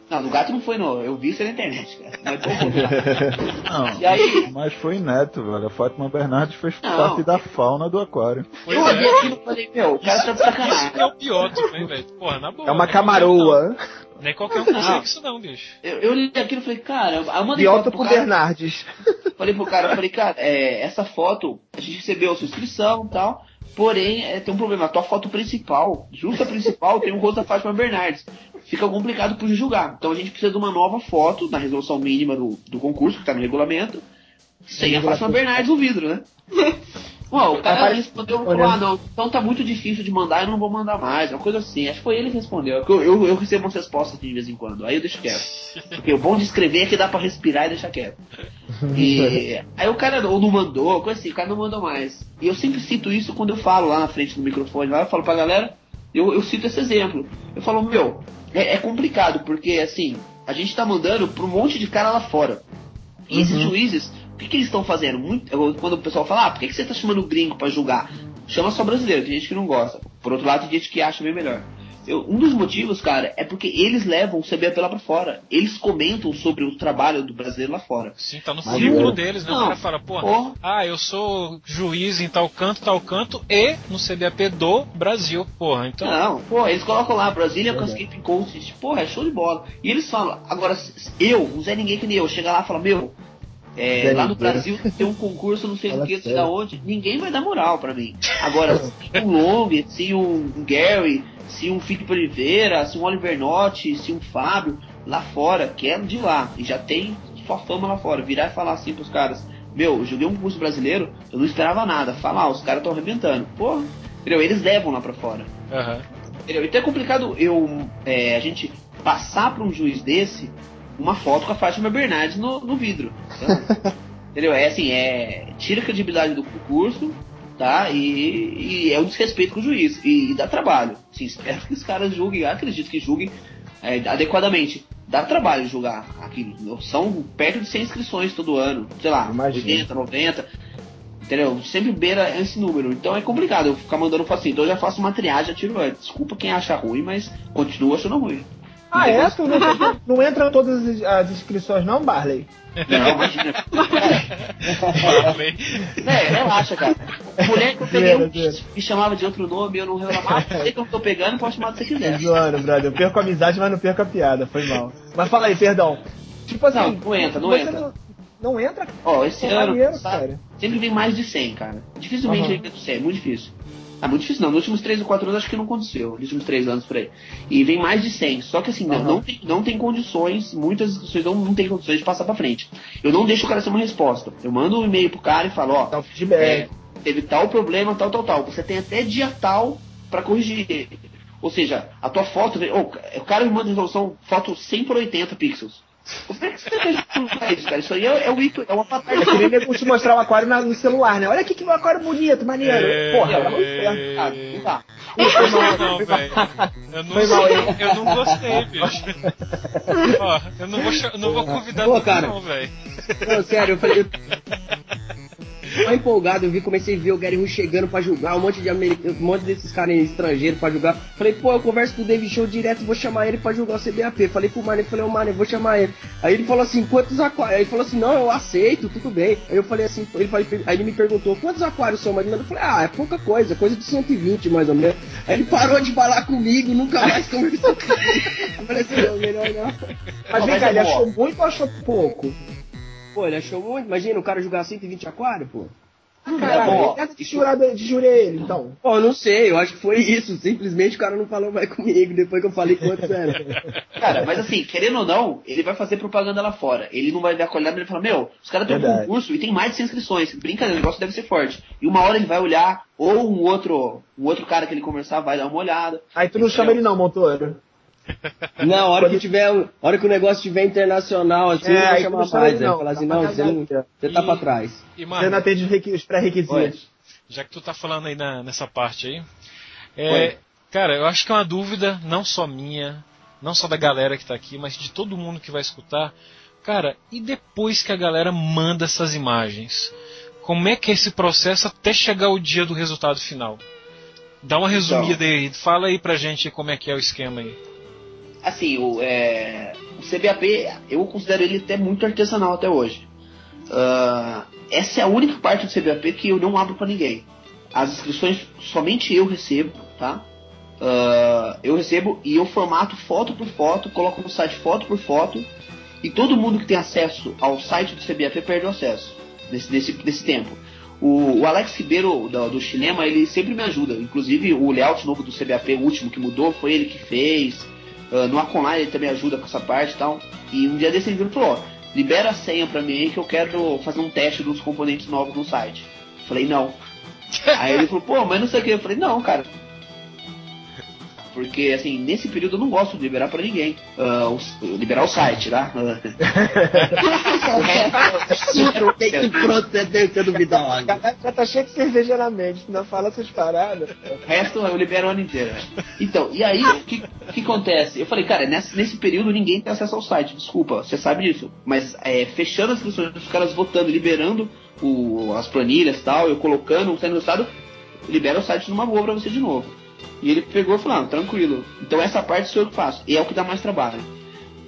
Speaker 7: Não, do gato não foi, não. Eu vi isso na internet, cara.
Speaker 8: Mas, não, aí... mas foi neto, velho. A Fátima Bernardes fez não. parte da fauna do aquário.
Speaker 7: Eu olhei é. aquilo e falei, meu, o cara tá de sacanagem.
Speaker 1: Isso é o pior também, velho. Porra, na boa.
Speaker 10: É uma camaroa.
Speaker 1: Nem qualquer um consegue isso não, bicho.
Speaker 7: Eu, eu li aquilo e falei, cara, eu mandei
Speaker 10: Biota pro, pro Bernardes.
Speaker 7: Falei pro cara, falei, cara, é, essa foto, a gente recebeu a sua inscrição e tal, porém, é, tem um problema, a tua foto principal, justa principal, tem o rosto da Fátima Bernardes. Fica complicado pro julgar. Então a gente precisa de uma nova foto, na resolução mínima do, do concurso, que tá no regulamento, sem a Fátima Bernardes no vidro, né? O cara respondeu, falou, ah, não, então tá muito difícil de mandar, eu não vou mandar mais, uma coisa assim. Acho que foi ele que respondeu. Eu, eu, eu recebo umas respostas de vez em quando, aí eu deixo quieto. Porque o bom de escrever é que dá pra respirar e deixar quieto. E aí o cara ou não mandou, coisa assim, o cara não mandou mais. E eu sempre cito isso quando eu falo lá na frente do microfone, lá eu falo pra galera, eu, eu cito esse exemplo. Eu falo, meu, é, é complicado, porque assim, a gente tá mandando pra um monte de cara lá fora. E esses uhum. juízes o que, que eles estão fazendo? Muito, quando o pessoal fala, ah, por que, que você está chamando gringo para julgar? Chama só brasileiro, tem gente que não gosta. Por outro lado, tem gente que acha bem melhor. Eu, um dos motivos, cara, é porque eles levam o CBAP lá pra fora. Eles comentam sobre o trabalho do brasileiro lá fora.
Speaker 1: Sim, tá no currículo deles, né? Não, o cara fala, pô, porra. ah, eu sou juiz em tal canto, tal canto, e no CBAP do Brasil, porra. Então...
Speaker 7: Não, pô, eles colocam lá, Brasília é Cascaping Coast, porra, é show de bola. E eles falam, agora, eu, não é ninguém que nem eu, chega lá e fala, meu, é, lá no Brasil tem um concurso, não sei o que, da onde, ninguém vai dar moral para mim. Agora, se um Long, se um Gary, se um Felipe Oliveira, se um Oliver Notti, se um Fábio, lá fora, que é de lá, e já tem sua fama lá fora, virar e falar assim pros caras, meu, eu joguei um concurso brasileiro, eu não esperava nada, falar, os caras estão arrebentando. Porra, entendeu? Eles levam lá pra fora.
Speaker 1: Uhum.
Speaker 7: Entendeu? Então é complicado eu, é, a gente passar para um juiz desse uma foto com a Fátima Bernardes no, no vidro. Então, entendeu? É assim, é. Tira a credibilidade do concurso, tá? E, e é um desrespeito com o juiz. E, e dá trabalho. Sim, espero que os caras julguem, acredito que julguem é, adequadamente. Dá trabalho julgar aquilo. São perto de 100 inscrições todo ano. Sei lá,
Speaker 10: Imagina.
Speaker 7: 80, 90. Entendeu? Sempre beira esse número. Então é complicado eu ficar mandando assim. Então eu já faço uma triagem, já tiro. Desculpa quem acha ruim, mas continuo achando ruim.
Speaker 10: Ah, é? Tu não, não entra todas as- inscrições, não, Barley?
Speaker 7: Não, imagina. É, relaxa, cara. Mulher que eu peguei um, me chamava de outro nome, eu não reclamava. Sei que eu tô pegando, pode chamar do que você quiser.
Speaker 10: Zoando, brother. Eu perco a amizade, mas não perco a piada. Foi mal. Mas fala aí, perdão. Tipo assim.
Speaker 7: Não, não entra, não entra.
Speaker 10: Não, não entra?
Speaker 7: Ó, esse
Speaker 10: Pô,
Speaker 7: ano,
Speaker 10: maneiro, cara.
Speaker 7: sempre vem mais de 100, cara. Dificilmente vem do 100, é muito difícil. Ah, muito difícil não. Nos últimos 3 ou 4 anos acho que não aconteceu. Nos últimos 3 anos por aí. E vem mais de 100. Só que assim, não,
Speaker 10: Aham.
Speaker 7: não, tem, não tem condições, muitas inscrições não, não tem condições de passar pra frente. Eu não deixo o cara ser uma resposta. Eu mando um e-mail pro cara e falo, ó.
Speaker 10: Dá um feedback.
Speaker 7: é, teve tal problema, tal, tal, tal. Você tem até dia tal pra corrigir. Ou seja, a tua foto, oh, o cara me manda resolução, foto 100 por 80 pixels. Como é que você fez isso, cara? Isso aí é, é, o, ícone- é uma
Speaker 10: Eu
Speaker 7: patada.
Speaker 10: queria nego te mostrar o aquário na- no celular, né? Olha aqui que meu aquário bonito, maneiro. Porra, vai no inferno, cara. Não dá.
Speaker 1: Não, não, velho. Eu não,
Speaker 10: Foi mal, hein?
Speaker 1: eu não gostei, bicho. Ó, eu não vou, eu não vou convidar
Speaker 9: Pô, cara.
Speaker 1: não, velho.
Speaker 9: Não, sério, eu falei. Eu... Tô empolgado, eu vi, comecei a ver o Gary Hu chegando pra julgar, um monte de americanos, um monte desses caras estrangeiros pra julgar. Falei, pô, eu converso com o David Show direto, vou chamar ele pra julgar o CBAP. Falei pro Mano, falei, ô Mano, eu vou chamar ele. Aí ele falou assim, quantos aquários? Aí ele falou assim, não, eu aceito, tudo bem. Aí eu falei assim, ele falei, aí ele me perguntou, quantos aquários são menos? Eu falei, ah, é pouca coisa, coisa de 120 mais ou menos. Aí ele parou de falar comigo, nunca mais conversou comigo. Eu falei assim, não, melhor não.
Speaker 10: Mas vem cá,
Speaker 7: é
Speaker 10: ele
Speaker 7: bom.
Speaker 10: achou muito ou achou pouco?
Speaker 9: Pô, ele achou muito, imagina o cara jogar 120 aquários, pô.
Speaker 10: Caralho,
Speaker 7: bom.
Speaker 10: ele nada de jurar, de jurar ele, então.
Speaker 9: Pô, eu não sei, eu acho que foi isso. Simplesmente o cara não falou mais comigo depois que eu falei quantos era.
Speaker 7: Cara, mas assim, querendo ou não, ele vai fazer propaganda lá fora. Ele não vai ver a qualidade, ele vai falar, meu, os caras têm um concurso e tem mais de 100 inscrições. Brincadeira, o negócio deve ser forte. E uma hora ele vai olhar, ou um outro, um outro cara que ele conversar vai dar uma olhada.
Speaker 10: Aí tu não chama ele não, Montoro.
Speaker 9: Não, a hora que tiver, a hora que o negócio tiver internacional, assim,
Speaker 10: É, tu
Speaker 9: chamar mais.
Speaker 10: não,
Speaker 9: falar assim,
Speaker 10: tá
Speaker 9: não, você, não, você tá pra trás.
Speaker 1: E,
Speaker 10: Você não atende os requi- os pré-requisitos.
Speaker 1: já que tu tá falando aí na- nessa parte aí, é, cara, eu acho que é uma dúvida, não só minha, não só da galera que tá aqui, mas de todo mundo que vai escutar. Cara, e depois que a galera manda essas imagens? Como é que é esse processo até chegar o dia do resultado final? Dá uma resumida aí, fala aí pra gente como é que é o esquema aí.
Speaker 7: Assim, o, é, o CBAP, eu considero ele até muito artesanal até hoje. Ah, essa é a única parte do CBAP que eu não abro pra ninguém. As inscrições somente eu recebo, tá? Ah, eu recebo e eu formato foto por foto, coloco no site foto por foto e todo mundo que tem acesso ao site do CBAP perde o acesso nesse, nesse, nesse tempo. O, o Alex Ribeiro do, do Chilema, ele sempre me ajuda. Inclusive o layout novo do CBAP, o último que mudou, foi ele que fez. Ah, no Aconline ele também ajuda com essa parte e tal. E um dia desse ele virou e falou, ó, libera a senha pra mim aí que eu quero fazer um teste dos componentes novos no site. Falei, não. Aí ele falou, pô, mas não sei o que. Eu falei, não, cara. Porque, assim, nesse período eu não gosto de liberar pra ninguém. Ah, os- liberar o site, tá? o resto,
Speaker 9: procedência duvidosa.
Speaker 10: Caralho, já tá cheio de cerveja na mente, não fala essas paradas.
Speaker 7: O resto eu libero o ano inteiro. né? Então, e aí, o que, o que acontece? Eu falei, cara, nesse, nesse período ninguém tem acesso ao site, desculpa, você sabe disso. Mas é, fechando as inscrições, os caras votando, liberando o, as planilhas e tal, eu colocando, saindo do estado, libera o site numa boa pra você de novo. E ele pegou e falou, ah, tranquilo. Então essa parte sou eu que faço. E é o que dá mais trabalho.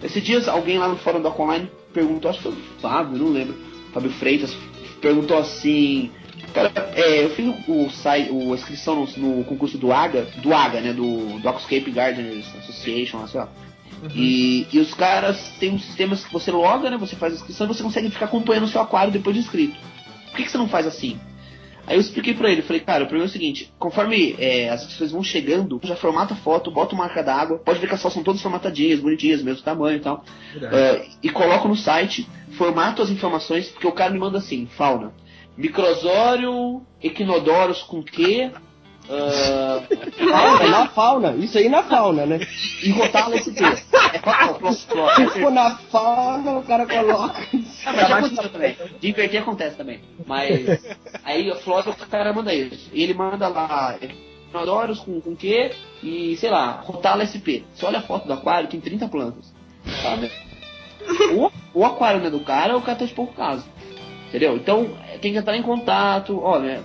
Speaker 7: Esses dias alguém lá no fórum da Online perguntou, acho que foi o Fábio, não lembro, Fábio Freitas, perguntou assim. Cara, é, eu fiz o, o site, o, a inscrição no, no concurso do AGA, do AGA, né? Do, do Aquascape Gardeners Association, assim, ó. E, e os caras têm um sistema que você loga, né? Você faz a inscrição e você consegue ficar acompanhando o seu aquário depois de inscrito. Por que, que você não faz assim? Aí eu expliquei pra ele, falei, cara, o problema é o seguinte, conforme é, as inscrições vão chegando, já formata a foto, bota o marca d'água, pode ver que as fotos são todas formatadinhas, bonitinhas, mesmo tamanho e tal. É, e coloco no site, formato as informações, porque o cara me manda assim, fauna, microsório, equinodoros com Q, ah,
Speaker 9: Fauna, é na fauna. Isso aí na fauna, né?
Speaker 7: e. É pra, pra,
Speaker 9: Se for na fauna, o cara coloca.
Speaker 7: Ah, mas já aconteceu também. De acontece também. Mas aí a Flora, o cara manda isso. E ele manda lá Inodoros com com quê? E sei lá, Rotala SP. Você olha a foto do aquário, tem 30 plantas. Sabe? O, o aquário não é do cara, o cara tá de pouco caso. Entendeu? Então tem que entrar em contato. Olha,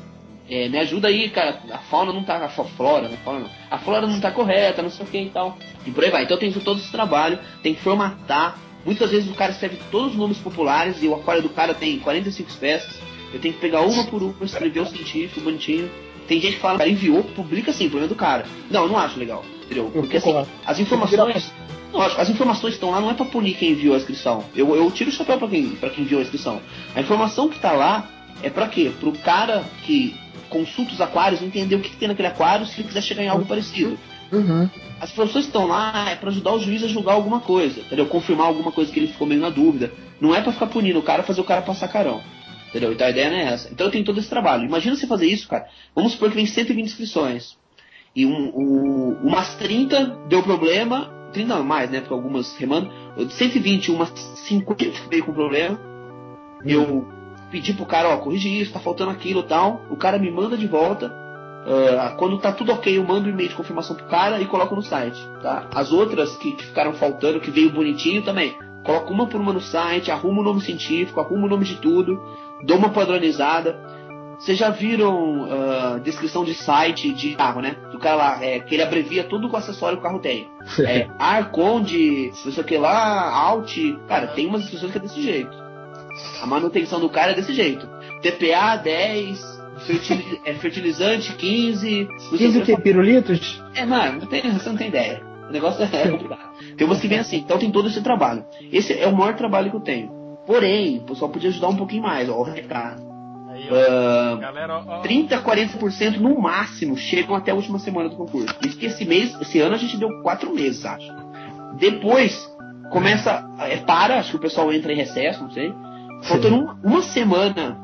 Speaker 7: é, me ajuda aí, cara. A fauna não tá. A flora, né? Fauna não. A flora não tá correta, não sei o que e tal. E por aí vai. Então tem todo esse trabalho, tem que formatar. Muitas vezes o cara escreve todos os nomes populares e o aquário do cara tem 45 espécies. Eu tenho que pegar uma por uma, escrever o científico, bonitinho. Tem gente que fala, cara, enviou, publica assim, problema do cara. Não, eu não acho legal, entendeu? Porque assim, as informações. Lógico, as informações estão lá não é pra punir quem enviou a inscrição. Eu, eu tiro o chapéu pra quem, pra quem enviou a inscrição. A informação que tá lá é pra quê? Pro cara que consulta os aquários entender o que, que tem naquele aquário se ele quiser chegar em algo parecido.
Speaker 10: Uhum.
Speaker 7: As que estão lá é pra ajudar o juiz a julgar alguma coisa, entendeu? Confirmar alguma coisa que ele ficou meio na dúvida. Não é pra ficar punindo o cara fazer o cara passar carão. Entendeu? Então a ideia não é essa. Então eu tenho todo esse trabalho. Imagina você fazer isso, cara. Vamos supor que vem 120 inscrições. E um, o- umas 30 deu problema. 30 não, mais, né? Porque algumas remando. 120, umas 50 veio com problema. Eu pedi pro cara, ó, corrigir isso, tá faltando aquilo e tal. O cara me manda de volta. Ah, quando tá tudo ok, eu mando um e-mail de confirmação pro cara e coloco no site. Tá? As outras que, que ficaram faltando, que veio bonitinho também. Coloco uma por uma no site, arrumo o nome científico, arrumo o nome de tudo, dou uma padronizada. Vocês já viram ah, descrição de site de carro, né? Do cara lá, é, que ele abrevia tudo com o acessório que o carro tem. É, ar, conde, não sei o que lá, alt. Cara, tem umas descrições que é desse jeito. A manutenção do cara é desse jeito. TPA 10, fertili- é, fertilizante 15. não sei
Speaker 10: 15 o
Speaker 7: que.
Speaker 10: quê? Pirulitos?
Speaker 7: É, mano, não tem, você não tem ideia. O negócio é complicado. Tem umas que vem assim, então tem todo esse trabalho. Esse é o maior trabalho que eu tenho. Porém, o pessoal podia ajudar um pouquinho mais, ó, o recado.
Speaker 1: Aí,
Speaker 7: Ah,
Speaker 1: Galera, ó, ó,
Speaker 7: 30 a 40% no máximo chegam até a última semana do concurso. Isso que esse mês, esse ano a gente deu quatro meses, acho. Depois começa, é, para, acho que o pessoal entra em recesso, não sei. Faltando uma, uma semana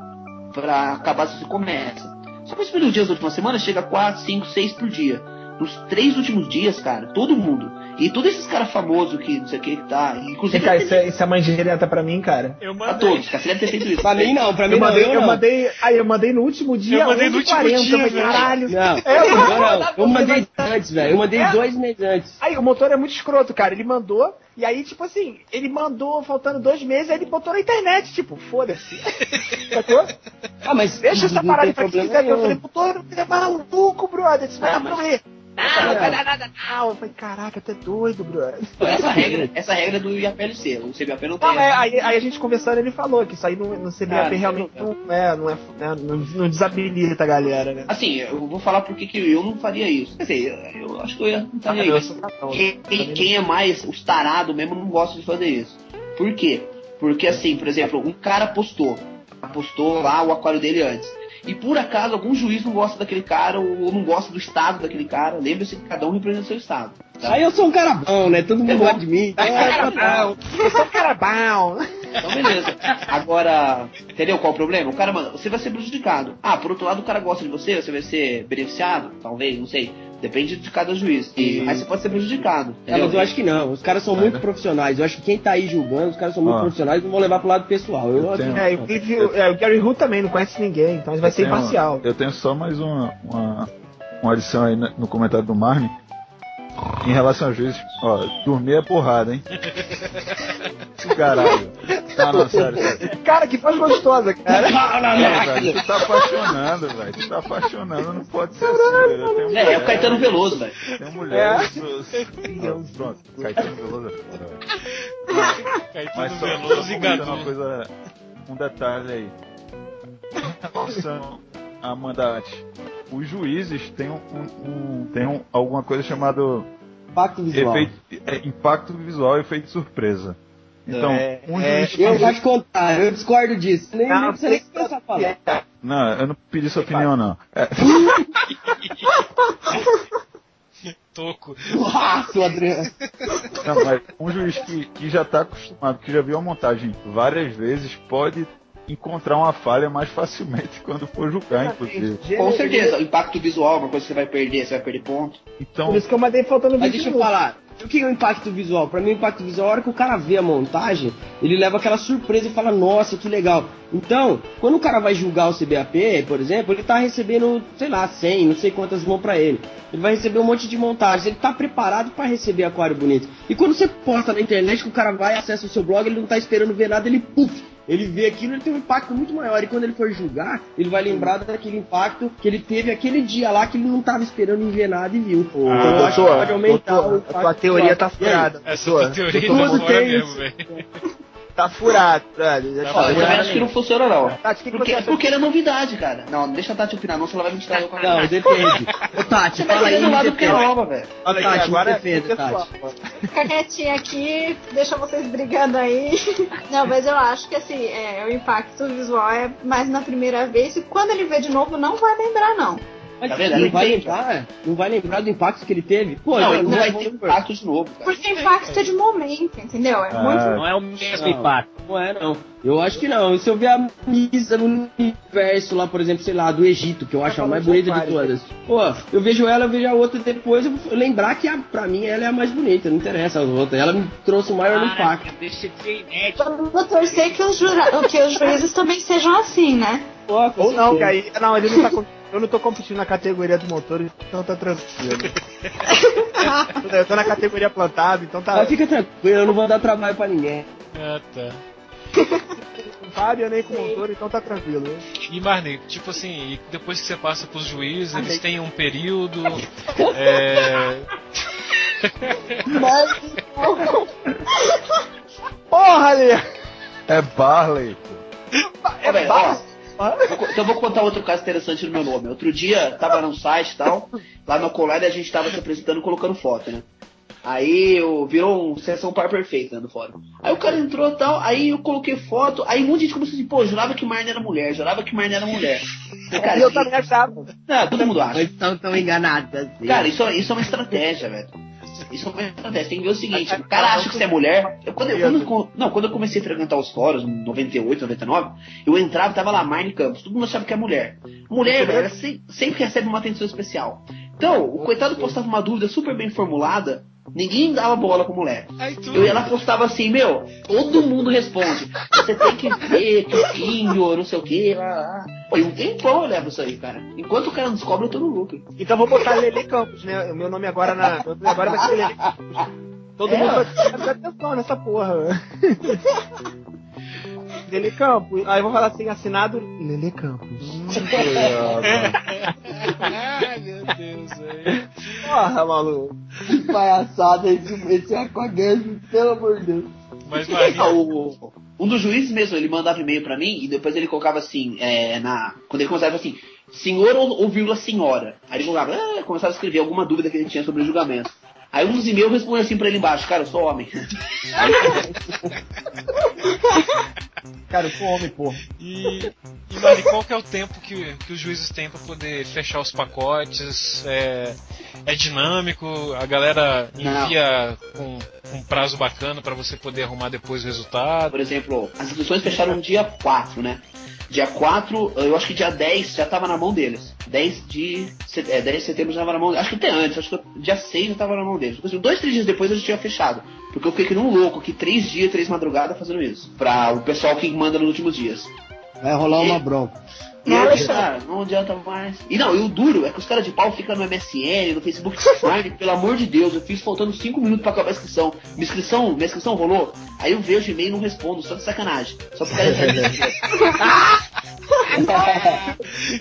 Speaker 7: pra acabar se você começa. Só que os primeiros dias da última semana chega a 4, 5, 6 por dia. Nos três últimos dias, cara, todo mundo. E todos esses caras famosos que não sei o que que tá.
Speaker 10: E,
Speaker 7: Inclusive.
Speaker 10: cara, isso é, isso é mãe direta pra mim, cara.
Speaker 1: eu
Speaker 7: Pra
Speaker 1: mandei.
Speaker 7: todos, cara. Você deve ter feito isso.
Speaker 9: Pra mim não, pra mim
Speaker 10: Eu
Speaker 9: não.
Speaker 10: mandei,
Speaker 9: eu
Speaker 10: eu
Speaker 9: não.
Speaker 10: mandei, aí eu mandei no último dia,
Speaker 1: Eu mandei no último
Speaker 10: 11h40,
Speaker 1: dia,
Speaker 10: falei, caralho.
Speaker 9: Não,
Speaker 10: É,
Speaker 9: eu,
Speaker 10: eu-
Speaker 9: não. eu mandei antes, velho. Eu mandei
Speaker 10: É.
Speaker 9: dois meses antes.
Speaker 10: Aí o motor é muito escroto, cara. Ele mandou, e aí, tipo assim, ele mandou faltando dois meses, aí ele botou na internet, tipo, foda-se. Sacou?
Speaker 9: Ah, mas
Speaker 10: Deixa essa
Speaker 9: não
Speaker 10: parada pra quem quiser. Eu falei, motor, é maluco, brother. Isso vai
Speaker 7: Ah,
Speaker 10: dar
Speaker 7: mas-
Speaker 10: problema. Não, não vai dar nada, não. Eu falei, caraca, tu é doido, brother.
Speaker 7: Essa regra, essa regra do IAPLC. O CBAP não tem.
Speaker 10: Não, é, aí, aí a gente conversando, ele falou que isso aí no, no CBAP
Speaker 7: Ah, não
Speaker 10: realmente não é, não, é, né, não, não desabilita a galera, né?
Speaker 7: Assim, eu vou falar porque que eu não faria isso. Quer dizer, eu, eu acho que eu ia- não
Speaker 10: eu
Speaker 7: isso.
Speaker 10: sou capão,
Speaker 7: Quem,
Speaker 10: não.
Speaker 7: quem é mais os tarados mesmo não gosta de fazer isso. Por quê? Porque assim, por exemplo, um cara postou, postou lá o aquário dele antes. E por acaso algum juiz não gosta daquele cara ou não gosta do estado daquele cara. Lembre-se que cada um representa o seu estado. tá?
Speaker 9: Aí eu sou um cara bom, né? Todo mundo gosta de mim.
Speaker 10: É, cara bom. Eu sou um cara bom.
Speaker 7: Então, beleza. Agora, entendeu qual o problema? O cara, mano, você vai ser prejudicado. Ah, por outro lado, o cara gosta de você, você vai ser beneficiado? Talvez, não sei. Depende de cada juiz. E, mas você pode ser prejudicado.
Speaker 9: Ah,
Speaker 7: Entendeu?
Speaker 9: mas eu acho que não. Os caras são muito profissionais. Eu acho que quem tá aí julgando, os caras são muito
Speaker 8: Ó.
Speaker 9: profissionais não vão levar pro lado pessoal. Eu,
Speaker 8: Eu tenho-
Speaker 10: É, e o, Cliff- é, o Gary Hu também não conhece ninguém, então ele vai ser
Speaker 8: Eu tenho-
Speaker 10: imparcial.
Speaker 8: Eu tenho só mais uma, uma, uma adição aí no no comentário do Marne. Em relação a juízes, ó, dormir é porrada, hein? Caralho. Não, não, sério, sério.
Speaker 10: Cara, que voz gostosa, cara.
Speaker 8: Não, velho, tu tá apaixonando, velho. Tu tá apaixonando, não pode ser assim, velho.
Speaker 7: É, é o
Speaker 8: mulher,
Speaker 7: Caetano Veloso, velho.
Speaker 8: Tenho mulheres. Ah, Pronto, Caetano Veloso é foda, velho.
Speaker 1: Caetano
Speaker 8: Mas só,
Speaker 1: Veloso
Speaker 8: só
Speaker 1: e
Speaker 8: uma coisa, um detalhe aí. Relação a mandates, os juízes têm, um, um- têm um- alguma coisa chamada
Speaker 9: Impacto visual.
Speaker 8: efeito, é, impacto visual e efeito surpresa. Então,
Speaker 10: É,
Speaker 8: um
Speaker 10: é,
Speaker 8: juiz que-
Speaker 9: Eu acho contrário, eu discordo disso. Nem, nem
Speaker 10: Não,
Speaker 9: precisa nem começar a falar.
Speaker 8: Não, eu não pedi sua opinião, não. É,
Speaker 1: Toco.
Speaker 9: Nossa, Adriano.
Speaker 8: não, mas um juiz que, que já está acostumado, que já viu a montagem várias vezes, pode encontrar uma falha mais facilmente quando for julgar, inclusive.
Speaker 7: Com certeza, o impacto visual, uma coisa que você vai perder, você vai perder ponto.
Speaker 8: Então,
Speaker 10: Por isso que eu mandei faltando 20
Speaker 9: Mas deixa eu
Speaker 10: minutos.
Speaker 9: falar, o que é o impacto visual? Pra mim, o impacto visual, a hora que o cara vê a montagem, ele leva aquela surpresa e fala, nossa, que legal. Então, quando o cara vai julgar o CBAP, por exemplo, ele tá recebendo, sei lá, 100, não sei quantas vão pra ele. Ele vai receber um monte de montagens, ele tá preparado pra receber aquário bonito. E quando você posta na internet que o cara vai, acessa o seu blog, ele não tá esperando ver nada, ele puf, ele vê aquilo, ele tem um impacto muito maior. E quando ele for julgar, ele vai lembrar daquele impacto que ele teve aquele dia lá que ele não tava esperando em ver nada e viu. então eu acho que pode aumentar
Speaker 10: doutor,
Speaker 9: o
Speaker 10: a
Speaker 9: impacto
Speaker 10: tua teoria tá
Speaker 9: aí?
Speaker 10: furada.
Speaker 1: Essa teoria tá mesmo, velho.
Speaker 10: Tá furado,
Speaker 7: Ó,
Speaker 10: tá
Speaker 7: eu também
Speaker 10: furado.
Speaker 7: acho que não funciona, não.
Speaker 10: Tati, o que, que
Speaker 7: Porque,
Speaker 10: acha?
Speaker 7: porque ele é novidade, cara. Não, deixa a Tati opinar, não, senão ela vai me distrair com a
Speaker 9: Não, depende. Ô Tati, fala aí,
Speaker 7: do lado porque é nova, velho.
Speaker 10: Olha
Speaker 9: Tati,
Speaker 10: agora
Speaker 9: defenda,
Speaker 10: é pessoal.
Speaker 6: Fica quietinha aqui, deixa vocês brigando aí. Não, mas eu acho que assim, é, o impacto visual é mais na primeira vez e quando ele vê de novo não vai lembrar, não.
Speaker 9: Mas
Speaker 7: Tá vendo?
Speaker 9: não vai lembrar, não vai lembrar do impacto que ele teve? Pô,
Speaker 7: Não, ele não vai ter impacto de novo, cara.
Speaker 6: Porque impacto é de momento, entendeu? É
Speaker 8: Ah,
Speaker 6: muito.
Speaker 11: Não é o mesmo
Speaker 9: Não.
Speaker 11: impacto.
Speaker 9: Não é, não. Eu acho que não. E se eu ver a Misa no universo lá, por exemplo, sei lá, do Egito, que eu acho a mais bonita de todas. Pô, eu vejo ela, eu vejo a outra depois, eu vou lembrar que a, pra mim ela é a mais bonita, não interessa as outras. Ela me trouxe o maior impacto.
Speaker 11: Deixa de ser inédito.
Speaker 6: Vamos torcer que os, jura... que os juízes também sejam assim, né?
Speaker 9: Pô,
Speaker 10: Ou não, que aí. Não, ele não tá com- Eu não tô competindo na categoria do motor, então tá tranquilo. eu tô na categoria plantado, então tá.
Speaker 9: Mas fica tranquilo, eu não vou dar trabalho pra ninguém.
Speaker 1: Ah, tá.
Speaker 10: com Fábio nem com motor, então tá tranquilo.
Speaker 1: E Marney, tipo assim, depois que você passa pros juízes, eles têm um período. é,
Speaker 10: Porra, ali!
Speaker 8: é Barley, pô.
Speaker 7: Vou co- então eu vou contar outro caso interessante no meu nome. Outro dia, tava num site e tal, lá no Collider a gente tava se apresentando e colocando foto, né? Aí eu, virou um sessão par perfeita né, no fórum. Aí o cara entrou e tal, aí eu coloquei foto, aí um monte de gente começou assim, pô, jurava que Marne era mulher, jurava que Marne era mulher. Falei, Cara,
Speaker 10: E eu
Speaker 7: isso-
Speaker 10: também achava.
Speaker 7: não, todo mundo acha.
Speaker 9: Estão tão enganados assim.
Speaker 7: Cara, isso, isso é uma estratégia, velho. Isso é uma estratégia. Tem que ver o seguinte: o cara acha que você é mulher. Eu, quando, eu, quando, não, quando eu comecei a frequentar os fóruns, em 98, 99, eu entrava e tava lá, Marne Campos. Todo mundo achava que é mulher. Mulher, velho, sempre recebe uma atenção especial. Então, o coitado postava uma dúvida super bem formulada. Ninguém dava bola pra mulher.
Speaker 1: Aí tu.
Speaker 7: Eu, ela postava assim, meu, todo mundo responde. Você tem que ver que o índio, não sei o que, lá, lá. Pô, e um tempão eu levo isso aí, cara. Enquanto o cara não descobre, eu tô no lucro.
Speaker 10: Então vou botar Lele Campos, né? O meu nome agora na. meu nome agora vai ser Lele Campos. Todo
Speaker 7: É.
Speaker 10: mundo vai prestar atenção nessa porra. Lele Campos. Aí eu vou falar assim, assinado Lele Campos.
Speaker 1: Ai, meu Deus, velho.
Speaker 10: Porra, maluco.
Speaker 9: Que palhaçada esse, esse aquagasmo, pelo amor de Deus.
Speaker 1: Mas Marney,
Speaker 7: Ah, o- um dos juízes mesmo, ele mandava e-mail pra mim e depois ele colocava assim, é, na, quando ele começava assim, senhor ou, ou vírgula senhora. Aí ele colocava, ah, começava a escrever alguma dúvida que ele tinha sobre o julgamento. Aí um dos e-mails responde assim pra ele embaixo, cara, eu sou homem.
Speaker 10: Cara, eu sou homem, porra.
Speaker 1: E, e Mari, qual que é o tempo que, que os juízes têm para poder fechar os pacotes? É, é dinâmico? A galera envia com com um prazo bacana para você poder arrumar depois o resultado?
Speaker 7: Por exemplo, as inscrições fecharam dia 4, né? Dia 4, eu acho que dia 10 já tava na mão deles. 10 de, é, 10 de setembro já tava na mão Acho que até antes, acho que dia 6 já tava na mão deles. Tipo assim, dois, três dias depois eu já tinha fechado. Porque eu fiquei que nem um louco, que três dias, três madrugadas fazendo isso. Pra o pessoal que manda nos últimos dias.
Speaker 9: Vai rolar uma bronca.
Speaker 7: E aí, cara, não adianta mais. E não, e o duro é que os caras de pau ficam no MSN, no Facebook. Ai, pelo amor de Deus, eu fiz faltando 5 minutos pra acabar a inscrição. Minha inscrição, minha inscrição rolou. Aí eu vejo o e-mail e não respondo, só de sacanagem. Só pro cara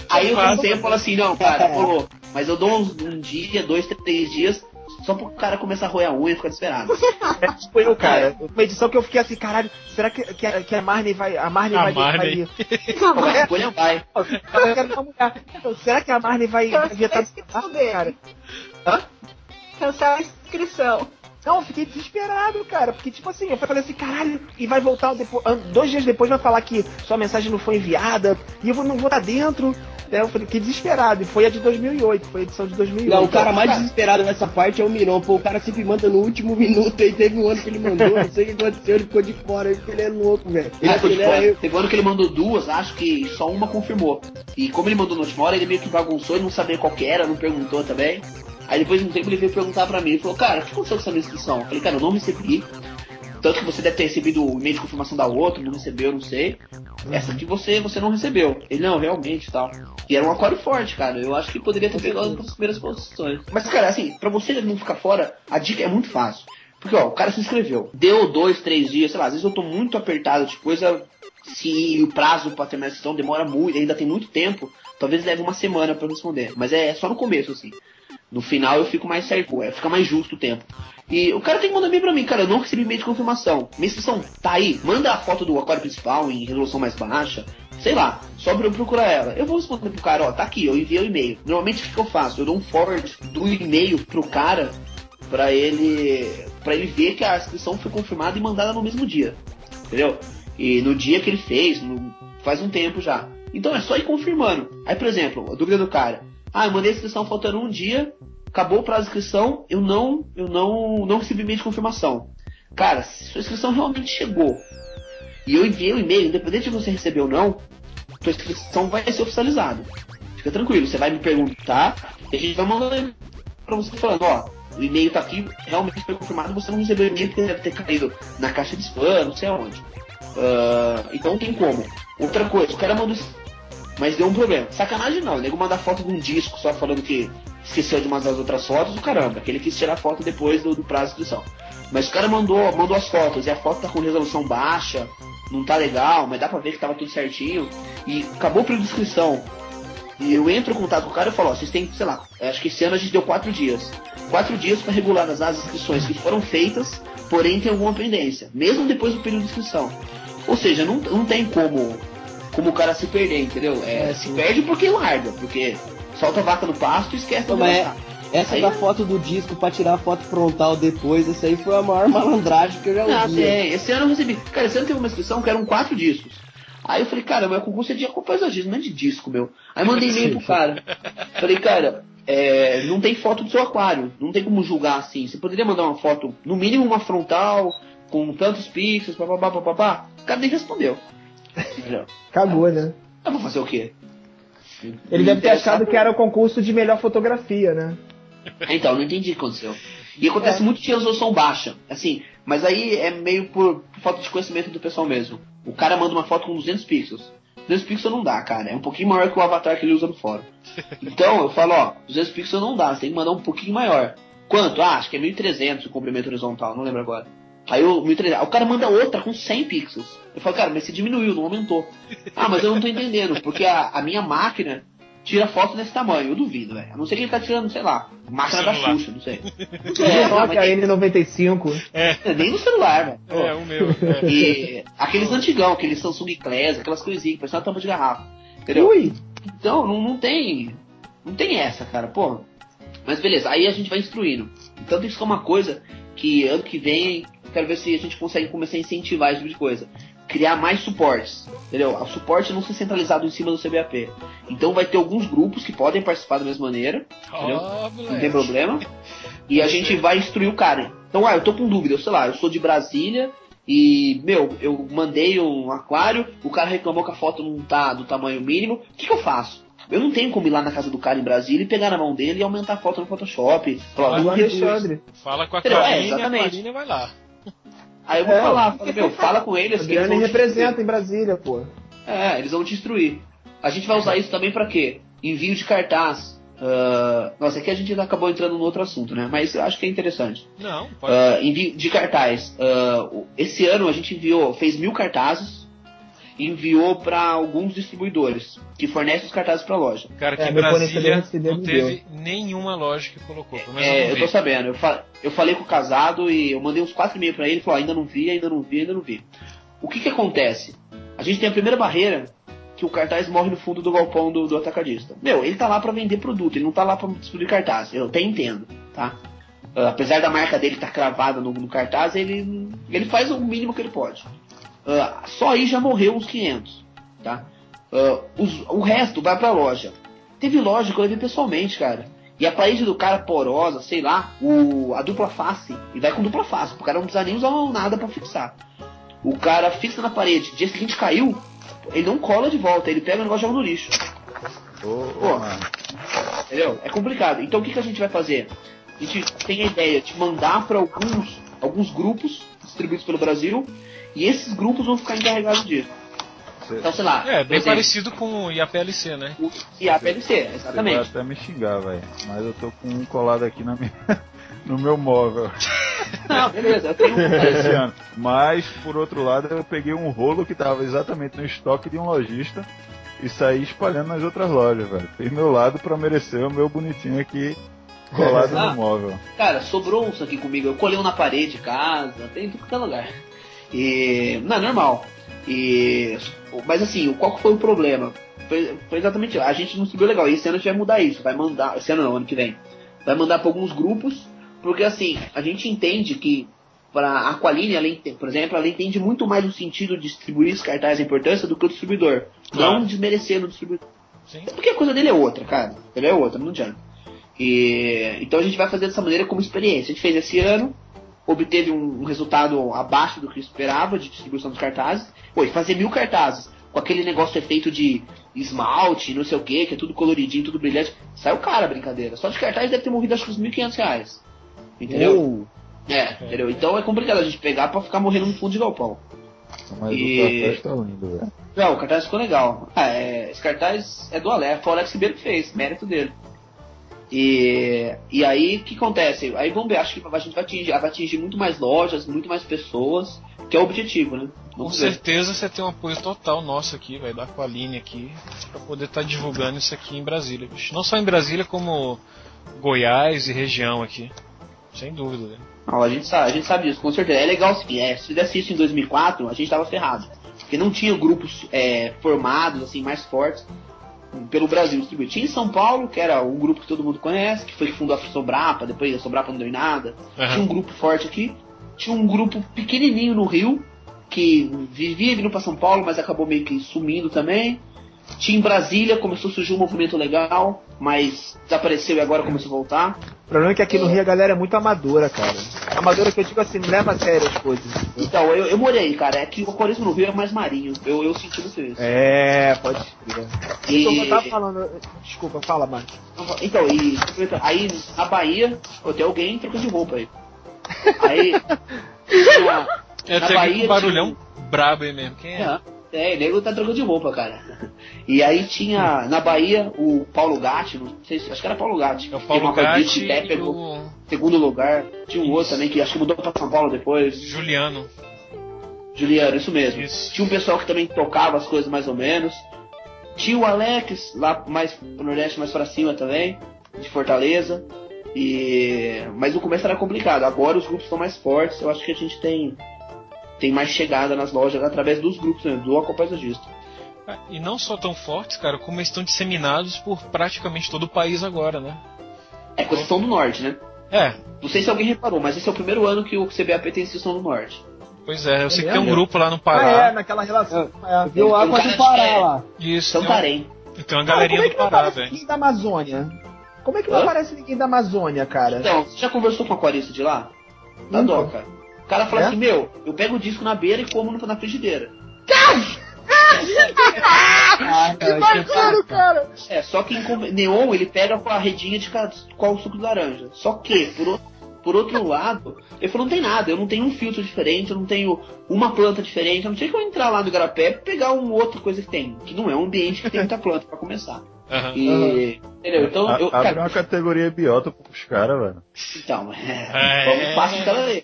Speaker 7: Aí eu com o tempo falo assim, não, cara, rolou. Mas eu dou uns, um dia, dois, três dias, só pro cara começar a roer a unha e ficar desesperado.
Speaker 10: É tipo eu, cara. Uma edição que eu fiquei assim, caralho, será que, que, a- que a Marney vai. A Marney
Speaker 1: A
Speaker 10: vai.
Speaker 1: Marney.
Speaker 10: vai
Speaker 7: A escolha vai.
Speaker 10: será que a Marney vai
Speaker 6: inscrição dele.
Speaker 10: cara?
Speaker 6: Cancela a inscrição.
Speaker 10: Não, eu fiquei desesperado, cara. Porque, tipo assim, eu falei assim, caralho, e vai voltar depois. Dois dias depois vai falar que sua mensagem não foi enviada e eu não vou estar dentro. É, eu falei, que desesperado. E foi a de 2008, foi a edição de 2008.
Speaker 9: Não, o cara mais desesperado nessa parte é o Miron. Pô, o cara sempre manda no último minuto aí. Teve um ano que ele mandou, não sei o que aconteceu, ele ficou de fora ele é louco, velho. Ele,
Speaker 7: Ah,
Speaker 9: ele era eu.
Speaker 7: Teve um ano que ele mandou duas, acho que só uma confirmou. E como ele mandou na última hora, ele meio que bagunçou e não sabia qual que era, não perguntou também. Aí depois de um tempo ele veio perguntar pra mim, ele falou, cara, o que aconteceu com essa minha inscrição? Eu falei, cara, eu não recebi. Tanto que você deve ter recebido o e-mail de confirmação da outra, não recebeu, não sei. Essa aqui você, você não recebeu. Ele, não, realmente e tal. E era um aquário forte, cara. Eu acho que poderia ter pegado nas primeiras posições. Mas, cara, assim, pra você não ficar fora, a dica é muito fácil. Porque, ó, o cara se inscreveu. Deu dois, três dias, sei lá, às vezes eu tô muito apertado de coisa. Se o prazo pra terminar a sessão demora muito, ainda tem muito tempo, talvez leve uma semana pra eu responder. Mas é só no começo, assim. No final eu fico mais certo, é, fica mais justo o tempo. E o cara tem que mandar e-mail pra mim, cara, eu não recebi e-mail de confirmação. Minha inscrição tá aí, manda a foto do aquário principal em resolução mais baixa, sei lá, só pra eu procurar ela. Eu vou responder pro cara, ó, tá aqui, eu enviei o e-mail. Normalmente o que eu faço? Eu dou um forward do e-mail pro cara pra ele para ele ver que a inscrição foi confirmada e mandada no mesmo dia. Entendeu? E no dia que ele fez, no- faz um tempo já. Então é só ir confirmando. Aí, por exemplo, a dúvida do cara. Ah, eu mandei a inscrição faltando um dia, acabou o prazo de inscrição, eu não, eu não, não recebi e-mail de confirmação. Cara, se sua inscrição realmente chegou e eu enviei o e-mail, independente de você receber ou não, sua inscrição vai ser oficializada. Fica tranquilo, você vai me perguntar e a gente vai mandar um pra você falando, ó, o e-mail tá aqui, realmente foi confirmado, você não recebeu o e-mail porque deve ter caído na caixa de spam, não sei aonde. Ah, então tem como. Outra coisa, o cara mandou. Mas deu um problema. Sacanagem não, o nego mandar foto de um disco só falando que esqueceu de umas das outras fotos, o caramba, que ele quis tirar foto depois do, do prazo de inscrição. Mas o cara mandou, mandou as fotos e a foto tá com resolução baixa, não tá legal, mas dá pra ver que tava tudo certinho. E acabou de inscrição. E eu entro em contato com o cara e falo, ó, vocês têm, sei lá, acho que esse ano a gente deu quatro dias. Quatro dias para regular as, as inscrições que foram feitas, porém tem alguma pendência, mesmo depois do período de inscrição. Ou seja, não, não tem como, como o cara se perder, entendeu? É, se perde porque larga, porque solta a vaca no pasto e esquece
Speaker 9: Não,
Speaker 7: de
Speaker 9: mas
Speaker 7: levantar.
Speaker 9: Essa
Speaker 7: Aí-
Speaker 9: da foto do disco pra tirar a foto frontal depois, essa aí foi a maior malandragem que eu já
Speaker 7: Ah,
Speaker 9: ouvi.
Speaker 7: tem. Esse ano eu recebi. Cara, esse ano teve uma inscrição que eram quatro discos. Aí eu falei, cara, meu concurso é de compositismo, não é de disco, meu. Aí mandei e-mail pro cara. Falei, cara, é, não tem foto do seu aquário. Não tem como julgar assim. Você poderia mandar uma foto, no mínimo uma frontal, com tantos pixels, papapá, papapá. O cara nem respondeu. Entendeu?
Speaker 10: Cagou, né?
Speaker 7: Eu vou fazer o quê?
Speaker 10: Ele deve ter achado que era o concurso de melhor fotografia, né?
Speaker 7: Então, não entendi o que aconteceu. E acontece muito de resolução baixa, assim, mas aí é meio por, por falta de conhecimento do pessoal mesmo. O cara manda uma foto com 200 pixels. 200 pixels não dá, cara. É um pouquinho maior que o avatar que ele usa no fórum. Então, eu falo, ó, 200 pixels não dá, você tem que mandar um pouquinho maior. Quanto? Ah, acho que é 1300 o comprimento horizontal, não lembro agora. Aí o 1300, aí o cara manda outra com 100 pixels. Eu falo, cara, mas você diminuiu, não aumentou. Ah, mas eu não tô entendendo, porque a, a minha máquina tira foto desse tamanho, eu duvido, velho. A não ser que ele tá tirando, sei lá, máquina da. Xuxa, não sei.
Speaker 10: É,
Speaker 7: não, mas
Speaker 10: Nokia N95.
Speaker 7: é, nem no celular, velho.
Speaker 1: É, o meu. É.
Speaker 7: E aqueles antigão, aqueles Samsung Class, aquelas coisinhas, que parecem uma tampa de garrafa. Entendeu?
Speaker 10: Ui!
Speaker 7: Então, não, não tem. Não tem essa, cara, pô. Mas beleza, aí a gente vai instruindo. Então isso é uma coisa que ano que vem, quero ver se a gente consegue começar a incentivar esse tipo de coisa. Criar mais suportes, entendeu? O suporte não ser centralizado em cima do CBAP. Então vai ter alguns grupos que podem participar da mesma maneira, entendeu?
Speaker 1: Ó,
Speaker 7: Não tem problema. E a gente vai instruir o cara. Então, ah, eu tô com dúvida, eu sei lá, eu sou de Brasília e, meu, eu mandei um aquário, o cara reclamou que a foto não tá do tamanho mínimo. O que, que eu faço? Eu não tenho como ir lá na casa do cara em Brasília e pegar na mão dele e aumentar a foto no Photoshop. Falar,
Speaker 1: Fala
Speaker 10: O
Speaker 7: "Não reduz".
Speaker 10: Alexandre.
Speaker 1: Fala com a
Speaker 7: Entendeu? É,
Speaker 1: a
Speaker 7: exatamente.
Speaker 1: Carlinha vai lá.
Speaker 7: Aí eu vou
Speaker 10: É.
Speaker 7: falar, falei, meu, fala com eles que eles
Speaker 10: representa em Brasília, pô.
Speaker 7: É, eles vão te instruir. A gente vai usar isso também pra quê? Envio de cartaz. Ah, nossa, aqui a gente acabou entrando no outro assunto, né? Mas eu acho que é interessante.
Speaker 1: Não, pode.
Speaker 7: Ah, envio de cartaz. O- esse ano a gente enviou, fez mil cartazes enviou para alguns distribuidores que fornecem os cartazes para loja.
Speaker 1: Cara, aqui
Speaker 10: É,
Speaker 1: Brasília não teve nenhuma loja que colocou. Pelo menos
Speaker 7: É,
Speaker 1: eu
Speaker 7: tô sabendo. Eu, fa- eu falei com o casado e eu mandei uns quatro e-mails para ele. Ele falou: ainda não vi, ainda não vi, ainda não vi. O que que acontece? A gente tem a primeira barreira que o cartaz morre no fundo do galpão do, do atacadista. Meu, ele tá lá para vender produto, ele não tá lá para distribuir cartaz. Eu até entendo, tá? Ah, apesar da marca dele estar cravada no, no cartaz, ele, ele faz o mínimo que ele pode. Ah, só aí já morreu uns 500, tá? Ah, os- o resto vai pra loja. Teve loja que eu levei pessoalmente, cara. E a parede do cara porosa, sei lá, o, a dupla face. E vai com dupla face. O cara não precisa nem usar nada pra fixar. O cara fixa na parede, dia seguinte caiu, ele não cola de volta, ele pega o negócio e joga no lixo. Pô.
Speaker 8: ô, mano.
Speaker 7: Entendeu? É complicado. Então o que, que a gente vai fazer? A gente tem a ideia de mandar para alguns, alguns grupos distribuídos pelo Brasil e esses grupos vão ficar encarregados disso. Então, sei lá,
Speaker 1: É, bem
Speaker 7: exemplo,
Speaker 1: parecido com o IAPLC, né?
Speaker 7: o- e a PLC,
Speaker 8: Você vai
Speaker 7: exatamente.
Speaker 8: até me xingar, velho. Mas eu tô com um colado aqui na minha, no meu móvel
Speaker 7: Não, beleza, eu tenho um
Speaker 8: esse ano. Mas, por outro lado, eu peguei um rolo que tava exatamente no estoque de um lojista e saí espalhando nas outras lojas, velho. Fiz meu lado pra merecer o meu bonitinho aqui colado
Speaker 7: Ah.
Speaker 8: no móvel.
Speaker 7: Cara, sobrou uns aqui comigo. Eu colei um na parede de casa, tem em tudo que é lugar. E. Não, é normal. E. Mas assim, qual que foi o problema? Foi, foi exatamente. A gente não subiu legal. E esse ano a gente vai mudar isso. Vai mandar. Esse ano não, ano que vem. Vai mandar para alguns grupos. Porque assim, a gente entende que. Para a Aqualine, ela, por exemplo, ela entende muito mais o sentido de distribuir os cartazes de importância do que o distribuidor.
Speaker 1: Claro.
Speaker 7: Não desmerecendo o distribuidor.
Speaker 1: Sim.
Speaker 7: É porque a coisa dele é outra, cara. Ele é outra, não adianta. E, então a gente vai fazer dessa maneira como experiência. A gente fez esse ano, obteve um, resultado abaixo do que esperava de distribuição dos cartazes. Pô, e fazer mil cartazes com aquele negócio efeito de esmalte, não sei o que, que é tudo coloridinho, tudo brilhante. Saiu cara a brincadeira. Só de cartaz deve ter morrido acho que uns 1.500 reais. Entendeu? É, entendeu? Então é complicado a gente pegar pra ficar morrendo no fundo de galpão.
Speaker 8: Mas
Speaker 7: E-
Speaker 8: o cartaz tá lindo, velho.
Speaker 7: Não, o cartaz ficou legal. Ah, é, esse cartaz é do Alex, foi o Alex Ribeiro que fez, mérito dele. E, e aí, o que acontece? Aí vamos ver, acho que a gente vai atingir, vai atingir muito mais lojas, muito mais pessoas, que é o objetivo, né?
Speaker 1: Com
Speaker 7: Vamos ver.
Speaker 1: certeza você tem um apoio total nosso aqui, velho, da Aqualine aqui, pra poder estar divulgando isso aqui em Brasília, bicho. Não só em Brasília, como Goiás e região aqui. Sem dúvida, velho.
Speaker 7: Não, a gente sabe, a gente sabe disso, com certeza. É legal sim, é, se fizesse isso em 2004, a gente tava ferrado. Porque não tinha grupos é, formados, assim, mais fortes pelo Brasil. Tinha em São Paulo, que era um grupo que todo mundo conhece, que foi que fundou a Sobrapa, depois a Sobrapa não deu em nada.
Speaker 1: Aham.
Speaker 7: Tinha um grupo forte aqui. Tinha um grupo pequenininho no Rio, que vivia vindo para São Paulo, mas acabou meio que sumindo também. Tinha em Brasília, começou a surgir um movimento legal, mas desapareceu e agora começou a voltar.
Speaker 10: O problema é que aqui no Rio a galera é muito amadora, cara. Amadora que eu digo assim, não leva a sério as coisas.
Speaker 7: Então, eu, eu morei, cara. É que o aquarismo no Rio é mais marinho. Eu, eu senti muito isso.
Speaker 10: É, pode crer.
Speaker 7: E-
Speaker 10: Então, eu tava falando. Desculpa, fala, mano.
Speaker 7: Então, e aí na Bahia, tem alguém trocando de roupa aí. Aí. na,
Speaker 1: É,
Speaker 7: na
Speaker 1: tem
Speaker 7: Bahia
Speaker 1: um barulhão brabo aí mesmo. Quem é?
Speaker 7: tinha- É, é, o nego tá trocando de roupa, cara. E aí tinha na Bahia o Paulo Gatti, não sei se, acho que era Paulo Gatti.
Speaker 1: É o Paulo Gatti
Speaker 7: pé, pegou
Speaker 1: o
Speaker 7: segundo lugar. Tinha um outro também que acho que mudou pra São Paulo depois.
Speaker 1: Juliano.
Speaker 7: Juliano, isso mesmo.
Speaker 1: Isso.
Speaker 7: Tinha um pessoal que também tocava as coisas mais ou menos. Tinha o Alex, lá mais pro Nordeste, mais pra cima também, de Fortaleza. E... Mas no começo era complicado. Agora os grupos estão mais fortes. Eu acho que a gente tem, tem mais chegada nas lojas através dos grupos, né, do Acopaisagista.
Speaker 1: Ah, E não só tão fortes, cara, como eles estão disseminados por praticamente todo o país agora, né?
Speaker 7: É questão do Norte, né?
Speaker 1: É,
Speaker 7: Não sei se alguém reparou, mas esse é o primeiro ano que o CBAP tem instituição do Norte.
Speaker 1: pois é. Eu sei que
Speaker 10: É
Speaker 1: tem um grupo lá no
Speaker 10: Ah, é,
Speaker 1: Pará.
Speaker 10: naquela relação. É.
Speaker 9: Eu vi o
Speaker 7: Tem um
Speaker 9: Aqua
Speaker 7: cara
Speaker 9: do Pará lá.
Speaker 1: Isso, tem,
Speaker 7: Santarém.
Speaker 1: um, tem uma
Speaker 10: Cara,
Speaker 1: galerinha
Speaker 10: como é
Speaker 1: do
Speaker 10: que não
Speaker 1: Pará,
Speaker 10: aparece
Speaker 1: velho.
Speaker 10: ninguém da Amazônia? Como é que não
Speaker 7: Hã?
Speaker 10: aparece ninguém da Amazônia, cara?
Speaker 7: Então, você já conversou com o aquarista de lá? Dá
Speaker 10: Nunca.
Speaker 7: dó, cara. O cara fala
Speaker 10: É?
Speaker 7: assim, meu, eu pego o disco na beira e como no- na frigideira.
Speaker 9: Ah,
Speaker 10: Que bacana, cara!
Speaker 7: É, só que em Neon ele pega com a redinha de qual o suco de laranja. Só que, por, o- por outro lado, ele falou, não tem nada, eu não tenho um filtro diferente, eu não tenho uma planta diferente, eu não sei que eu entrar lá no Igarapé e pegar uma outra coisa que tem, que não é um ambiente que tem muita planta pra começar.
Speaker 1: Aham.
Speaker 7: E, entendeu? Então,
Speaker 8: A-
Speaker 7: eu,
Speaker 8: Abre
Speaker 7: cara,
Speaker 8: uma categoria biótopo pros caras, velho.
Speaker 7: então, é,
Speaker 1: É.
Speaker 7: vamos de cada vez.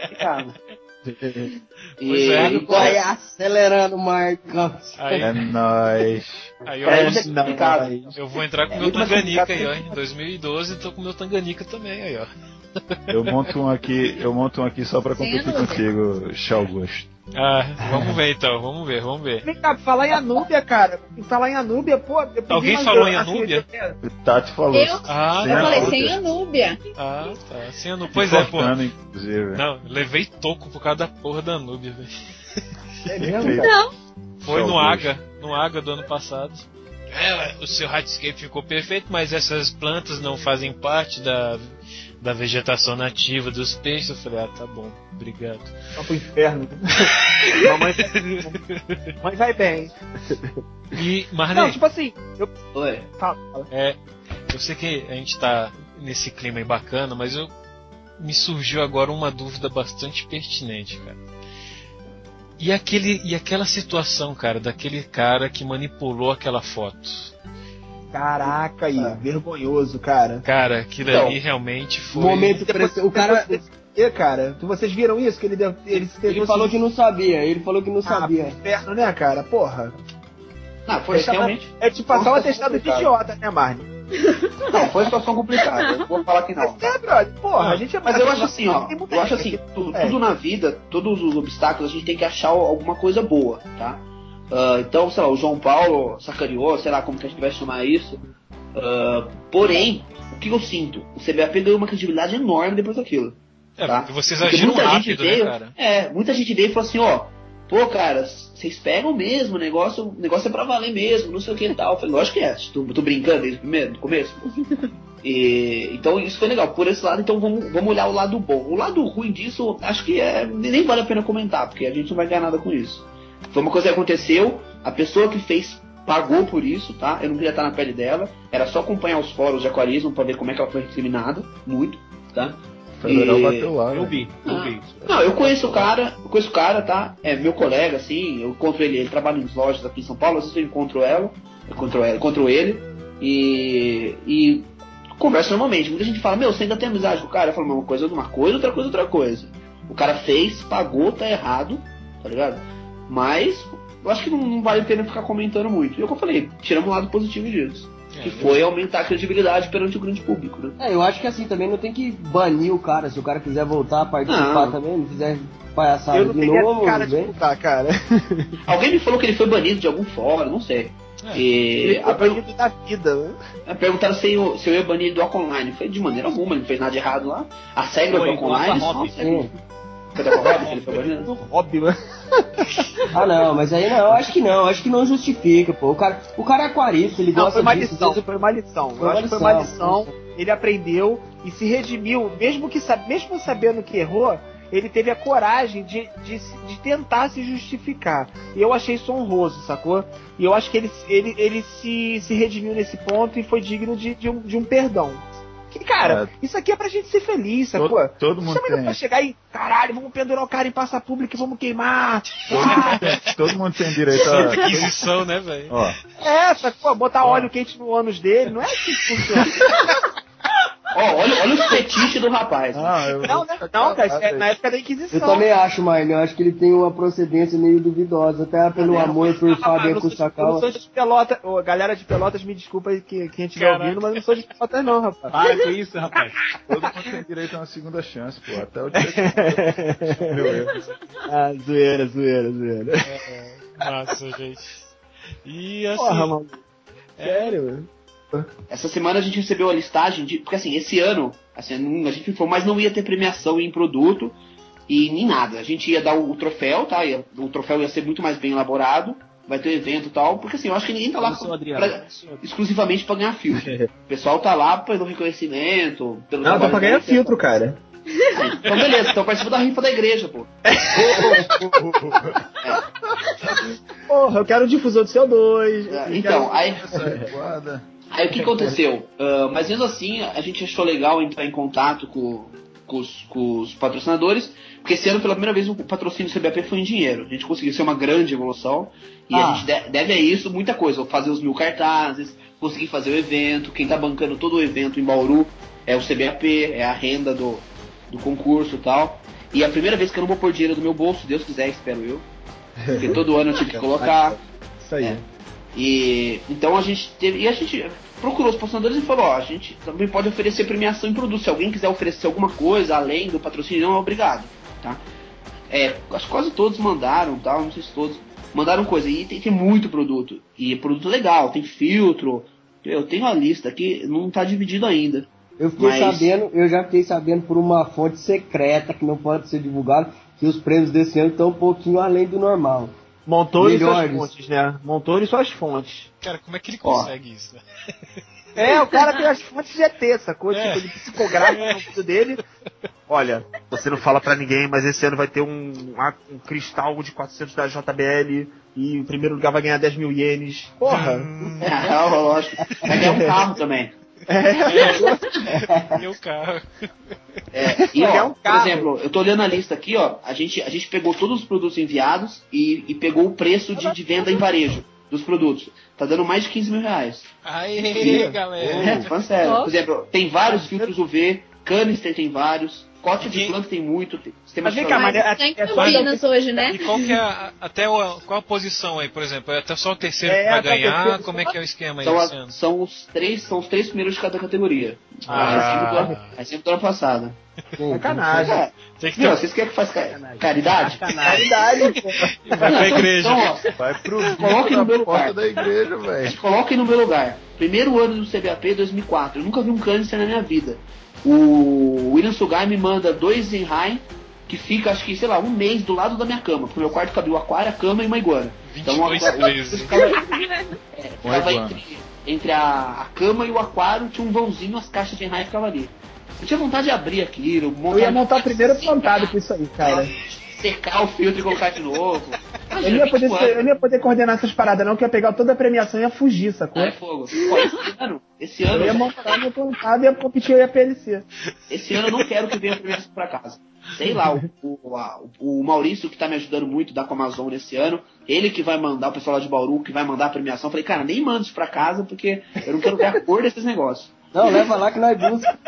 Speaker 7: Complicado. E,
Speaker 1: é.
Speaker 9: Vai acelerando, Marcão.
Speaker 1: Aí,
Speaker 8: É nóis.
Speaker 1: aí eu,
Speaker 7: é, é
Speaker 1: eu vou entrar com o
Speaker 7: É
Speaker 1: meu
Speaker 7: mais
Speaker 1: Tanganica aí, ó. Em 2012 tô com o meu Tanganica também aí, ó.
Speaker 8: Eu monto um aqui, eu monto um aqui só pra competir contigo, Augusto.
Speaker 1: Ah, vamos ver então, vamos ver, vamos ver.
Speaker 10: Vem cá, falar em Anúbia, cara. Falar em Anúbia, pô.
Speaker 1: Alguém falou em Anúbia?
Speaker 8: O Tati falou.
Speaker 6: Eu-
Speaker 1: Ah,
Speaker 8: Sem
Speaker 6: Eu falei,
Speaker 8: Anúbia.
Speaker 6: sem Anúbia.
Speaker 1: Ah, tá. Sendo, pois é, pô.
Speaker 8: Inclusive.
Speaker 1: Não, levei toco por causa da porra da Anúbia, velho.
Speaker 10: É mesmo, cara?
Speaker 6: Não.
Speaker 1: Foi no. Aga. no Agra do ano passado. É, o seu hardscape ficou perfeito, mas essas plantas não fazem parte da, da vegetação nativa dos peixes. Eu falei, ah, tá bom, obrigado.
Speaker 10: Só pro inferno. Mamãe, Mamãe vai bem.
Speaker 1: E, Marley,
Speaker 10: Não, tipo assim, eu.
Speaker 7: Oi.
Speaker 10: Fala, fala.
Speaker 1: é, eu sei que a gente tá nesse clima aí bacana, mas eu me surgiu agora uma dúvida bastante pertinente, cara. E, aquele, e aquela situação, cara, daquele cara que manipulou aquela foto?
Speaker 10: Caraca aí, vergonhoso, cara.
Speaker 1: Cara, aquilo
Speaker 10: Então,
Speaker 1: ali realmente foi.
Speaker 9: Momento
Speaker 10: Depois-
Speaker 9: O cara.
Speaker 10: E, cara, vocês viram isso? Que ele, deu, ele,
Speaker 9: Ele falou que não sabia, ele falou que não
Speaker 10: Ah,
Speaker 9: sabia.
Speaker 10: inferno, né, cara? Porra.
Speaker 7: Não, foi
Speaker 10: Essa-
Speaker 7: realmente.
Speaker 10: É tipo passar um atestado de idiota, né, Marne?
Speaker 7: Não, foi uma situação complicada. Eu não vou falar que não.
Speaker 10: É, brother, porra, a gente é
Speaker 7: Mas eu acho assim, ó. Eu acho assim,
Speaker 10: que-
Speaker 7: tu-
Speaker 10: é.
Speaker 7: tudo na vida, todos os obstáculos, a gente tem que achar alguma coisa boa, tá? Ah, então, sei lá, o João Paulo sacaneou, sei lá como que a gente vai chamar isso. Ah, porém, o que eu sinto? O CBAP ganhou uma credibilidade enorme depois daquilo.
Speaker 1: É,
Speaker 7: tá?
Speaker 1: vocês
Speaker 7: Porque
Speaker 1: agiram
Speaker 7: muita
Speaker 1: rápido,
Speaker 7: gente veio,
Speaker 1: né, cara?
Speaker 7: É, muita gente veio e falou assim, ó, pô, cara, vocês pegam mesmo, o negócio, o negócio é pra valer mesmo, não sei o que e tal. Eu falei, lógico que é, tô, tô brincando desde o primeiro, do começo. E, então isso foi legal. Por esse lado, então vamos, vamos olhar o lado bom. O lado ruim disso, acho que é, nem vale a pena comentar, porque a gente não vai ganhar nada com isso. Foi uma coisa que aconteceu, a pessoa que fez pagou por isso, tá? Eu não queria estar na pele dela, era só acompanhar os fóruns de aquarismo pra ver como é que ela foi recriminada, muito, tá?
Speaker 8: Federal
Speaker 7: E-
Speaker 8: bateu lá.
Speaker 11: Eu
Speaker 8: né?
Speaker 11: vi, eu vi.
Speaker 7: não, eu conheço o cara, eu conheço o cara, tá? É meu colega, assim, eu encontro ele, ele trabalha em lojas aqui em São Paulo, às vezes eu encontro ela, eu encontro ela, encontro ele, e, e converso normalmente. Muita gente fala, meu, você ainda tem amizade com o cara? Eu falo, uma coisa é uma coisa, outra coisa é outra coisa. O cara fez, pagou, tá errado, tá ligado? Mas eu acho que não, não vale a pena ficar comentando muito. E é o que eu falei, tiramos o lado positivo disso. que foi aumentar a credibilidade perante o grande público, né?
Speaker 9: É, eu acho que assim também não tem que banir o cara. Se o cara quiser voltar a participar
Speaker 7: Não.
Speaker 9: também, não quiser palhaçada
Speaker 10: Eu não
Speaker 9: de novo,
Speaker 10: cara de
Speaker 9: vem.
Speaker 10: lutar, cara.
Speaker 7: Alguém me falou que ele foi banido de algum fórum, não sei.
Speaker 1: É.
Speaker 7: E a
Speaker 10: foi
Speaker 7: pergu-
Speaker 10: banido da vida, né?
Speaker 7: a perguntaram se eu, se eu ia banir do Online. Falei, de maneira alguma, ele não fez nada de errado lá. As regras do
Speaker 11: Foi,
Speaker 7: Foi da Hobby que ele foi banido?
Speaker 10: Do mano.
Speaker 9: Ah não, mas aí não, eu acho que não, acho que não justifica, pô. O cara, o cara é aquarista, ele
Speaker 10: Não,
Speaker 9: gosta
Speaker 10: foi uma
Speaker 9: disso,
Speaker 10: lição, foi uma lição.
Speaker 9: Foi
Speaker 10: Eu
Speaker 9: uma
Speaker 10: acho que foi uma
Speaker 9: lição,
Speaker 10: lição. Ele aprendeu e se redimiu, mesmo que mesmo sabendo que errou, ele teve a coragem de, de, de tentar se justificar. E eu achei isso honroso, sacou? E eu acho que ele, ele, ele se, se redimiu nesse ponto e foi digno de, de, um, de um perdão. Que, cara, isso aqui é pra gente ser feliz, sacou?
Speaker 8: Todo, todo mundo
Speaker 10: Chama
Speaker 8: tem.
Speaker 10: pra chegar e, caralho, vamos pendurar o cara em praça pública e vamos queimar.
Speaker 8: Todo mundo tem, todo mundo tem direito a.
Speaker 1: Santa Inquisição, né, velho?
Speaker 8: Ó,
Speaker 10: É, sacou? Botar óleo quente no ânus dele, não é assim que funciona.
Speaker 7: Ó, olha, olha os fetiches do rapaz.
Speaker 8: ah, eu
Speaker 10: Não, né? não, cara, é na época da Inquisição.
Speaker 9: Eu também acho, Marne, eu acho que ele tem uma procedência meio duvidosa, até pelo
Speaker 7: É,
Speaker 9: amor por
Speaker 10: Ah,
Speaker 9: Fábio
Speaker 10: eu não sou de- eu não sou de Pelotas. Ô, galera de Pelotas, me desculpa que quem estiver
Speaker 1: Caraca.
Speaker 10: ouvindo, mas eu não sou de Pelotas, não, rapaz.
Speaker 11: Para com isso, rapaz.
Speaker 8: Todo mundo tem direito a uma segunda chance, pô. Até o dia que meu erro.
Speaker 10: ah, zoeira, zoeira, zoeira.
Speaker 1: Nossa, gente. E assim.
Speaker 10: Porra, mano. Sério,
Speaker 7: Essa semana a gente recebeu a listagem de. Porque assim, esse ano, assim, a gente informou, mas não ia ter premiação em produto e nem nada. A gente ia dar o, o troféu, tá? Ia- o troféu ia ser muito mais bem elaborado, vai ter evento e tal, porque assim, eu acho que ninguém tá lá pra- exclusivamente pra ganhar filtro. O pessoal tá lá pelo reconhecimento, pelo
Speaker 10: Não, dá
Speaker 7: trabalho
Speaker 10: pra ganhar filtro, cara.
Speaker 7: Então beleza, então participa da rifa da igreja, pô.
Speaker 10: Porra, eu quero um difusor de CO2.
Speaker 7: É, Então,
Speaker 10: quero-
Speaker 7: aí,
Speaker 8: Essa aí, guarda.
Speaker 7: Aí o que aconteceu? Ah, mas mesmo assim, a gente achou legal entrar em contato com, com os, com os patrocinadores, porque esse ano, pela primeira vez, o patrocínio do CBAP foi em dinheiro. A gente conseguiu ser uma grande evolução, e
Speaker 9: Ah.
Speaker 7: a gente de- deve a isso muita coisa. Fazer os mil cartazes, conseguir fazer o evento, quem tá bancando todo o evento em Bauru é o CBAP, é a renda do, do concurso e tal. E é a primeira vez que eu não vou pôr dinheiro do meu bolso, se Deus quiser, espero eu. Porque todo ano eu tive que colocar.
Speaker 10: Isso aí.
Speaker 7: É. E então a gente teve. E a gente procurou os patrocinadores e falou, ó, a gente também pode oferecer premiação em produto. Se alguém quiser oferecer alguma coisa além do patrocínio, não é obrigado. Tá? É, acho que quase todos mandaram, tal, não sei se todos. Mandaram coisa. E tem, tem muito produto. E é produto legal, tem filtro. Eu tenho a lista aqui, não tá dividido ainda.
Speaker 9: Eu fiquei
Speaker 7: Mas-
Speaker 9: sabendo, eu já fiquei sabendo por uma fonte secreta que não pode ser divulgada, que os prêmios desse ano estão um pouquinho além do normal.
Speaker 10: Montoro e suas fontes, né? Montoro e suas fontes.
Speaker 1: Cara, como é que ele
Speaker 7: Ó.
Speaker 1: consegue isso?
Speaker 10: É, o cara tem as fontes de ET, sacou?
Speaker 1: É.
Speaker 10: Tipo, ele psicografa no vídeo dele. Olha, você não fala pra ninguém, mas esse ano vai ter um, um cristal de 400 da JBL e o primeiro lugar vai ganhar 10 mil ienes. Porra!
Speaker 7: É, lógico. Vai ganhar um carro também.
Speaker 1: E o carro.
Speaker 7: É, e ó,
Speaker 10: um
Speaker 7: por
Speaker 10: carro.
Speaker 7: exemplo, eu tô olhando a lista aqui, ó. A gente, a gente pegou todos os produtos enviados e, e pegou o preço de, de venda em varejo dos produtos. Tá dando mais de 15 mil reais.
Speaker 1: Aê,
Speaker 7: É,
Speaker 1: galera.
Speaker 7: falando sério. Por exemplo, tem vários filtros UV, canister tem vários, cote de planta tem muito, tem sistema
Speaker 10: Mas vem cá, mas
Speaker 6: Mas
Speaker 10: é-
Speaker 6: tem
Speaker 10: é só-
Speaker 6: Campinas hoje, né?
Speaker 1: E qual que é a, até o, qual a posição aí, por exemplo? É até só o terceiro
Speaker 10: É,
Speaker 1: ganhar?
Speaker 10: terceiro
Speaker 1: Como é que é o esquema aí
Speaker 7: São,
Speaker 1: esse
Speaker 7: a-
Speaker 1: ano?
Speaker 7: são os três, são os três primeiros de cada categoria.
Speaker 1: Ah.
Speaker 7: É sempre do ano- é passado.
Speaker 10: Sacanagem.
Speaker 7: É,
Speaker 1: Tem que ter
Speaker 7: vocês querem que faça ca- caridade?
Speaker 10: Caridade, pô.
Speaker 1: vai pra igreja.
Speaker 7: Então, ó,
Speaker 8: Vai pro
Speaker 7: Coloque
Speaker 8: bico
Speaker 7: no meu
Speaker 8: da porta
Speaker 7: lugar.
Speaker 8: da igreja, velho.
Speaker 7: Coloquem no meu lugar. Primeiro ano do CBAP 2004. Eu nunca vi um canister na minha vida. O William Sugai me manda dois Zenhai que fica, acho que, sei lá, um mês do lado da minha cama. Porque meu quarto cabia o aquário, a cama e uma iguana. Então,
Speaker 1: 22
Speaker 7: a-
Speaker 1: vezes.
Speaker 7: ficava, é, ficava
Speaker 8: iguana.
Speaker 7: entre, entre a, a cama e o aquário, tinha um vãozinho, as caixas de Zenhai ficavam ali. Eu tinha vontade de abrir aquilo, montar,
Speaker 10: Eu ia montar primeiro plantado com isso aí, cara.
Speaker 7: Secar o filtro e colocar de novo.
Speaker 10: Eu não ia poder,
Speaker 7: 25
Speaker 10: ser- eu ia poder coordenar essas paradas, não, que eu ia pegar toda a premiação e ia fugir, sacou?
Speaker 7: Ah, é fogo. Pô, esse ano, esse
Speaker 10: Eu
Speaker 7: ano,
Speaker 10: ia montar meu plantado e ia competir e a PLC.
Speaker 7: esse ano eu não quero que venha a premiação pra casa. Sei lá, o, o, a- o Maurício que tá me ajudando muito da Comazon nesse ano, ele que vai mandar, o pessoal lá de Bauru que vai mandar a premiação. Eu falei, cara, nem manda isso pra casa porque eu não quero ver a cor desses negócios.
Speaker 9: Não, leva lá que nós busca.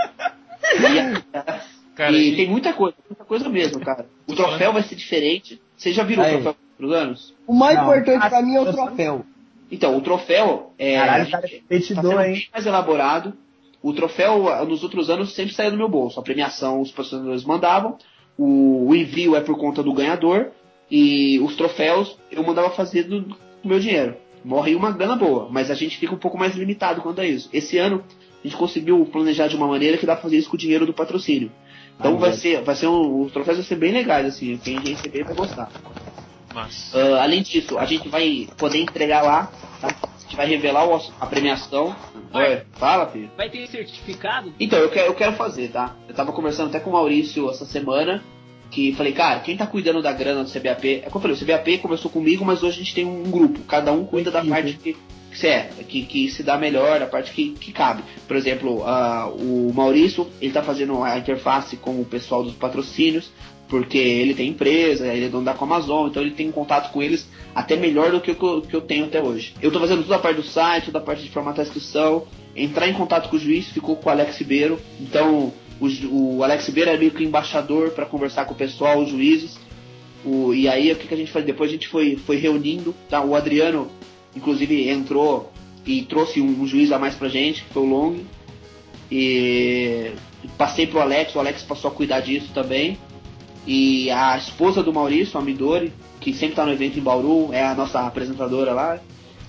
Speaker 1: Cara,
Speaker 7: e
Speaker 1: e-
Speaker 7: tem muita coisa, muita coisa mesmo, cara. O troféu vai ser diferente. Você já viram
Speaker 9: Aí.
Speaker 7: o troféu dos anos?
Speaker 9: O mais
Speaker 10: Não.
Speaker 9: importante pra
Speaker 10: Ah,
Speaker 9: mim é o troféu.
Speaker 7: Então, o troféu é.
Speaker 10: Caralho,
Speaker 7: a gente-
Speaker 10: cara,
Speaker 7: tá sendo
Speaker 10: competidor, hein?
Speaker 7: bem mais elaborado. O troféu, ah, nos outros anos, sempre saía do meu bolso. A premiação os patrocinadores mandavam. O, o envio é por conta do ganhador. E os troféus eu mandava fazer do, do meu dinheiro. Morre uma grana boa, mas a gente fica um pouco mais limitado quanto a isso. Esse ano a gente conseguiu planejar de uma maneira que dá pra fazer isso com o dinheiro do patrocínio. Então
Speaker 9: Ah,
Speaker 7: vai ser, vai ser um, os troféus vão ser bem legais, assim. Quem receber vai gostar.
Speaker 1: Mas,
Speaker 7: Ah, além disso, a gente vai poder entregar lá, tá? A gente vai revelar o- a premiação. Fala, filho.
Speaker 11: Vai ter certificado?
Speaker 7: Então, eu quero, eu quero fazer, tá? Eu tava conversando até com o Maurício essa semana, que falei, cara, quem tá cuidando da grana do CBAP? É como eu falei, o CBAP começou comigo, mas hoje a gente tem um grupo, cada um cuida da
Speaker 10: Equipe.
Speaker 7: parte que, que, se é, que, que se dá melhor, a parte que, que cabe. Por exemplo, ah, o Maurício, ele tá fazendo a interface com o pessoal dos patrocínios, porque ele tem empresa, ele é dono da Amazon, então ele tem contato com eles até melhor do que o que eu, tenho até hoje. Eu tô fazendo toda a parte do site, toda a parte de formatar a inscrição, entrar em contato com o juiz, ficou com o Alex Ribeiro, então o, o Alex Ribeiro é meio que embaixador para conversar com o pessoal, os juízes. O, e aí o que, que a gente faz? Depois a gente foi, foi reunindo, tá? O Adriano, inclusive, entrou e trouxe um, juiz a mais pra gente, que foi o Long. E passei pro Alex, o Alex passou a cuidar disso também. E a esposa do Maurício, a Midori, que sempre tá no evento em Bauru, é a nossa apresentadora lá.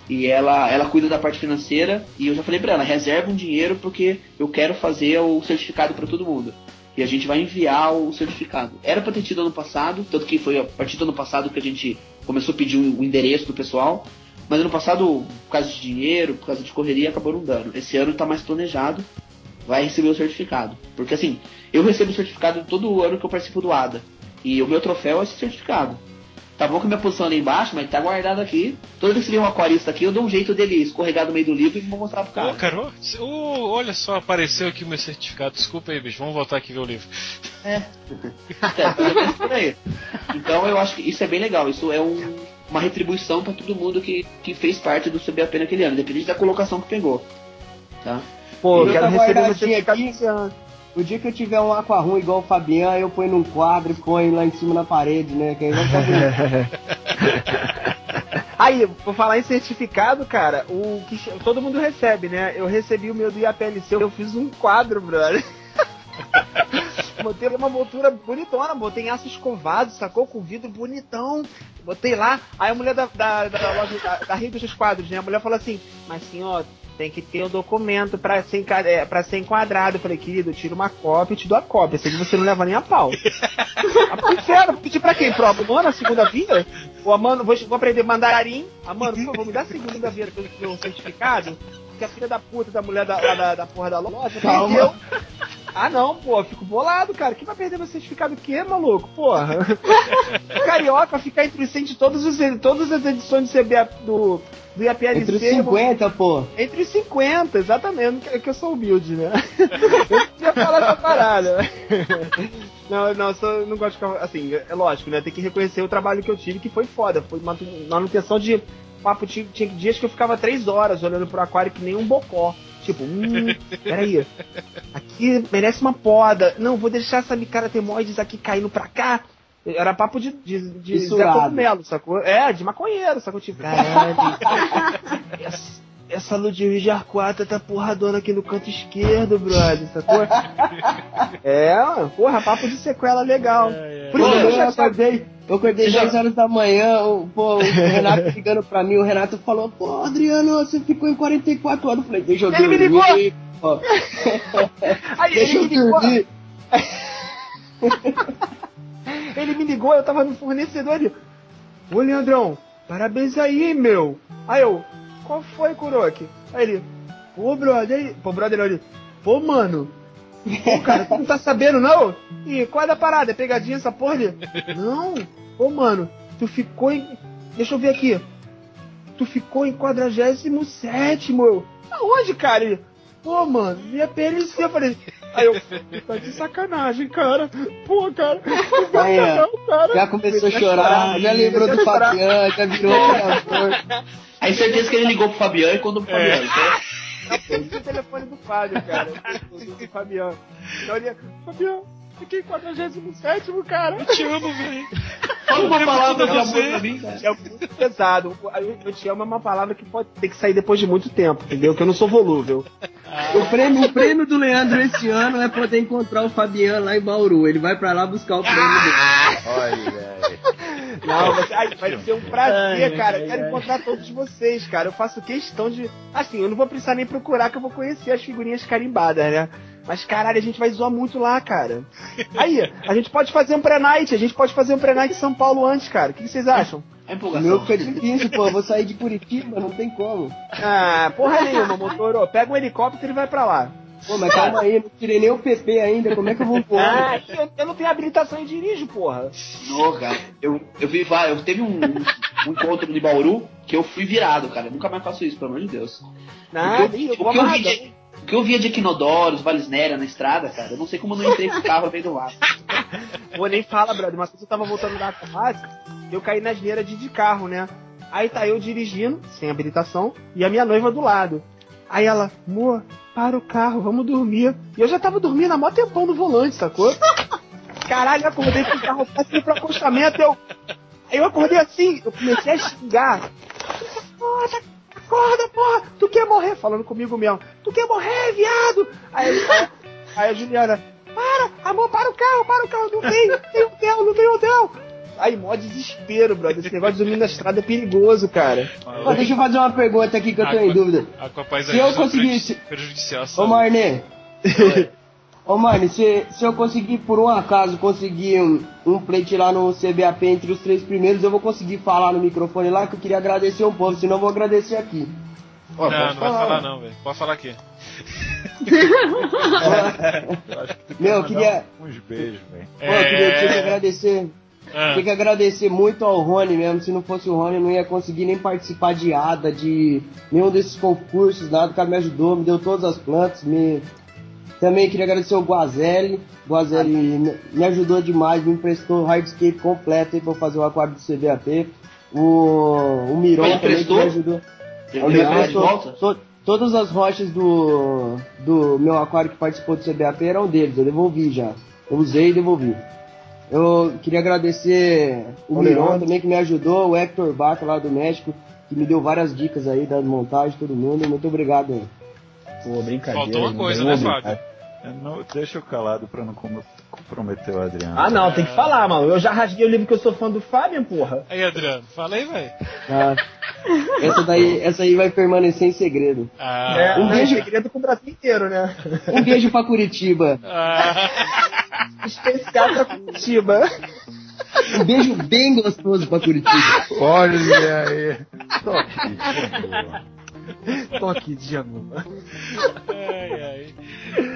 Speaker 7: E ela, ela cuida da parte financeira. E eu já falei pra ela, reserva um dinheiro porque eu quero fazer o certificado para todo mundo. E a gente vai enviar o certificado. Era pra ter tido ano passado, tanto que foi a partir do ano passado que a gente começou a pedir o endereço do pessoal. Mas ano passado, por causa de dinheiro, por causa de correria, acabou não dando. Esse ano tá mais planejado, vai receber o certificado. Porque assim, eu recebo o certificado todo ano que eu participo do ADA. E o meu troféu é esse certificado. Tá bom que minha posição é lá embaixo, mas tá guardado aqui. Toda vez que vem um aquarista aqui, eu dou um jeito dele escorregar no meio do livro e vou mostrar pro cara.
Speaker 1: Ô, Carol, ô, olha só, apareceu aqui o meu certificado. Desculpa aí, bicho. Vamos voltar aqui ver o livro.
Speaker 7: É, menos por aí. Então eu acho que isso é bem legal. Isso é um- uma retribuição para todo mundo que, que fez parte do CBAP naquele ano, independente da colocação que pegou. Tá?
Speaker 10: Pô,
Speaker 9: Eu
Speaker 10: quero receber esse ano.
Speaker 9: O dia que eu tiver um aquarrum igual o Fabian, eu ponho num quadro e ponho lá em cima na parede, né? Que aí vai ficar.
Speaker 10: Aí, vou falar em certificado, cara, o que todo mundo recebe, né? Eu recebi o meu do IAPLC, eu fiz um quadro, brother. botei uma moldura bonitona, botei aço escovado, sacou? Com vidro bonitão. Botei lá, aí a mulher da, da, da loja da, da Rio dos Quadros, né? A mulher falou assim, mas senhor, tem que ter o documento pra ser, é, pra ser enquadrado. Eu falei, querido, eu tiro uma cópia e te dou a cópia. Sei que você não leva nem a pau. Ah, inferno, pedir pra quem? Pro Amano, a segunda via? O Amano, vou, vou aprender mandarim. Amano, por favor, me dá a segunda via do meu certificado. Porque a filha da puta da mulher da, da, da porra da loja
Speaker 9: Calma.
Speaker 10: perdeu. Ah não, pô, fico bolado, cara. Quem vai perder meu certificado o quê, maluco? Porra. Carioca ficar entre os 100 de todos os, todas as edições do CBA do, do IAPLC.
Speaker 9: Entre os 50, pô.
Speaker 10: Entre os 50, exatamente. Que, que eu sou humilde, né? eu queria falar essa parada. Não, não, eu só não gosto de ficar. Assim, é lógico, né? Tem que reconhecer o trabalho que eu tive, que foi foda. Foi manutenção de. Papo, tinha, tinha dias que eu ficava três horas olhando pro aquário que nem um bocó. Tipo, hum, peraí. Aqui merece uma poda. Não, vou deixar essa micara temoides aqui caindo pra cá. Era papo de, de, de Zé. Cogumelo, sacou? É, de maconheiro, sacou? Tipo, caralho. essa, essa Ludwig Arquata tá porradona aqui no canto esquerdo, brother, sacou? É, porra, papo de sequela legal. Por
Speaker 9: Pô,
Speaker 10: isso que eu já
Speaker 9: acordei, eu acordei 10 horas da manhã, o, pô, o Renato ligando pra mim, o Renato falou, pô, Adriano, você ficou em 44 horas. Eu falei, deixa eu
Speaker 10: Ele me ligou! Aí
Speaker 9: deixa
Speaker 10: ele
Speaker 9: eu
Speaker 10: me ligou.
Speaker 9: dormir.
Speaker 10: Ele me ligou, eu tava no fornecedor ele. Ô Leandrão, parabéns aí, meu. Aí eu, qual foi, Kuroki? Aí ele, pô, brother, aí- pô, brother, ele, pô, mano. Pô, cara, tu não tá sabendo, não? Ih, qual é da parada? É pegadinha essa porra? Ele, não, pô, mano, tu ficou em. Deixa eu ver aqui. Tu ficou em 47, meu. Aonde, cara? Ele, pô, mano, via PLC. Eu falei, aí eu, tá de sacanagem, cara. Pô, cara,
Speaker 9: Aí,
Speaker 10: não, cara.
Speaker 9: Já começou a chorar, já lembrou do
Speaker 10: a.
Speaker 9: Fabiano, já virou.
Speaker 7: Aí certeza que ele ligou pro Fabiano e contou pro Fabiano. então-
Speaker 10: Eu perdi o telefone do Fábio, cara. Do, Fabiano. Então ele, Fabiano, fiquei em 47, cara.
Speaker 1: Eu te amo, velho.
Speaker 7: Fala uma palavra de amor
Speaker 1: você.
Speaker 7: pra mim, cara.
Speaker 10: É muito pesado. Eu, eu te amo é uma palavra que pode ter que sair depois de muito tempo, entendeu? Que eu não sou volúvel.
Speaker 9: O prêmio, o prêmio do Leandro esse ano é poder encontrar o Fabiano lá em Bauru. Ele vai pra lá buscar o prêmio dele.
Speaker 8: Olha, velho.
Speaker 10: Não, vai, ai, vai ser um prazer,
Speaker 9: Ai,
Speaker 10: cara.
Speaker 9: ai,
Speaker 10: Quero
Speaker 9: ai.
Speaker 10: encontrar todos vocês, cara. Eu faço questão de. Assim, eu não vou precisar nem procurar, que eu vou conhecer as figurinhas carimbadas, né? Mas caralho, a gente vai zoar muito lá, cara. Aí, a gente pode fazer um pré-night, a gente pode fazer um pré-night em São Paulo antes, cara. O que vocês acham?
Speaker 7: É empolgação.
Speaker 9: meu fica difícil, pô. Eu vou sair de Curitiba, não tem como.
Speaker 10: Ah, porra nenhuma, motor. Pega um helicóptero e vai pra lá.
Speaker 9: Pô, mas calma aí, não tirei nem o PP ainda. Como é que eu vou voar?
Speaker 10: Ah, eu, eu não tenho habilitação e dirijo, porra.
Speaker 7: Não, cara. Eu, eu vi eu teve um, um encontro de Bauru que eu fui virado, cara. Eu nunca mais faço isso, pelo amor de Deus.
Speaker 10: Nada,
Speaker 7: o, que
Speaker 10: eu
Speaker 7: eu,
Speaker 10: vou
Speaker 7: o, que eu vi de, o que eu via de Equinodoros, Valisnéria na estrada, cara, eu não sei como eu não entrei com o carro no meio do mato.
Speaker 10: Vou nem falar, brother. Uma vez eu tava voltando da classe, eu caí na asneira de, de carro, né? Aí tá eu dirigindo, sem habilitação, e a minha noiva do lado. Aí ela, amor, para o carro, vamos dormir. E eu já tava dormindo há mó tempão no volante, sacou? Caralho, acordei com o carro passando pro acostamento, eu. Aí eu acordei assim, eu comecei a xingar. Acorda, acorda, porra! Tu quer morrer? Falando comigo mesmo. Tu quer morrer, viado? Aí, aí, aí a Juliana, para, amor, para o carro, para o carro, não tem, não tem hotel, não tem hotel. Aí, mó desespero, brother. Esse negócio de dormir na estrada é perigoso, cara.
Speaker 9: Pô, deixa eu fazer uma pergunta aqui que eu tô em dúvida. Se eu conseguisse-
Speaker 1: prejudicial.
Speaker 9: Ô. Marne. Ô Marne, se, se eu conseguir por um acaso conseguir um, um plate lá no CBAP entre os três primeiros, eu vou conseguir falar no microfone lá que eu queria agradecer um povo, senão eu vou agradecer aqui.
Speaker 7: Ó,
Speaker 1: Não,
Speaker 7: pode
Speaker 1: não vai
Speaker 7: falar.
Speaker 1: falar não, velho. Pode falar aqui.
Speaker 8: Eu acho que tu
Speaker 9: Meu, queria-
Speaker 8: uns beijos, velho.
Speaker 9: Pô, eu queria, tinha que agradecer.
Speaker 1: Ah,
Speaker 9: Tinha que agradecer muito ao Rony mesmo. Se não fosse o Rony, eu não ia conseguir nem participar de ADA, de nenhum desses concursos, nada. O cara me ajudou, me deu todas as plantas. Me... Também queria agradecer ao Guazelli. Guazelli me- me ajudou demais, me emprestou o hardscape completo aí pra eu fazer o aquário do CVAP. O, o Miron
Speaker 7: Ele
Speaker 9: também me ajudou.
Speaker 7: Ele
Speaker 9: emprestou to- todas as rochas do, do meu aquário que participou do CBAP eram deles, eu devolvi já. Eu usei e devolvi. Eu queria agradecer o
Speaker 10: O
Speaker 9: Miron também que me ajudou, o Hector Baca lá do México, que me deu várias dicas aí da montagem, todo mundo. Muito obrigado aí.
Speaker 10: Pô, brincadeira.
Speaker 1: Faltou uma
Speaker 10: não
Speaker 1: coisa, né, Fábio?
Speaker 8: Não- deixa eu calado pra não com- comprometer o Adriano.
Speaker 10: Ah, não, tem que falar, mano. Eu já rasguei o livro que eu sou fã do Fábio, porra.
Speaker 1: Aí, Adriano, fala aí, velho.
Speaker 9: Ah,
Speaker 12: Essa daí, essa aí vai permanecer em segredo.
Speaker 1: Ah,
Speaker 10: É,
Speaker 12: Um
Speaker 10: não,
Speaker 12: beijo.
Speaker 10: é segredo pro Brasil inteiro, né?
Speaker 12: Um beijo pra Curitiba.
Speaker 1: ah,
Speaker 10: Especial pra Curitiba.
Speaker 12: Um beijo bem gostoso pra Curitiba.
Speaker 8: Olha aí. Toque.
Speaker 10: Toque de amor.
Speaker 1: ai, ai.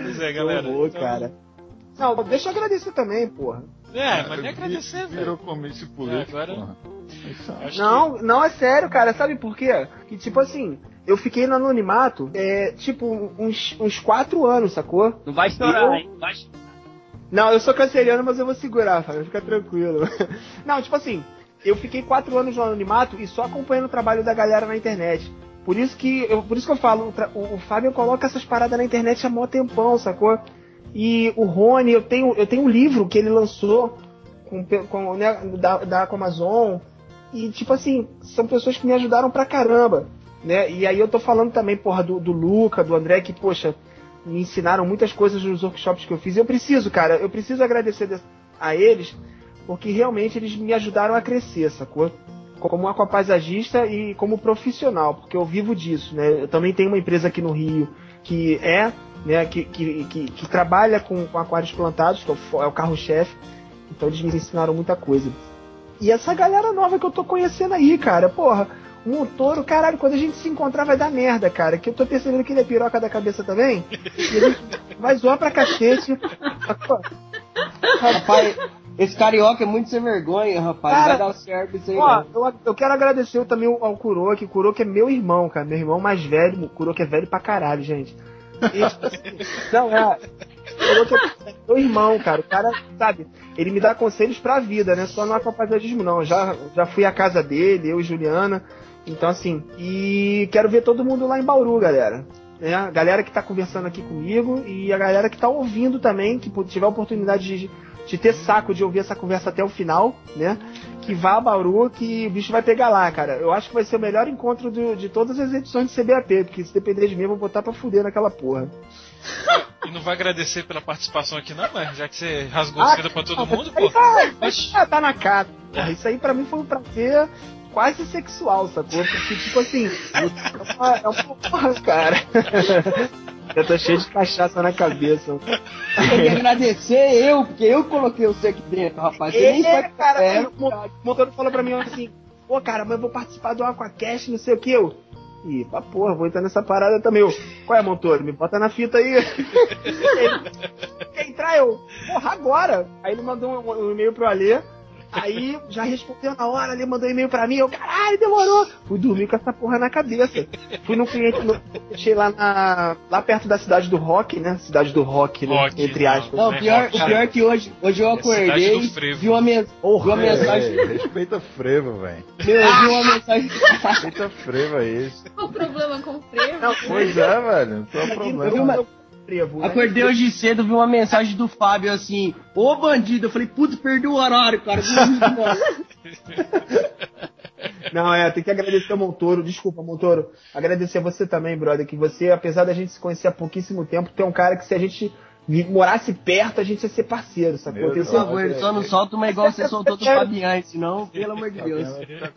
Speaker 1: Pois é, galera.
Speaker 10: Horror,
Speaker 1: então-
Speaker 10: cara. Não, deixa eu agradecer também, porra.
Speaker 1: É, mas nem agradecer,
Speaker 8: Virou
Speaker 1: velho.
Speaker 8: comício político.
Speaker 1: É, agora-
Speaker 8: é-
Speaker 1: Acho
Speaker 10: Não, não é sério, cara. Sabe por quê? Que tipo assim, eu fiquei no anonimato, é, tipo, uns, uns quatro anos, sacou?
Speaker 11: Não vai estourar, hein? Vai...
Speaker 10: Não, eu sou canceriano, mas eu vou segurar, Fábio, fica tranquilo. Não, tipo assim, eu fiquei quatro anos no anonimato e só acompanhando o trabalho da galera na internet. Por isso que eu, por isso que eu falo, o, o Fábio coloca essas paradas na internet há mó tempão, sacou? E o Rony, eu tenho, eu tenho um livro que ele lançou com, com, né, da, da Amazon. E tipo assim, são pessoas que me ajudaram pra caramba. Né? E aí eu tô falando também, porra, do, do Luca, do André, que, poxa, me ensinaram muitas coisas nos workshops que eu fiz. Eu preciso, cara, eu preciso agradecer de- a eles, porque realmente eles me ajudaram a crescer, sacou? Como aquapaisagista e como profissional, porque eu vivo disso, né? Eu também tenho uma empresa aqui no Rio que é, né, que, que, que, que trabalha com, com aquários plantados, que é o, é o carro-chefe. Então eles me ensinaram muita coisa. E essa galera nova que eu tô conhecendo aí, cara, porra, o Montoro, caralho, quando a gente se encontrar vai dar merda, cara. Que eu tô percebendo que ele é piroca da cabeça também. E gente vai zoar pra cacete.
Speaker 12: Rapaz, esse carioca é muito sem vergonha, rapaz.
Speaker 10: Cara,
Speaker 12: vai dar certo isso aí,
Speaker 10: Ó, eu, eu quero agradecer também ao Kuroki. Kuroki é meu irmão, cara. Meu irmão mais velho. O Kuroki é velho pra caralho, gente. Não, é. Kuroki é meu irmão, cara. O cara, sabe, ele me dá conselhos pra vida, né? Só no aquapaisagem, não. Eu Já, já fui à casa dele, eu e Juliana. Então, assim, e quero ver todo mundo lá em Bauru, galera. Né? A galera que tá conversando aqui comigo e a galera que tá ouvindo também, que tiver a oportunidade de, de ter saco de ouvir essa conversa até o final, né? Que vá a Bauru, que o bicho vai pegar lá, cara. Eu acho que vai ser o melhor encontro do- de todas as edições de CBAP, porque se depender de mim, eu vou botar pra fuder naquela porra.
Speaker 1: E não vai agradecer pela participação aqui, não, mas já que você rasgou
Speaker 10: Ah,
Speaker 1: seda pra todo
Speaker 10: não,
Speaker 1: mundo, pô.
Speaker 10: tá, tá, tá na cara. Porra, isso aí pra mim foi um prazer quase sexual, sacou? Porque, tipo assim, é uma, é uma porra, cara. Eu tô cheio de cachaça na cabeça.
Speaker 12: Tem que agradecer eu, porque eu coloquei você aqui dentro, rapaz. Você nem
Speaker 10: É,
Speaker 12: foi
Speaker 10: cara,
Speaker 12: é,
Speaker 10: o mo- o motor falou pra mim assim, pô, cara, mas eu vou participar do Aquacast, não sei o que, eu. Ih, pra porra, vou entrar nessa parada também. Eu, qual é, motor? Me bota na fita aí. Ele, Quer entrar? Eu, porra, agora. Aí ele mandou um, um e-mail pro Alê. Aí já respondeu na hora, ele mandou um e-mail pra mim, eu, caralho, demorou. Fui dormir com essa porra na cabeça. Fui num cliente, no, deixei lá na, lá perto da cidade do rock, né? Cidade do rock, né?
Speaker 1: Rock,
Speaker 10: Entre aspas.
Speaker 12: Não, o pior, o pior é que hoje, hoje eu
Speaker 1: É
Speaker 12: acordei, vi uma, men- vi uma mensagem.
Speaker 8: É, respeita frevo, velho.
Speaker 12: Meu, eu vi uma mensagem.
Speaker 8: Respeita frevo aí.
Speaker 4: Qual o problema com o frevo?
Speaker 10: Não,
Speaker 8: Pois é, velho. Não tem
Speaker 10: Aqui
Speaker 8: problema.
Speaker 10: no meu frevo, né?
Speaker 12: Acordei hoje cedo, vi uma mensagem do Fábio assim, ô bandido, eu falei, putz, perdi o horário, cara.
Speaker 10: Não, é, tem que agradecer ao Montoro. Desculpa, Montoro. Agradecer a você também, brother. Que você, apesar da gente se conhecer há pouquíssimo tempo, tu é um cara que se a gente morasse perto, a gente ia ser parceiro, sacou?
Speaker 8: Meu Deus.
Speaker 12: Por favor, só não solta uma igual você soltou do Fabian, senão, pelo amor de Deus.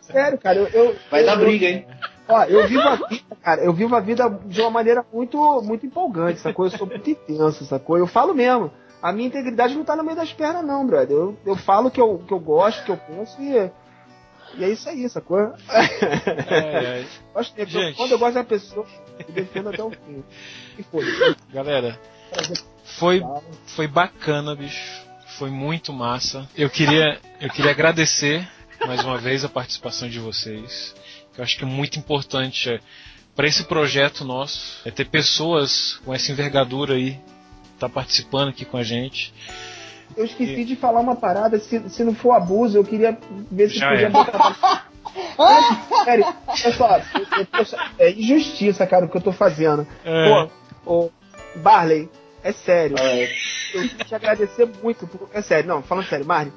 Speaker 10: Sério, cara, eu, eu-
Speaker 7: Vai
Speaker 10: eu-
Speaker 7: dar briga, hein?
Speaker 10: Ó, eu vivo a vida, cara, eu vivo a vida de uma maneira muito, muito empolgante, sacou? Eu sou muito intenso, sacou? Eu falo mesmo. A minha integridade não tá no meio das pernas, não, brother. Eu, eu falo que eu, que eu gosto, que eu penso e. E é isso aí, sacou?
Speaker 1: É, é.
Speaker 10: Gosto. Quando eu gosto da pessoa, eu defendo até o fim. E foi.
Speaker 1: Galera, foi, foi bacana, bicho. Foi muito massa. Eu queria, eu queria agradecer mais uma vez a participação de vocês. Que eu acho que é muito importante para esse projeto nosso é ter pessoas com essa envergadura aí tá participando aqui com a gente.
Speaker 10: Eu esqueci de falar uma parada, se, se não for abuso, eu queria ver se
Speaker 1: Já
Speaker 10: podia
Speaker 1: é.
Speaker 10: botar. É, Sério, tô- é injustiça, cara, o que eu tô fazendo.
Speaker 1: É.
Speaker 10: Pô, ô, Barley, é sério.
Speaker 7: É.
Speaker 10: Eu te agradecer muito. Por, é sério, não, falando sério, Marley.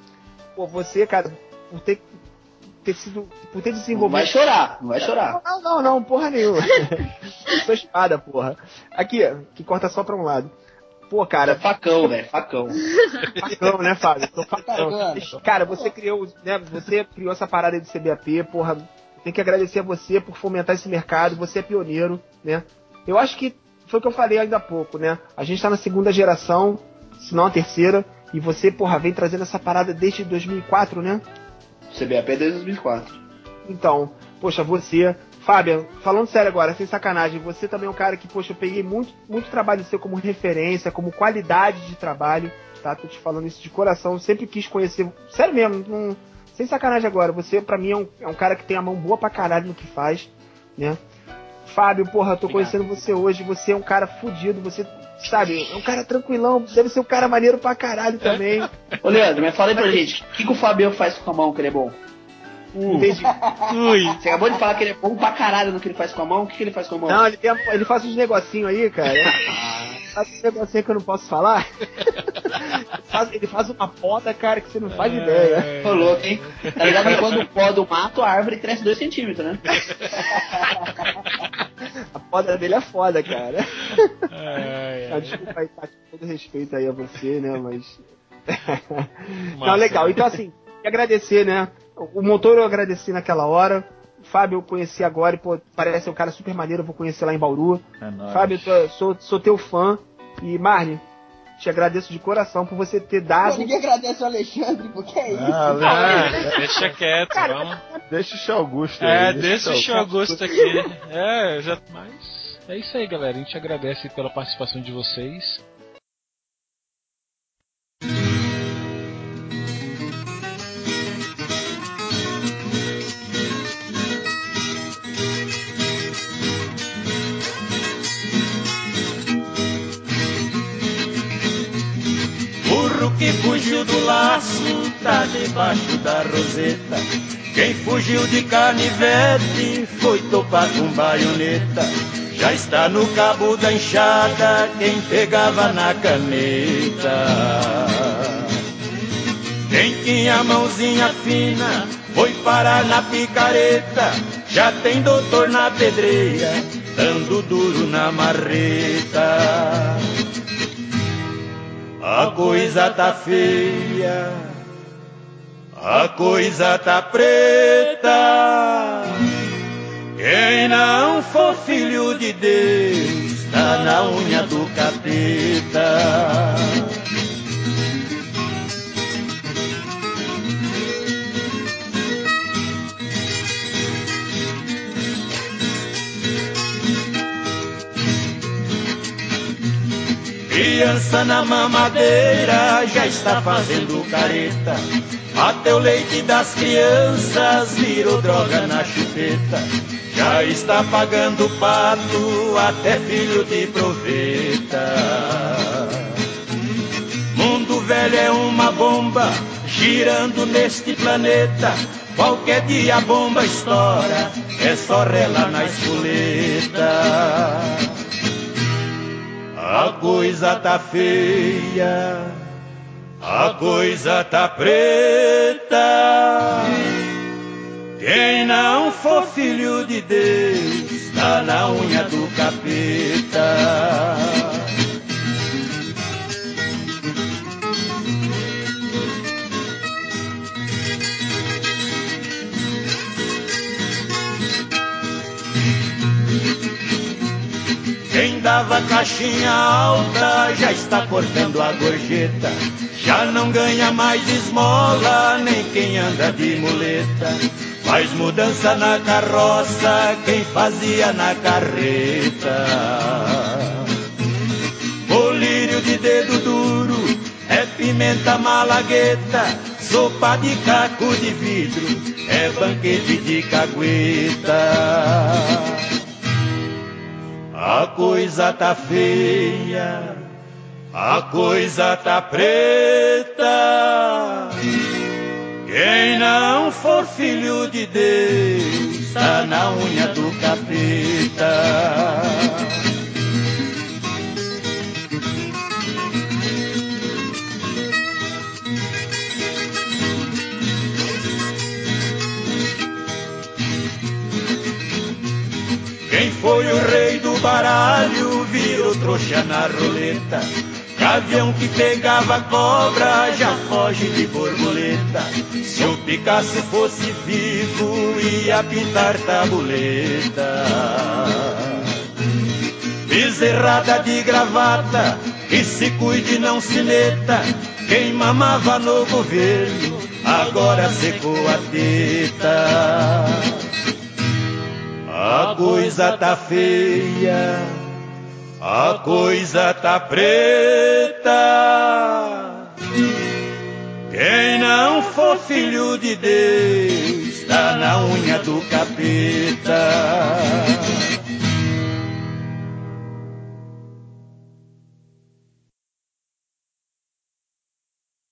Speaker 10: Pô, você, cara, por ter, ter sido. Por ter
Speaker 7: Não
Speaker 10: desenvolvido.
Speaker 7: vai chorar, não vai chorar.
Speaker 10: Não, não, não, porra nenhuma. Sou espada, porra. Aqui, que corta só pra um lado. Pô,
Speaker 7: É
Speaker 10: cara,
Speaker 7: facão, velho, facão.
Speaker 10: facão, né, Fábio? Tô facão.
Speaker 12: Caramba.
Speaker 10: Cara, você criou, né, você criou essa parada de CBAP, porra, Tem que agradecer a você por fomentar esse mercado, você é pioneiro, né? Eu acho que foi o que eu falei ainda há pouco, né? A gente tá na segunda geração, se não a terceira, e você, porra, vem trazendo essa parada desde 2004, né?
Speaker 7: CBAP desde 2004.
Speaker 10: Então, poxa, você, Fábio, falando sério agora, sem sacanagem, você também é um cara que, poxa, eu peguei muito, muito trabalho seu como referência, como qualidade de trabalho, tá? Tô te falando isso de coração, sempre quis conhecer, sério mesmo, não, sem sacanagem agora, você pra mim é um, é um cara que tem a mão boa pra caralho no que faz, né? Fábio, porra, tô
Speaker 7: Obrigado.
Speaker 10: conhecendo você hoje, você é um cara fudido, você, sabe, é um cara tranquilão, deve ser um cara maneiro pra caralho também.
Speaker 7: Ô Leandro, mas fala aí pra gente, o que, que o Fabio faz com a mão que ele é bom?
Speaker 10: Entendi.
Speaker 1: Ui.
Speaker 7: Você acabou de falar que ele é bom pra caralho no que ele faz com a mão, o que, que ele faz com a mão?
Speaker 10: Não, ele, tem, a- ele faz uns negocinhos aí, cara. faz uns negocinhos que eu não posso falar. ele, faz, ele faz uma poda, cara, que você não faz ideia.
Speaker 7: Tô louco, hein? Tá ligado que quando poda o mato, a árvore cresce 2 centímetros, né?
Speaker 10: A poda dele é foda, cara.
Speaker 1: Ai, ai.
Speaker 10: desculpa aí, Tati, com todo respeito aí a você, né, mas... não,
Speaker 1: Massa.
Speaker 10: legal. Então, assim, agradecer, né? O motor eu agradeci naquela hora. O Fábio eu conheci agora e, pô, parece um cara super maneiro, eu vou conhecer lá em Bauru.
Speaker 8: É nóis.
Speaker 10: Fábio, tô- sou, sou teu fã. E, Marne, te agradeço de coração por você ter
Speaker 12: Pô,
Speaker 10: dado.
Speaker 12: ninguém agradece o Alexandre, porque é isso.
Speaker 8: Ah,
Speaker 1: Ah,
Speaker 8: Leandro,
Speaker 1: deixa quieto, vamos.
Speaker 8: deixa o Augusto aí.
Speaker 1: É,
Speaker 8: deixa
Speaker 1: deixa o Augusto aqui. É, já. Mas é isso aí, galera. A gente agradece pela participação de vocês.
Speaker 13: Que fugiu do laço tá debaixo da roseta. Quem fugiu de canivete foi topar com baioneta. Já está no cabo da enxada quem pegava na caneta. Quem tinha mãozinha fina foi parar na picareta. Já tem doutor na pedreira, dando duro na marreta. A coisa tá feia, a coisa tá preta. Quem não for filho de Deus, tá na unha do capeta. Criança na mamadeira já está fazendo careta. Até o leite das crianças virou droga na chupeta. Já está pagando pato, até filho de proveta. Mundo velho é uma bomba girando neste planeta. Qualquer dia a bomba estoura, é só rela na espoleta. A coisa tá feia, a coisa tá preta. Quem não for filho de Deus, tá na unha do capeta. Quem dava caixinha alta já está cortando a gorjeta. Já não ganha mais esmola, nem quem anda de muleta. Faz mudança na carroça, quem fazia na carreta. Colírio de dedo duro, é pimenta malagueta. Sopa de caco de vidro, é banquete de cagueta. A coisa tá feia, a coisa tá preta. Quem não for filho de Deus, tá na unha do capeta. Foi o rei do baralho virou trouxa na roleta. Gavião que pegava cobra já foge de borboleta. Se o Picasso fosse vivo, ia pintar tabuleta. Bezerrada de gravata, que se cuide não se meta. Quem mamava no governo, agora secou a teta. A coisa tá feia, a coisa tá preta. Quem não for filho de Deus, tá na unha do capeta.